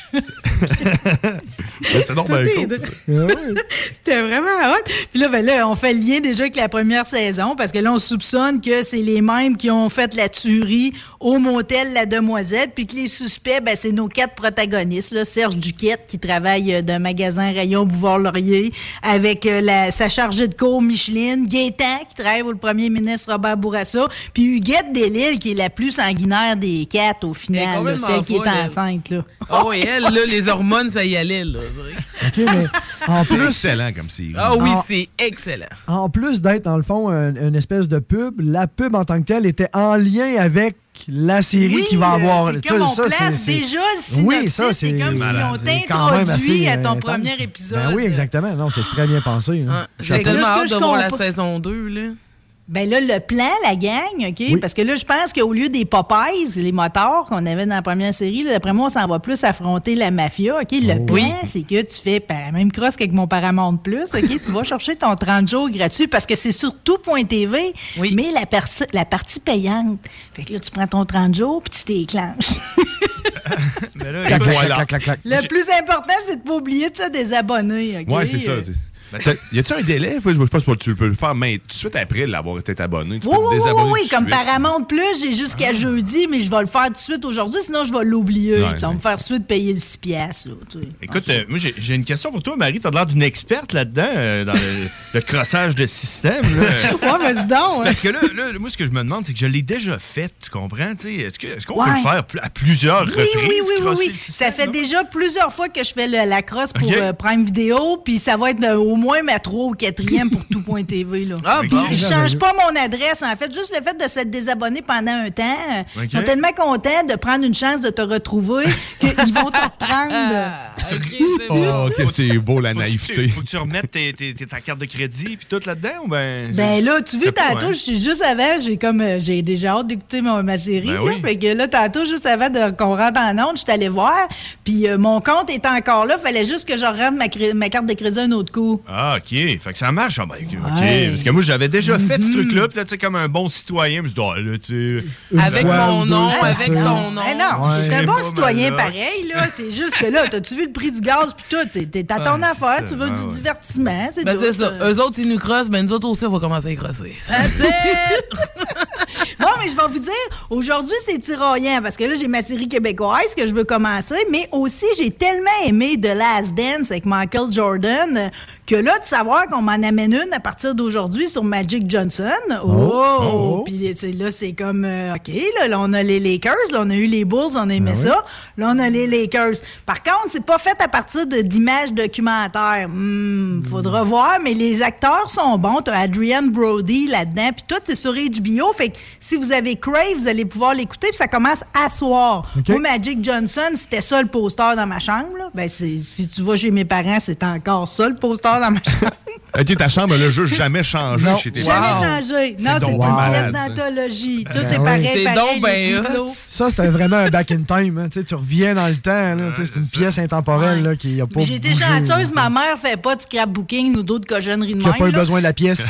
C'est donc bien Tout est cool, drôle. C'était vraiment hot. Puis là, ben là, on fait le lien déjà avec la première saison parce que là, on soupçonne que c'est les mêmes qui ont fait la tuerie au motel La Demoiselle, puis que les suspects, ben, c'est nos quatre protagonistes. Là. Serge Duquette qui travaille euh, d'un magasin Rayon Bouvard-Laurier avec euh, la, sa chargée de cours Micheline, Gaétan qui travaille pour le premier ministre Robert Bourassa, puis Huguette Delisle qui est la plus sanguinaire des quatre au final, là, celle qui est enceinte. Là. Ah oui, elle, là, les hormones, ça y allait. Là. OK, mais en C'est plus, excellent comme série. Ah oui, Ah. c'est excellent. en plus d'être, dans le fond, un- une espèce de pub, la pub en tant que telle était en lien avec la série Oui, qui va avoir. c'est comme on ça, place déjà le synopsis, Oui, ça, c'est c'est comme si malade. on quand même t'introduit assez, à ton euh, premier intense. épisode. Ben oui, exactement. Non, c'est très bien pensé. hein. Ah, J'ai tellement hâte de voir la saison 2. Là. Ben là, le plan, la gang, OK? Parce que là, je pense qu'au lieu des Popeyes, les motards qu'on avait dans la première série, d'après moi, on s'en va plus affronter la mafia, OK? Le Oh. plan, c'est que tu fais ben, la même crosse qu'avec mon Paramount Plus, OK? tu vas chercher ton 30 jours gratuit parce que c'est sur tout.tv, mais la, la partie payante. Fait que là, tu prends ton 30 jours puis tu t'éclenches. Mais là, Clac, écoute, clac, voilà. clac, clac, clac. Le plus important, c'est de pas oublier de ça des abonnés, OK? Ouais, c'est ça. T'as- Y a-tu un délai? Je sais pas si tu peux le faire, mais tout de suite après l'avoir été abonné, tu Oui, peux oui, oui, désabonner. oui, comme suite. Paramount Plus, j'ai jusqu'à jeudi, mais je vais le faire tout de suite aujourd'hui, sinon je vais l'oublier. Ouais, va me faire tout de suite payer le 6 piastres. là, tu sais. Écoute, euh, moi, j'ai une question pour toi, Marie. T'as l'air d'une experte là-dedans, euh, dans le, le crossage de système. là. Ouais, mais dis donc. Hein. parce que là, là, moi, ce que je me demande, c'est que je l'ai déjà fait, tu comprends? tu. Est-ce que- est-ce qu'on Ouais. peut le faire à plusieurs Oui, reprises? oui, oui, oui, oui. système, Ça fait déjà plusieurs fois que je fais le- la crosse pour Ok. euh, Prime Vidéo, puis ça va être euh, au moins ma 3 ou 4e pour tout.tv. Là. Ah, Puis bon. Je change pas mon adresse. En fait, juste le fait de s'être désabonné pendant un temps, euh, Ok. ils sont tellement contents de prendre une chance de te retrouver qu'ils vont te reprendre. Oh, que c'est beau la Faut que tu- naïveté. Faut que tu remettes tes- tes- tes- ta carte de crédit puis tout là-dedans ou ben. Ben là, tu pas, tantôt, hein. je suis juste avant, j'ai comme euh, j'ai déjà hâte d'écouter mon- ma série. Ben là. oui. Fait que là, tantôt, juste avant de- qu'on rentre en onde, je suis allée voir. Puis euh, mon compte est encore là. Fallait juste que je rentre ma, cré- ma carte de crédit un autre coup. Ah, OK. Fait que ça marche. Ah, ben, OK. Ouais. Parce que moi, j'avais déjà fait ce truc-là. Puis là, tu sais, comme un bon citoyen, je me suis dit, ah, là, tu sais. Avec mon nom, avec ça. ton nom. Eh non, Ouais. c'est un bon citoyen là. pareil, là. C'est juste que là, t'as-tu vu le prix du gaz puis tout? T'es à ton Ah, affaire, tu veux ça, du ouais. divertissement. C'est Ben, ça. euh. Eux autres, ils nous crossent, ben nous autres aussi, on va commencer à y crosser. It! Non, mais je vais vous dire, aujourd'hui, c'est tiraillant parce que là, j'ai ma série québécoise que je veux commencer, mais aussi, j'ai tellement aimé The Last Dance avec Michael Jordan euh, que là, de savoir qu'on m'en amène une à partir d'aujourd'hui sur Magic Johnson. Oh! Oh. Puis tu sais, là, c'est comme, euh, OK, là, là, on a les Lakers, là, on a eu les Bulls, on a aimé Ben oui. ça. Là, on a les Lakers. Par contre, c'est pas fait à partir d'images documentaires. Hmm, faudra voir, mais les acteurs sont bons. T'as Adrian Brody là-dedans, puis tout, c'est sur HBO. Fait que si vous avez Crave, vous allez pouvoir l'écouter, puis ça commence à soir. OK. Moi, Magic Johnson, c'était ça le poster dans ma chambre. Là. Ben, si tu vas chez mes parents, c'est encore ça le poster dans ma chambre. Ok, ta chambre, elle a juste jamais changé Non. chez tes Jamais changé. Non, C'est une pièce d'anthologie. Tout Ben est oui. pareil, C'est pareil. ben. Ça, c'était vraiment un back in time. hein. Tu reviens dans le temps. C'est une pièce intemporelle là, qui n'a pas J'ai été chanceuse, ma mère fait pas de scrapbooking ou d'autres cochonneries de Qui n'a même. pas eu besoin de la pièce.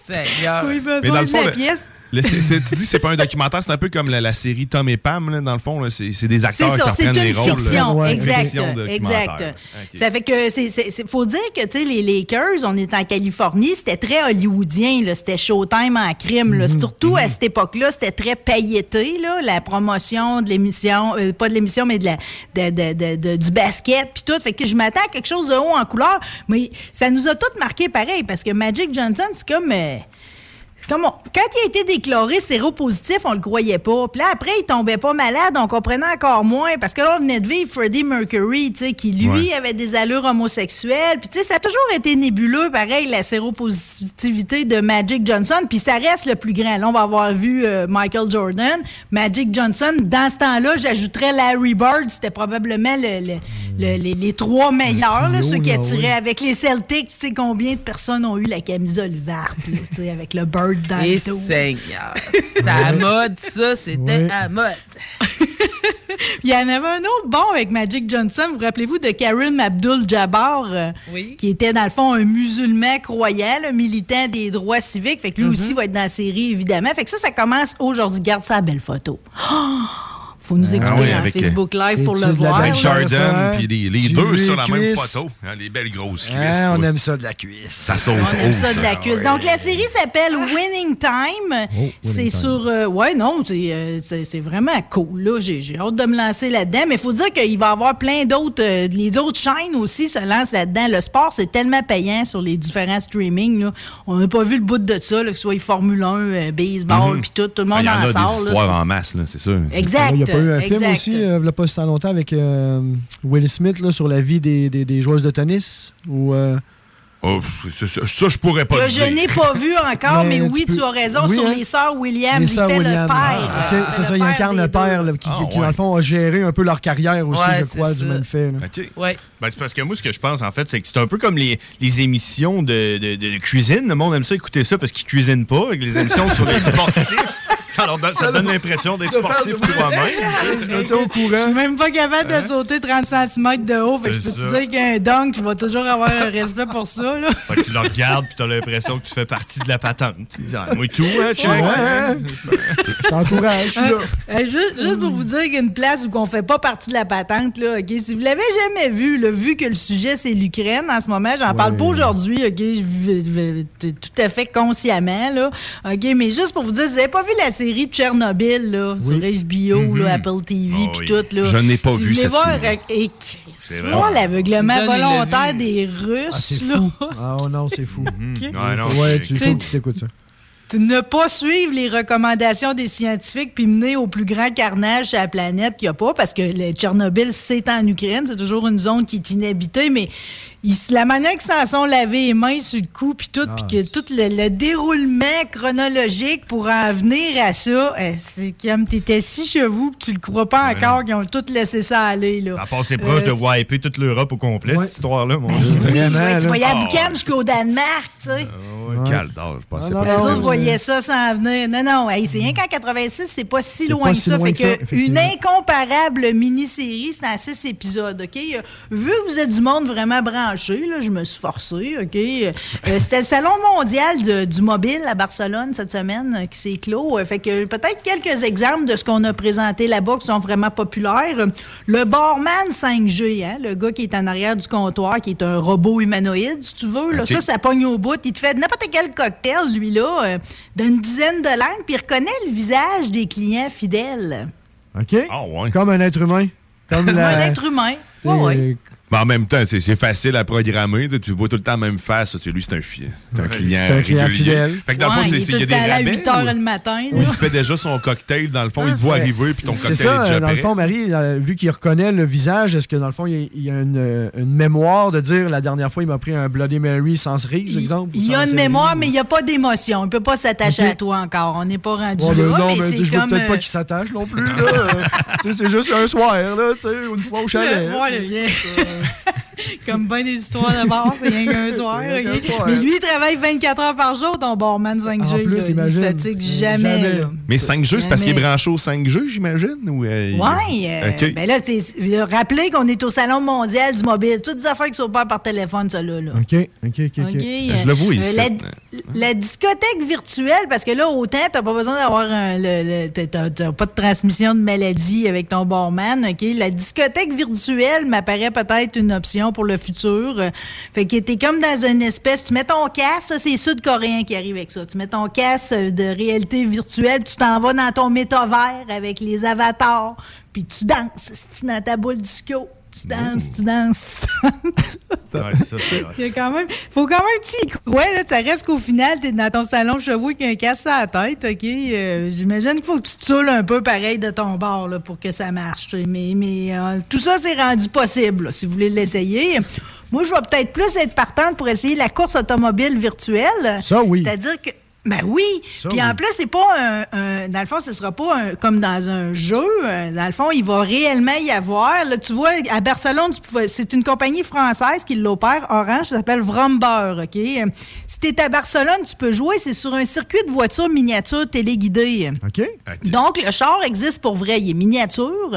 Seigneur. Pas eu Mais besoin dans le de la le- c'est- c'est- tu dis c'est pas un documentaire, c'est un peu comme la, la série Tom et Pam, là, dans le fond. là. C'est c'est des C'est acteurs qui ça, c'est reprennent les une rôles. là. fiction, Une exact, fiction exact. Ça fait que c'est, c'est, c'est- faut dire que tu sais les Lakers, on est en Californie, c'était très hollywoodien, là, c'était Showtime en crime, là. surtout à cette époque-là, c'était très pailleté, là, la promotion de l'émission, euh, pas de l'émission, mais de la, de, de- de- de- du basket puis tout. Fait que je m'attends à quelque chose de haut en couleur, mais ça nous a toutes marqué pareil parce que Magic Johnson, c'est comme euh, comme on- quand il a été déclaré séropositif, on le croyait pas. Puis là, après, il tombait pas malade, on comprenait encore moins. Parce que là, on venait de vivre Freddie Mercury, tu sais, qui, lui, Ouais. avait des allures homosexuelles. Puis, tu sais, ça a toujours été nébuleux, pareil, la séropositivité de Magic Johnson. Puis, ça reste le plus grand. Là, on va avoir vu euh, Michael Jordan, Magic Johnson. Dans ce temps-là, j'ajouterais Larry Bird. C'était probablement le- le- le- les, les trois meilleurs, là, ceux qui attiraient avec les Celtics. Tu sais combien de personnes ont eu la camisole verte, là, tu sais, avec le Bird dans Et le dos? Seigneur. C'était à mode, ça. C'était Ouais. à mode. Il y en avait un autre bon avec Magic Johnson. Vous rappelez-vous de Karim Abdul-Jabbar, euh, qui était dans le fond un musulman croyant, le militant des droits civiques. Fait que lui Mhm. aussi va être dans la série, évidemment. Fait que ça, ça commence aujourd'hui. Garde sa belle photo. Oh! Faut nous écouter Ah oui, en avec, Facebook Live euh, pour le c'est voir. Jordan, ça, puis les, les deux sur la même cuisses. photo. Hein, les belles grosses cuisses. Hein, on toi. aime ça de la cuisse. Ça saute On aime haut, ça de la cuisse. ouais. Donc, la série s'appelle Winning Time. c'est Winning Time. sur. euh, ouais, non, c'est, euh, c'est, c'est vraiment cool. Là. J'ai, j'ai hâte de me lancer là-dedans. Mais il faut dire qu'il va y avoir plein d'autres. euh, les autres chaînes aussi se lancent là-dedans. Le sport, c'est tellement payant sur les différents streamings. Là. On n'a pas vu le bout de ça, là, que ce soit Formule 1, euh, baseball, Mhm. puis tout. Tout le Ah, monde Il y en en a des sort. là. histoires en masse, là, c'est sûr. Exact. Il n'y a pas eu un film aussi, euh, il n'y a pas si tant longtemps, avec euh, Will Smith là, sur la vie des, des, des joueuses de tennis ou, euh, Oh, ça, ça, je pourrais pas Que te je dire. n'ai pas vu encore, mais, Mais oui, tu as raison, oui, sur hein? les sœurs Williams. les il sœurs fait Williams. le père. Ah, c'est ça, le il père incarne le père là, qui, Ah, qui- qui, dans ouais. le fond, a géré un peu leur carrière aussi, Ouais, je crois, du même fait. là. Ouais. Ben, c'est parce que moi, ce que je pense, en fait, c'est que c'est un peu comme les, les émissions de, de- de cuisine. Le monde aime ça écouter ça parce qu'ils cuisinent pas, avec les émissions sur les sportifs. Alors, ben, ça donne l'impression d'être sportif toi-même. au courant. Je suis même pas capable de sauter 30 cm de haut. Fait que je peux te dire qu'un dunk, tu vas toujours avoir un respect pour ça. Là. Fait que tu le regardes puis t'as l'impression que tu fais partie de la patente. Tu dis, ah, moi et tout, hein, check. Ouais. T'encourages, je suis là. Euh, juste, juste pour vous dire qu'une place où on fait pas partie de la patente, là, OK? Si vous l'avez jamais vu, là, vu que le sujet c'est l'Ukraine en ce moment, j'en parle pas aujourd'hui, OK? Je- je- je- Tout à fait consciemment, là. OK? Mais juste pour vous dire, si vous avez pas vu la série de Tchernobyl, là, sur HBO, Mhm. là, Apple TV, Ah puis oui. tout, là. Je n'ai pas si vu cette voir, série. C'est vois l'aveuglement volontaire des Ah, Russes, c'est là. Ah oh non, c'est fou. Ouais, non, ouais, tu t'écoutes ça. ne pas suivre les recommandations des scientifiques puis mener au plus grand carnage sur la planète qu'il n'y a pas, parce que le Tchernobyl, c'est en Ukraine, c'est toujours une zone qui est inhabitée, mais la manière qu'ils s'en sont lavés les mains sur le coup, puis tout, puis que tout le, le déroulement chronologique pour en venir à ça, euh, c'est comme t'étais si chez vous, puis tu le crois pas encore qu'ils ont tout laissé ça aller. Là. À part c'est proche de Euh, wiper toute l'Europe au complet, cette histoire-là, mon oui, Dieu. tu vois- tu voyais la Ah, boucane jusqu'au Danemark, tu sais. Ouais, Caldor, je pensais Les pas autres ça. voyaient ça s'en venir. Non, non, hey, c'est rien qu'en 86, c'est pas si loin pas que si ça. loin Fait que ça, que une incomparable mini-série, c'est en six épisodes, OK? Euh, Vu que vous êtes du monde vraiment branché, là, je me suis forcé, OK? Euh, C'était le Salon mondial de- du mobile à Barcelone cette semaine euh, qui s'est clos. Euh, Fait que peut-être quelques exemples de ce qu'on a présenté là-bas qui sont vraiment populaires. Le barman 5G, hein, le gars qui est en arrière du comptoir, qui est un robot humanoïde, si tu veux. Là. Ça, ça pogne au bout. Il te fait n'importe quel cocktail, lui-là, euh, d'une dizaine de langues, puis il reconnaît le visage des clients fidèles. OK? Comme un être humain. Comme la- un être humain. Ouais, ouais. Mais en même temps, c'est facile à programmer. Tu- vois tout le temps la même face. C'est lui, c'est un, fi- c'est un client c'est un client régulier. fidèle. Fait que dans le Ouais, fond, il c'est est c'est tout qu'il y a le temps des là à rabais. 8 heures le matin. Ou il fait déjà son cocktail. Dans le fond, il te voit arriver, puis ton cocktail est ça, déjà dans le fond, Marie, vu qu'il reconnaît le visage, est-ce que dans le fond, il y a, une, euh, une mémoire de dire la dernière fois, il m'a pris un Bloody Mary sans cerise, exemple? ou Il y a une mémoire, mais il n'y a pas d'émotion. Il ne peut pas s'attacher à toi encore. On n'est pas rendu Ouais, là. non, mais mais c'est je veux peut-être pas euh, qu'il s'attache non plus. c'est juste un soir, là, tu sais, une fois au chalet. Comme bien des histoires de bar, c'est rien qu'un soir. rien soir. Mais lui, il travaille 24 heures par jour, ton barman 5G. En plus, là. Il imagine. se fatigue jamais. Jamais. là. Mais 5G, c'est parce qu'il est branché au 5G, j'imagine? Ou, euh, euh, OK. ben là, rappelez qu'on est au Salon mondial du mobile. Toutes des affaires qui sont pas par téléphone, ça là. là. OK, OK, OK. Je le vois ici. la, la discothèque virtuelle, parce que là, autant, t'as pas besoin d'avoir un. le- le- pas de transmission de maladie avec ton barman, OK? La discothèque virtuelle m'apparaît peut-être une option pour le futur. Euh, Fait que t'es comme dans une espèce. Tu mets ton casque, c'est Sud-Coréen qui arrive avec ça. Tu mets ton casque euh, de réalité virtuelle, tu t'en vas dans ton métavers avec les avatars, puis tu danses, dans ta boule disco. Tu danses, tu danses, tu danses. Ouais, ça. Il y a quand même, faut quand même que tu y crois, là. Ça reste qu'au final, t'es dans ton salon chevaux avec un casse à la tête, OK? Euh, J'imagine qu'il faut que tu te saoules un peu pareil de ton bord, là, pour que ça marche. tu. Mais, mais euh, tout ça, c'est rendu possible, là, si vous voulez l'essayer. Moi, je vais peut-être plus être partante pour essayer la course automobile virtuelle. Ça, oui. C'est-à-dire que ben oui. Ça, Puis en plus, c'est pas un, un- Dans le fond, ce sera pas un- comme dans un jeu. Euh, Dans le fond, il va réellement y avoir. Là, tu vois, à Barcelone, c'est une compagnie française qui l'opère, Orange, ça s'appelle Vromber, OK? Si tu es à Barcelone, tu peux jouer. C'est sur un circuit de voitures miniatures téléguidées. OK. Donc, le char existe pour vrai. Il est miniature,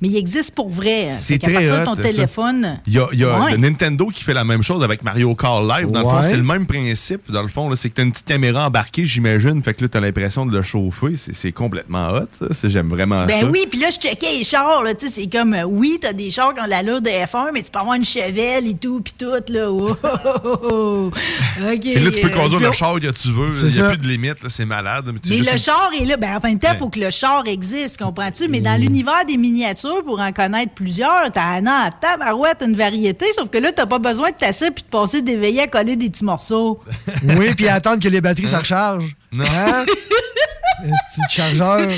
mais il existe pour vrai. C'est très partir de ton téléphone. Il y a, il y a Ouais. le Nintendo qui fait la même chose avec Mario Kart Live. Dans le fond, c'est le même principe. Dans le fond, c'est que tu as une petite caméra embarquée, j'imagine. Fait que là, tu as l'impression de le chauffer. C'est- C'est complètement hot. ça. C'est- J'aime vraiment Ben ça. oui, puis là, je checkais les chars, là, tu sais, c'est comme, euh, oui, t'as des chars qui ont l'allure de F1, mais tu peux avoir une Chevelle et tout, puis tout, là. Oh, oh, oh, oh. OK. Et là, tu peux euh, conduire le char que tu veux. Il n'y a ça. plus de limite. là, C'est malade. Mais le une- char est là. Ben, en même temps, il Ouais. faut que le char existe, comprends-tu? Mais dans l'univers des miniatures, pour en connaître plusieurs, t'as un an à tabarouette, une variété, sauf que là, t'as pas besoin de t'asseoir puis de passer d'éveiller à coller des petits morceaux. Oui, puis attendre que les batteries se rechargent. Non. Hein? Un petit chargeur.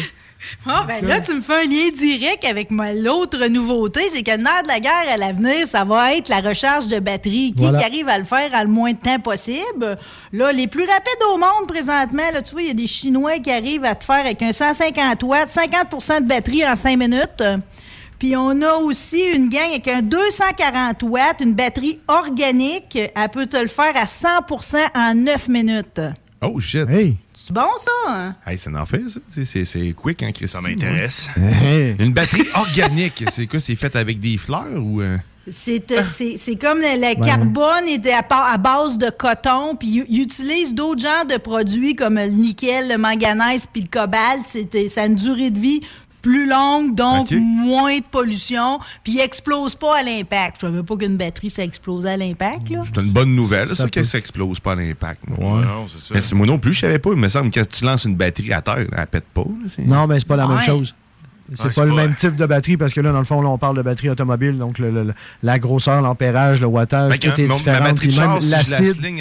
Ah, ben là, tu me fais un lien direct avec ma- l'autre nouveauté, c'est que le nerf de la guerre à l'avenir, ça va être la recharge de batterie. Qui, Voilà. qui arrive à le faire en le moins de temps possible? Là, les plus rapides au monde présentement, là, tu vois, il y a des Chinois qui arrivent à te faire avec un 150 watts, 50% de batterie en 5 minutes. Puis on a aussi une gang avec un 240 watts, une batterie organique. Elle peut te le faire à 100% en 9 minutes. Oh shit. Hey. C'est bon, ça? hein? Hey, ça en fait, ça. C'est- C'est c'est quick, hein? Ça m'intéresse. Ouais. Une batterie organique, c'est quoi? C'est fait avec des fleurs ou... euh? C'est euh, c'est- c'est comme le, le carbone est à, à base de coton, puis ils utilisent d'autres genres de produits comme le nickel, le manganèse, puis le cobalt. C'est- Ça a une durée de vie plus longue, donc moins de pollution, puis ils explosent pas à l'impact. Je savais pas qu'une batterie, ça explosait à l'impact. là. C'est une bonne nouvelle, ça, Ça que peut. ça explose pas à l'impact. Non, c'est ça. Mais c'est- moi non plus, je savais pas. Il me semble que quand tu lances une batterie à terre, elle pète pas. là, Non, mais c'est pas la même Ouais. chose. C'est pas le même type de batterie parce que là, dans le fond, là, on parle de batterie automobile, donc le- le- la grosseur, l'ampérage, le wattage, tout est mon- ma différent. batterie de char, si je la,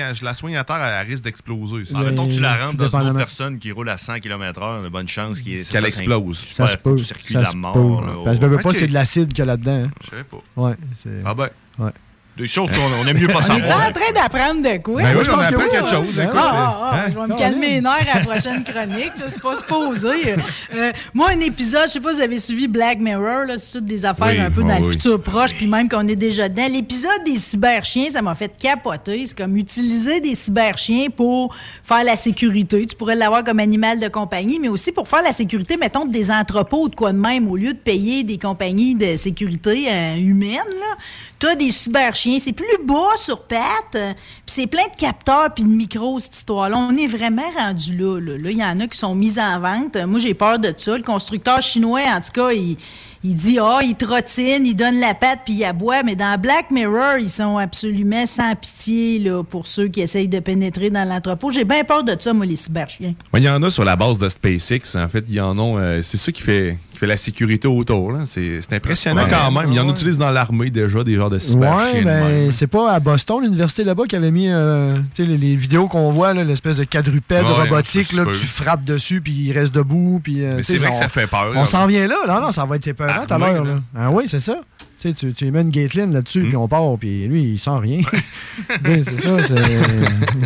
à- je la soigne à terre, elle risque d'exploser. En mettons que tu la rentres dans une autre personne qui roule à 100 km/h, de bonne chance Qu'elle explose. Ça se peut. circuit Ça de la se mort. Parce que je veux pas, c'est de l'acide qu'il y a là-dedans. hein. Je savais pas. Ouais. Ah ben. Ouais. Des choses qu'on on aime mieux pas On est savoir. en train d'apprendre de quoi? Ben oui, je on apprend quelque chose. Écoute. Ah, ah, ah, hein? je vais me Non, calmer les nerfs à la prochaine chronique. ça, C'est pas supposé. Euh, moi, un épisode, je sais pas si vous avez suivi Black Mirror, là, c'est toutes des affaires Oui, un peu dans le futur proche, puis même qu'on est déjà dedans. L'épisode des cyberchiens, ça m'a fait capoter. C'est comme utiliser des cyberchiens pour faire la sécurité. Tu pourrais l'avoir comme animal de compagnie, mais aussi pour faire la sécurité, mettons, des entrepôts ou de quoi de même, au lieu de payer des compagnies de sécurité euh, humaines, là. T'as des cyberchiens, c'est plus bas sur pattes, euh, puis c'est plein de capteurs puis de micros, cette histoire-là. On est vraiment rendu là. Là, il y en a qui sont mis en vente. Moi, j'ai peur de ça. Le constructeur chinois, en tout cas, il, il dit, ah, il trottine, il donne la patte puis il aboie. Mais dans Black Mirror, ils sont absolument sans pitié là, pour ceux qui essayent de pénétrer dans l'entrepôt. J'ai bien peur de ça, moi, les cyberchiens. Il y en a sur la base de SpaceX. En fait, il y en a. euh, c'est ça qui fait, la sécurité autour. C'est impressionnant Ouais. quand même. Il y en Ouais. utilise dans l'armée déjà des genres de super Ouais, ben, c'est pas à Boston, l'université là-bas, qui avait mis euh, tu sais, les, les vidéos qu'on voit, l'espèce de quadrupède Ouais, robotique, là, que tu frappes dessus, puis il reste debout. Puis, euh, c'est vrai on- que ça fait peur. On s'en vient là. Non, non, ça va être épeurant tout à l'heure. Ah oui, c'est ça. Tu sais, tu, mets une Gatling là-dessus, Hmm. puis on part, puis lui, il sent rien. C'est ça, c'est-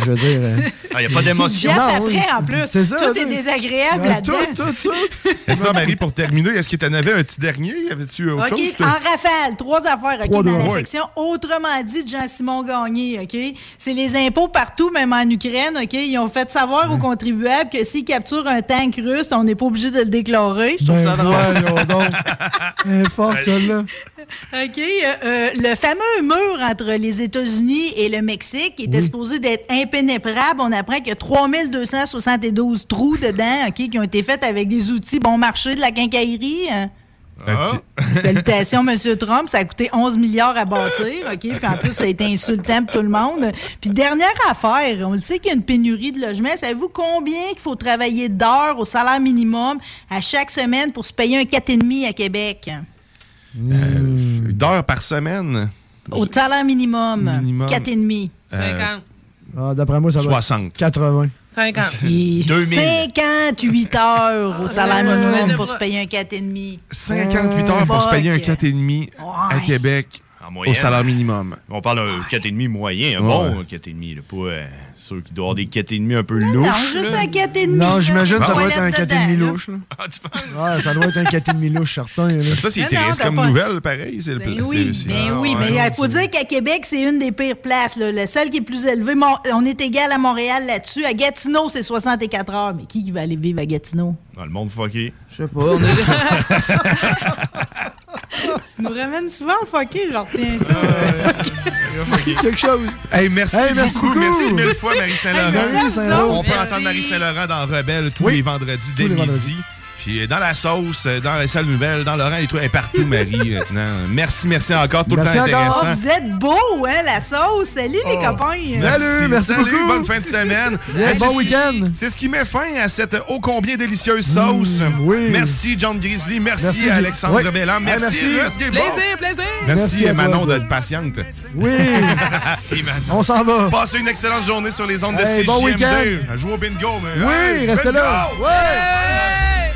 je veux dire... euh, Ah, y a pas d'émotion. Non, après, en plus. C'est ça, Tout est désagréable Ouais, là-dedans. tout, tout, tout. Et sinon, Marie, pour terminer, est-ce que tu en avais un petit dernier? Avais-tu autre chose? en rafale, trois affaires OK, Trois, dans deux, la ouais. section Autrement dit de Jean-Simon Gagné. OK? C'est les impôts partout, même en Ukraine. OK? Ils ont fait savoir aux contribuables que s'ils capturent un tank russe, on n'est pas obligé de le déclarer. Je trouve Ben ça drôle. voyons donc. Forte, celle-là. OK. euh, euh, le fameux mur entre les États-Unis et le Mexique qui était Oui. supposé d'être impénétrable. On apprend qu'il y a 3272 trous dedans, OK, qui ont été faits avec des outils bon marché de la quincaillerie. hein. Ok. Salutations, M. Trump. Ça a coûté 11 milliards à bâtir, OK? Puis en plus, ça a été insultant pour tout le monde. Puis dernière affaire, on le sait qu'il y a une pénurie de logements. Savez-vous combien il faut travailler d'heures au salaire minimum à chaque semaine pour se payer un 4,5 à Québec? Euh, D'heures par semaine? Au salaire minimum, Minimum. 4,5. Euh, 50. Ah, D'après moi, ça doit 60. 80. 50. Et 2000. 58 heures au salaire Ouais, minimum pour se payer un 4,5. 58 heures pour se payer un Fuck. 4,5 à. Québec En au salaire minimum. On parle d'un 4,5 moyen, un Ouais. bon 4,5. Là, pas ceux qui doivent avoir des 4,5 un peu Non, louches. juste là. un 4,5. Non, j'imagine que ça Bon. doit être un Toilette 4,5 dedans, là. louche. là. Ah, tu penses? Ouais, ça doit être un 4,5 louche, certain. là. Ça, c'est Non, non, triste comme pas- nouvelle, pareil. C'est le Ben oui, c'est- ben Ah, oui, ouais. mais il faut dire qu'à Québec, c'est une des pires places. Là. Le seul qui est plus élevé, Mon- on est égal à Montréal là-dessus. À Gatineau, c'est 64 heures. Mais qui qui va aller vivre à Gatineau? Dans le monde fucké. Je sais pas. On est... Tu nous ramènes souvent le fucké, je retiens ça. Quelque chose. Hey, merci, Hey, merci beaucoup. beaucoup. Merci mille fois, Marie Saint-Laurent. Hey. On peut entendre Marie Saint-Laurent dans Rebelle tous Oui. les vendredis dès Tous les midi. vendredis. Puis dans la sauce, euh, dans la salle nouvelle, dans Laurent et tout, elle est partout, Marie, maintenant. Merci, merci encore. Tout Merci le temps encore. Oh, intéressant. vous êtes beaux, hein, la sauce. Salut, les Oh. copains. Salut, merci Salut, beaucoup. bonne fin de semaine. Yes, Hey, bon week-end. C'est ce qui met fin à cette ô combien délicieuse sauce. Mm, oui. Merci, John Grizzly. Merci, Merci, Alexandre Oui. Belland. Hey, Merci, merci. Ruth plaisir, plaisir. Merci, Merci à Manon d'être patiente. Oui, Merci, Manon. on s'en va. Passez une excellente journée sur les ondes de Hey, CJMD. bon week-end. Jouez au bingo, mais Oui, hey, restez bingo! là. Ouais. Palma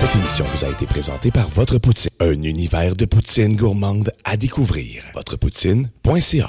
Cette émission vous a été présentée par Votre Poutine, un univers de poutine gourmande à découvrir. Votrepoutine.ca.